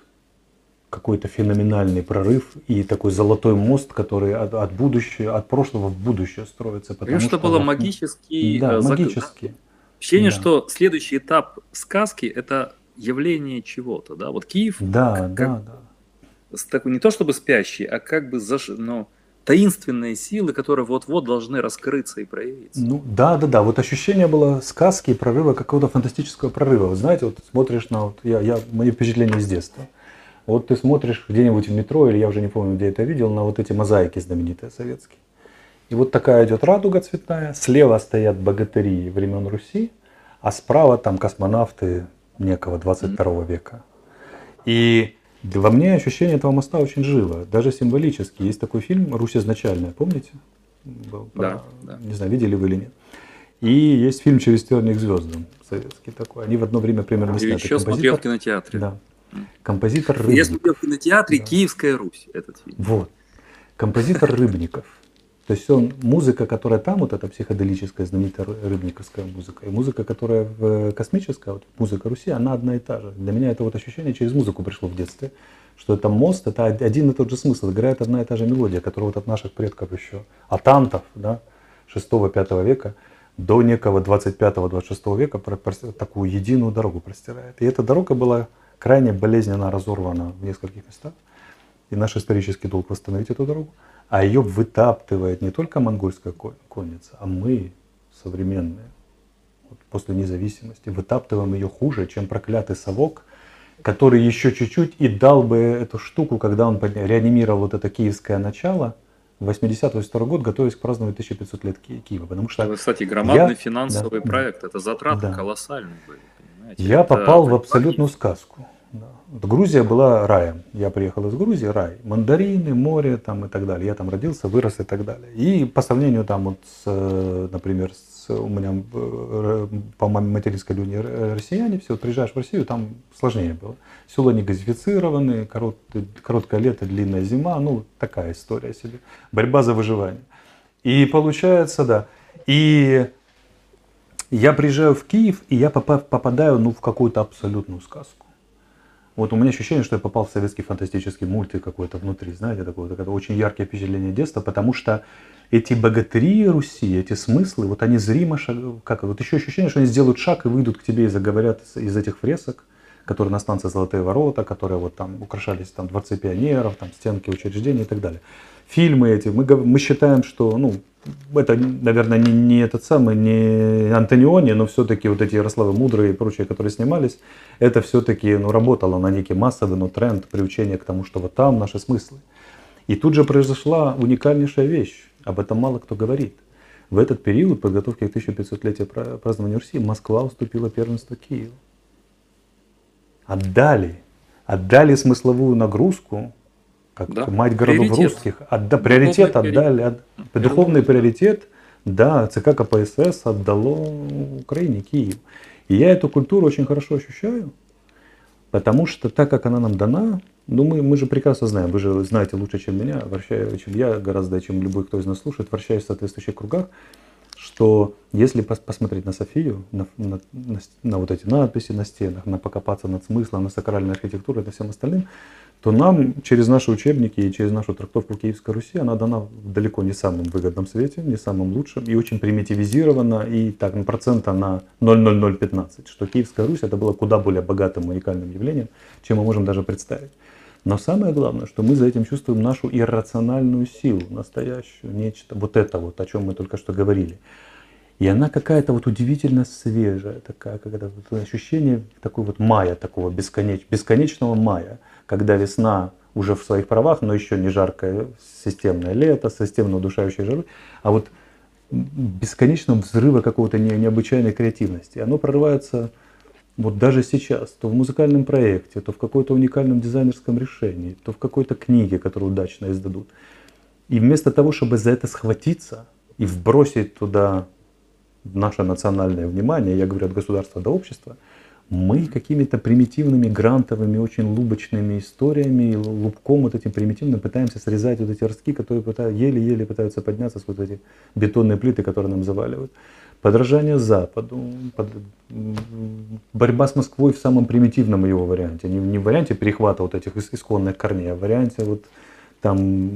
какой-то феноменальный прорыв и такой золотой мост, который от, от будущего, от прошлого в будущее строится. Потому что, что было магический да, закон. магический. Ощущение, да. что следующий этап сказки – это явление чего-то, да? Вот Киев. Да, как, да, да. Такой, не то чтобы спящий, а как бы заш... ну, таинственные силы, которые вот-вот должны раскрыться и проявиться. Ну да, да, да. Вот ощущение было сказки, прорыва, какого-то фантастического прорыва. Вы знаете, вот смотришь на вот я, я мои впечатления с детства. Вот ты смотришь где-нибудь в метро, или я уже не помню, где это видел, на вот эти мозаики знаменитые советские. И вот такая идет радуга цветная, слева стоят богатыри времен Руси, а справа там космонавты некого 22 века. И во мне ощущение этого моста очень живо, даже символически. Есть такой фильм «Русь изначальная», помните? Был, да, да. Не знаю, видели вы или нет. И есть фильм «Через терник звездам» советский такой. Они в одно время примерно сняты. еще смотрел в кинотеатре. Да. Композитор Рыбников. Я смотрел в кинотеатре да. «Киевская Русь» этот фильм. Вот. Композитор Рыбников. То есть он, музыка, которая там, вот эта психоделическая, знаменитая рыбниковская музыка, и музыка, которая в космическая, вот музыка Руси, она одна и та же. Для меня это вот ощущение через музыку пришло в детстве, что это мост, это один и тот же смысл, играет одна и та же мелодия, которая вот от наших предков еще, от антов, да, 6-5 века, до некого 25-26 века такую единую дорогу простирает. И эта дорога была крайне болезненно разорвана в нескольких местах. И наш исторический долг восстановить эту дорогу а ее вытаптывает не только монгольская конница, а мы, современные, вот после независимости, вытаптываем ее хуже, чем проклятый совок, который еще чуть-чуть и дал бы эту штуку, когда он реанимировал вот это киевское начало, 80-82 год, готовясь к празднованию 1500 лет Киева. Потому что это, кстати, громадный я, финансовый да, проект, это затраты да. колоссальные были. Понимаете? Я это попал в абсолютную сказку. Грузия была раем. Я приехал из Грузии, рай. Мандарины, море там и так далее. Я там родился, вырос и так далее. И по сравнению там вот с, например, с, у меня э, по материнской линии россияне, все, вот приезжаешь в Россию, там сложнее было. Села не газифицированы, корот, короткое лето, длинная зима, ну такая история себе. Борьба за выживание. И получается, да. И я приезжаю в Киев, и я попадаю ну, в какую-то абсолютную сказку. Вот у меня ощущение, что я попал в советский фантастический мультик какой-то внутри, знаете, такое, такое очень яркое впечатление детства, потому что эти богатыри Руси, эти смыслы, вот они зримо шаг, как вот еще ощущение, что они сделают шаг и выйдут к тебе и заговорят из этих фресок, которые на станции Золотые ворота, которые вот там украшались там дворцы пионеров, там стенки учреждений и так далее. Фильмы эти, мы, мы считаем, что, ну, это, наверное, не, не этот самый, не Антониони, но все-таки вот эти Ярославы Мудрые и прочие, которые снимались, это все-таки ну, работало на некий массовый ну, тренд, приучение к тому, что вот там наши смыслы. И тут же произошла уникальнейшая вещь, об этом мало кто говорит. В этот период подготовки к 1500-летию празднования Руси Москва уступила первенство Киеву. Отдали, отдали смысловую нагрузку как да. мать городов приоритет. русских, отда, приоритет отдали, от, духовный приоритет, да, ЦК КПСС отдало Украине, Киев. И я эту культуру очень хорошо ощущаю, потому что так как она нам дана, ну мы, мы же прекрасно знаем, вы же знаете лучше, чем меня, вращаю, чем я, гораздо, чем любой, кто из нас слушает, вращаюсь в соответствующих кругах, что если посмотреть на Софию, на, на, на, на вот эти надписи на стенах, на покопаться над смыслом, на сакральной архитектуре, на всем остальным, то нам через наши учебники и через нашу трактовку Киевской Руси она дана в далеко не самом выгодном свете, не самом лучшем и очень примитивизирована и так на процента на 0,0015, что Киевская Русь это было куда более богатым уникальным явлением, чем мы можем даже представить. Но самое главное, что мы за этим чувствуем нашу иррациональную силу, настоящую, нечто, вот это вот, о чем мы только что говорили. И она какая-то вот удивительно свежая, такая, когда вот ощущение такой вот мая, такого бесконеч, бесконечного мая – когда весна уже в своих правах, но еще не жаркое системное лето, системно удушающие жары, а вот бесконечного взрыва какого-то не, необычайной креативности. Оно прорывается вот даже сейчас, то в музыкальном проекте, то в каком-то уникальном дизайнерском решении, то в какой-то книге, которую удачно издадут. И вместо того, чтобы за это схватиться и вбросить туда наше национальное внимание, я говорю от государства до общества, Мы какими-то примитивными, грантовыми, очень лубочными историями, лубком вот этим примитивным пытаемся срезать вот эти ростки, которые еле-еле пытаются подняться с вот эти бетонные плиты, которые нам заваливают. Подражание Западу, под, борьба с Москвой в самом примитивном его варианте. Не, не в варианте перехвата вот этих исконных корней, а в варианте вот там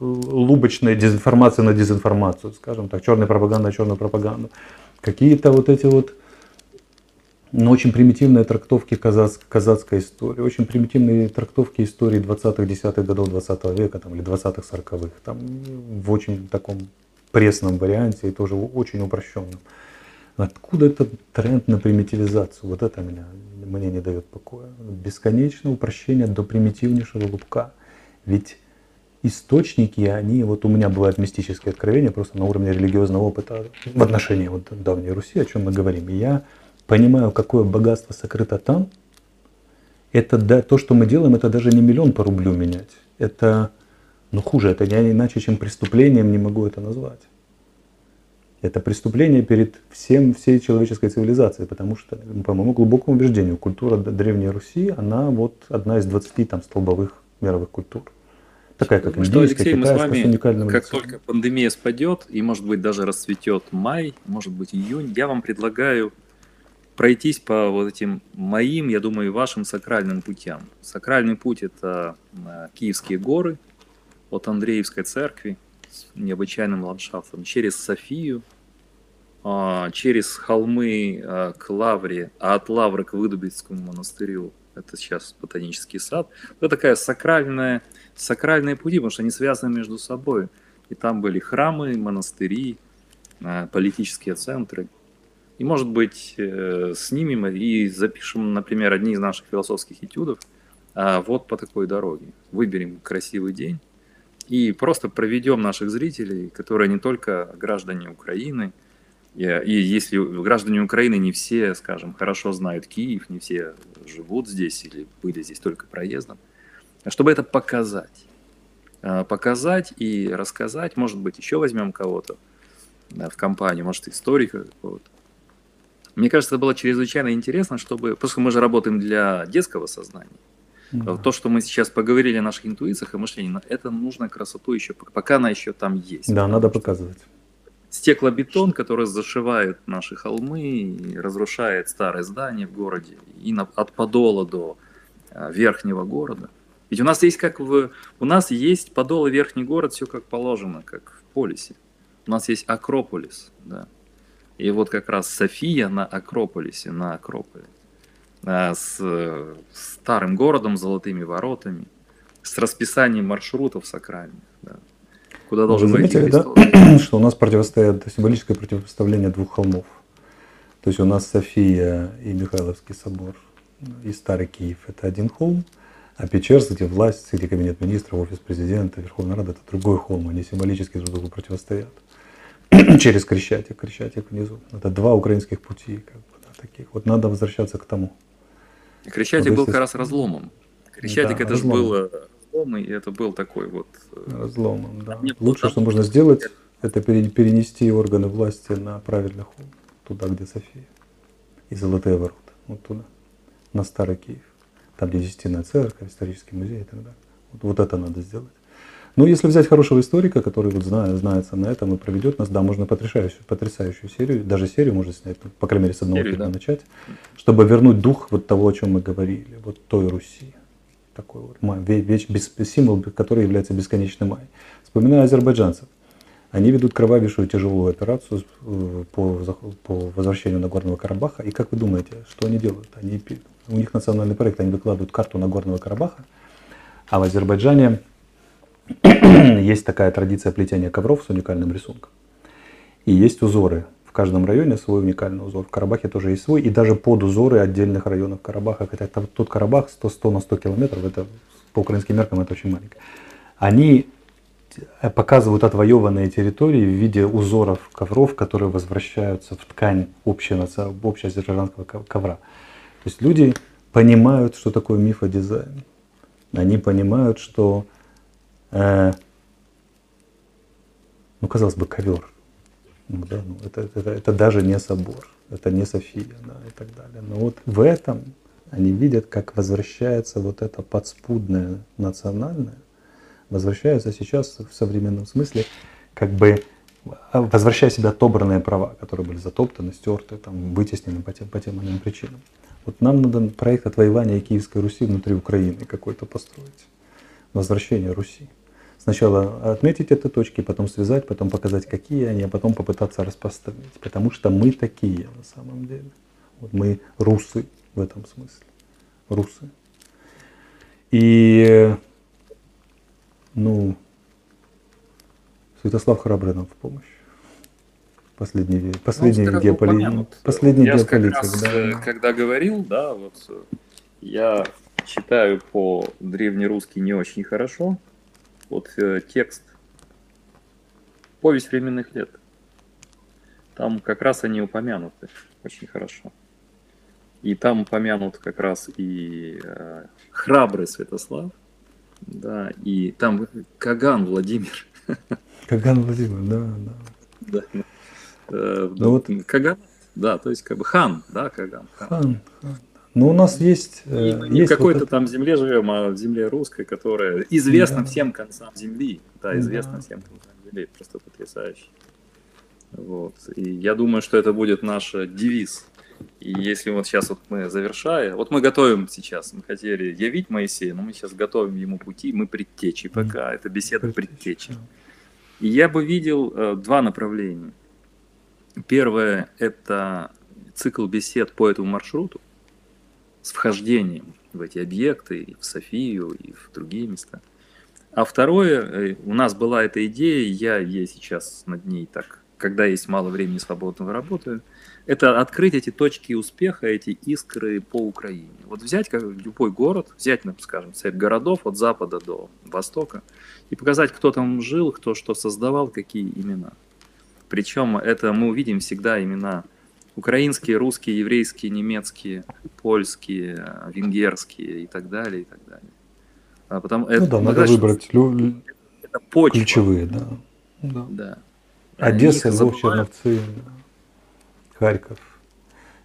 лубочная дезинформация на дезинформацию, скажем так, черная пропаганда на черную пропаганду. Какие-то вот эти вот но очень примитивные трактовки казац, казацкой истории, очень примитивные трактовки истории 20-х, 10-х годов 20 века там, или 20-х, 40-х, там, в очень таком пресном варианте и тоже очень упрощенном. Откуда этот тренд на примитивизацию? Вот это меня, мне не дает покоя. Бесконечное упрощение до примитивнейшего лупка. Ведь источники, они, вот у меня бывают мистические откровения просто на уровне религиозного опыта в отношении вот давней Руси, о чем мы говорим. И я понимаю, какое богатство сокрыто там, это да, то, что мы делаем, это даже не миллион по рублю менять. Это, ну хуже, это я иначе, чем преступлением не могу это назвать. Это преступление перед всем, всей человеческой цивилизацией, потому что, по моему глубокому убеждению, культура Древней Руси, она вот одна из 20 там столбовых мировых культур. Такая, как индийская, Алексей, китайская, мы с вами, с уникальным как лицом. только пандемия спадет, и, может быть, даже расцветет май, может быть, июнь, я вам предлагаю пройтись по вот этим моим, я думаю, и вашим сакральным путям. Сакральный путь – это э, Киевские горы от Андреевской церкви с необычайным ландшафтом, через Софию, а, через холмы э, к Лавре, а от Лавры к Выдубицкому монастырю – это сейчас ботанический сад. Это такая сакральная, сакральные пути, потому что они связаны между собой. И там были храмы, монастыри, э, политические центры. И, может быть, э, снимем и запишем, например, одни из наших философских этюдов а, вот по такой дороге. Выберем красивый день и просто проведем наших зрителей, которые не только граждане Украины, и, если граждане Украины не все, скажем, хорошо знают Киев, не все живут здесь или были здесь только проездом, а чтобы это показать. А, показать и рассказать, может быть, еще возьмем кого-то в компанию, может, историка какого-то, мне кажется, это было чрезвычайно интересно, чтобы, что мы же работаем для детского сознания. Да. То, что мы сейчас поговорили о наших интуициях и мышлении, это нужно красоту еще, пока она еще там есть. Да, надо показывать. Стеклобетон, который зашивает наши холмы разрушает старые здания в городе, и на, от Подола до а, верхнего города. Ведь у нас есть как в... У нас есть Подол и верхний город, все как положено, как в полисе. У нас есть Акрополис, да. И вот как раз София на Акрополисе, на Акрополе, с старым городом, золотыми воротами, с расписанием маршрутов сакральных, да, куда должен Вы заметили, да, что у нас противостоят символическое противопоставление двух холмов. То есть у нас София и Михайловский собор и Старый Киев – это один холм, а Печерск, где власть, где кабинет министров, офис президента, Верховная Рада – это другой холм. Они символически друг другу противостоят. через Крещатик, Крещатик внизу. Это два украинских пути, как бы, да, таких. Вот надо возвращаться к тому. Крещатик был как раз разломом. Крещатик да, это же был разлом, и это был такой вот... Э, разломом, да. Лучшее, что можно сделать, это перенести органы власти на правильный холм, туда, где София. И Золотые ворота, вот туда, на Старый Киев. Там, где Десятинная церковь, исторический музей и так далее. Вот, вот это надо сделать. Но ну, если взять хорошего историка, который вот знает, знается на этом и проведет нас, да, можно потрясающую, потрясающую серию, даже серию можно снять, ну, по крайней мере, с одного серию, да. начать, чтобы вернуть дух вот того, о чем мы говорили, вот той Руси. Такой вот май, веч, без, символ, который является бесконечным май. Вспоминаю азербайджанцев. Они ведут кровавейшую тяжелую операцию э, по, по возвращению Нагорного Карабаха. И как вы думаете, что они делают? Они, у них национальный проект, они выкладывают карту Нагорного Карабаха, а в Азербайджане есть такая традиция плетения ковров с уникальным рисунком. И есть узоры. В каждом районе свой уникальный узор. В Карабахе тоже есть свой. И даже под узоры отдельных районов Карабаха. Хотя тут Карабах 100, 100 на 100 километров, это по украинским меркам это очень маленько. Они показывают отвоеванные территории в виде узоров ковров, которые возвращаются в ткань общего, общего азербайджанского ковра. То есть люди понимают, что такое мифодизайн. Они понимают, что Э, ну, казалось бы, ковер. Ну да, ну это, это, это даже не собор, это не София, да, и так далее. Но вот в этом они видят, как возвращается вот это подспудное национальное, возвращается сейчас в современном смысле, как бы а, возвращая себе отобранные права, которые были затоптаны, стерты, там, вытеснены по тем, по тем иным причинам. Вот нам надо проект отвоевания Киевской Руси внутри Украины какой-то построить. Возвращение Руси. Сначала отметить эти точки, потом связать, потом показать, какие они, а потом попытаться распространить. Потому что мы такие на самом деле. Вот мы русы в этом смысле. Русы. И, ну, Святослав храбрый нам в помощь. Последний, последний ну, геополитик. Последний Я геополитик, раз, да. Э, когда говорил, да, вот э, я читаю по древнерусски не очень хорошо. Вот э, текст «Повесть временных лет». Там как раз они упомянуты очень хорошо. И там упомянут как раз и э, храбрый Святослав, да, и там Каган Владимир. Каган Владимир, да, да. да. Э, ну, вот... Каган, да, то есть как бы хан, да, Каган. Хан, хан. хан. Ну, у нас есть... И э, не есть в какой-то вот там земле живем, а в земле русской, которая известна да. всем концам земли. Да, известна да. всем концам земли. Просто потрясающе. Вот. И я думаю, что это будет наш девиз. И если вот сейчас вот мы завершая, вот мы готовим сейчас, мы хотели явить Моисея, но мы сейчас готовим ему пути, мы предтечи пока, это беседа предтечи. И я бы видел э, два направления. Первое – это цикл бесед по этому маршруту с вхождением в эти объекты, и в Софию, и в другие места. А второе, э, у нас была эта идея, я ей сейчас над ней так, когда есть мало времени свободного работаю, это открыть эти точки успеха, эти искры по Украине. Вот взять как любой город, взять, ну, скажем, цепь городов от запада до востока и показать, кто там жил, кто что создавал, какие имена. Причем это мы увидим всегда имена украинские, русские, еврейские, немецкие, польские, венгерские и так далее, и так далее. А потом ну это, да, надо выбрать лю... это почва. ключевые, да. да. да. Одесса, Львов, Черновцы, Харьков,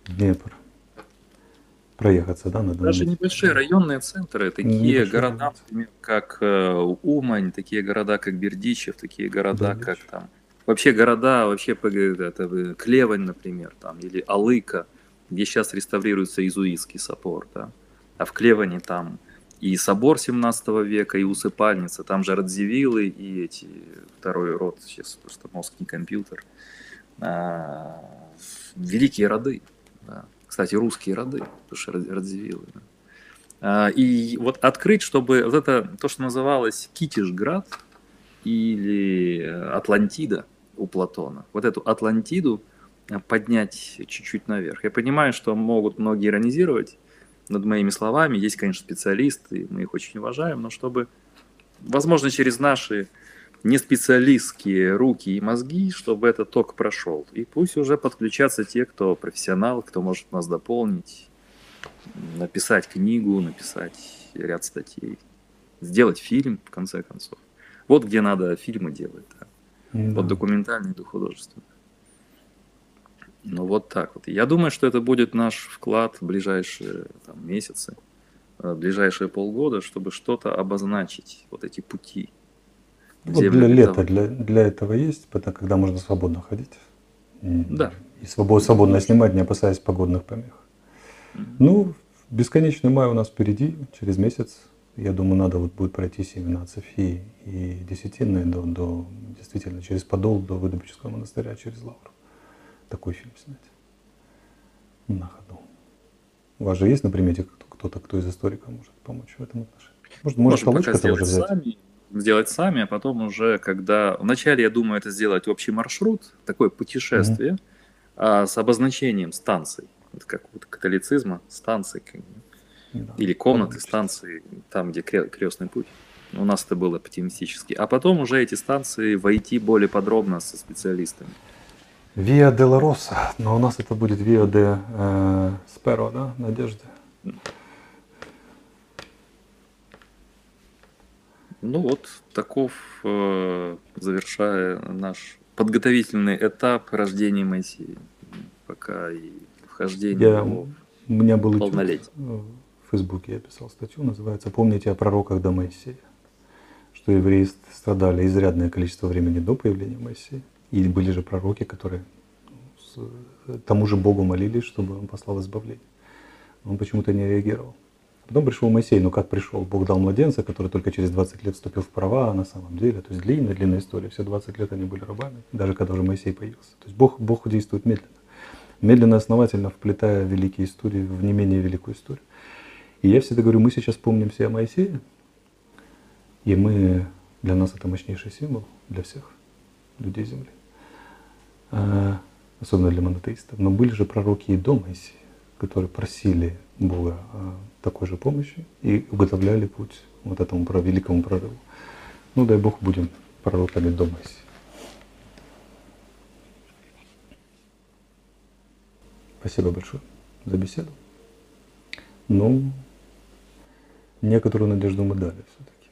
Днепр. Проехаться, да, надо. Даже небольшие районные центры, такие города, например, как э, Умань, такие города, как Бердичев, такие города, да, как там Вообще города, вообще это, Клевань, например, там, или Алыка, где сейчас реставрируется Изуитский собор, да. А в Клеване там и собор 17 века, и усыпальница, там же Радзивиллы и эти, второй род, сейчас просто мозг не компьютер, а, великие роды, да. Кстати, русские роды, потому что Радзивиллы, да. А, и вот открыть, чтобы вот это, то, что называлось Китишград или Атлантида, у Платона. Вот эту Атлантиду э, поднять чуть-чуть наверх. Я понимаю, что могут многие иронизировать над моими словами. Есть, конечно, специалисты, мы их очень уважаем, но чтобы, возможно, через наши не специалистские руки и мозги, чтобы этот ток прошел. И пусть уже подключатся те, кто профессионал, кто может нас дополнить, написать книгу, написать ряд статей, сделать фильм, в конце концов. Вот где надо фильмы делать. Да. Вот документальный до художественный. Ну вот так вот. Я думаю, что это будет наш вклад в ближайшие там, месяцы, в э, ближайшие полгода, чтобы что-то обозначить, вот эти пути. Вот для лета для, для этого есть, потому когда можно свободно ходить. Да. И свободно, свободно снимать, не опасаясь погодных помех. Mm-hmm. Ну, бесконечный май у нас впереди, через месяц я думаю, надо вот будет пройти семена Софии и Десятинные до, до, действительно, через Подол до Выдумческого монастыря, через Лавру. Такой фильм снять. На ходу. У вас же есть на примете кто-то, кто из историка может помочь в этом отношении? Может, может получка тоже взять? Сами, сделать сами, а потом уже, когда... Вначале, я думаю, это сделать общий маршрут, такое путешествие, mm-hmm. а, с обозначением станций. Это как вот католицизма, станций. Да, Или комнаты, станции, там, где крестный путь. У нас это было оптимистически. А потом уже эти станции войти более подробно со специалистами. Виа де Роса, но у нас это будет Виа де э, Сперо, да, Надежды? Ну вот, таков, э, завершая наш подготовительный этап рождения Моисея, пока и вхождение Я, его у меня был этюд, полнолетие. В Фейсбуке я писал статью, называется «Помните о пророках до Моисея», что евреи страдали изрядное количество времени до появления Моисея, и были же пророки, которые ну, тому же Богу молились, чтобы он послал избавление. Он почему-то не реагировал. Потом пришел Моисей, ну как пришел? Бог дал младенца, который только через 20 лет вступил в права, а на самом деле, то есть длинная, длинная история, все 20 лет они были рабами, даже когда уже Моисей появился. То есть Бог, Бог действует медленно. Медленно, основательно вплетая великие истории в не менее великую историю. И я всегда говорю, мы сейчас помним все о Моисее, и мы, для нас это мощнейший символ, для всех людей Земли, А, особенно для монотеистов. Но были же пророки и до Моисея, которые просили Бога такой же помощи и уготовляли путь вот этому великому прорыву. Ну, дай Бог, будем пророками до Моисея. Спасибо большое за беседу. Ну, некоторую надежду мы дали все-таки.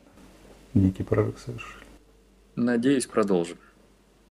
Некий прорыв совершили. Надеюсь, продолжим.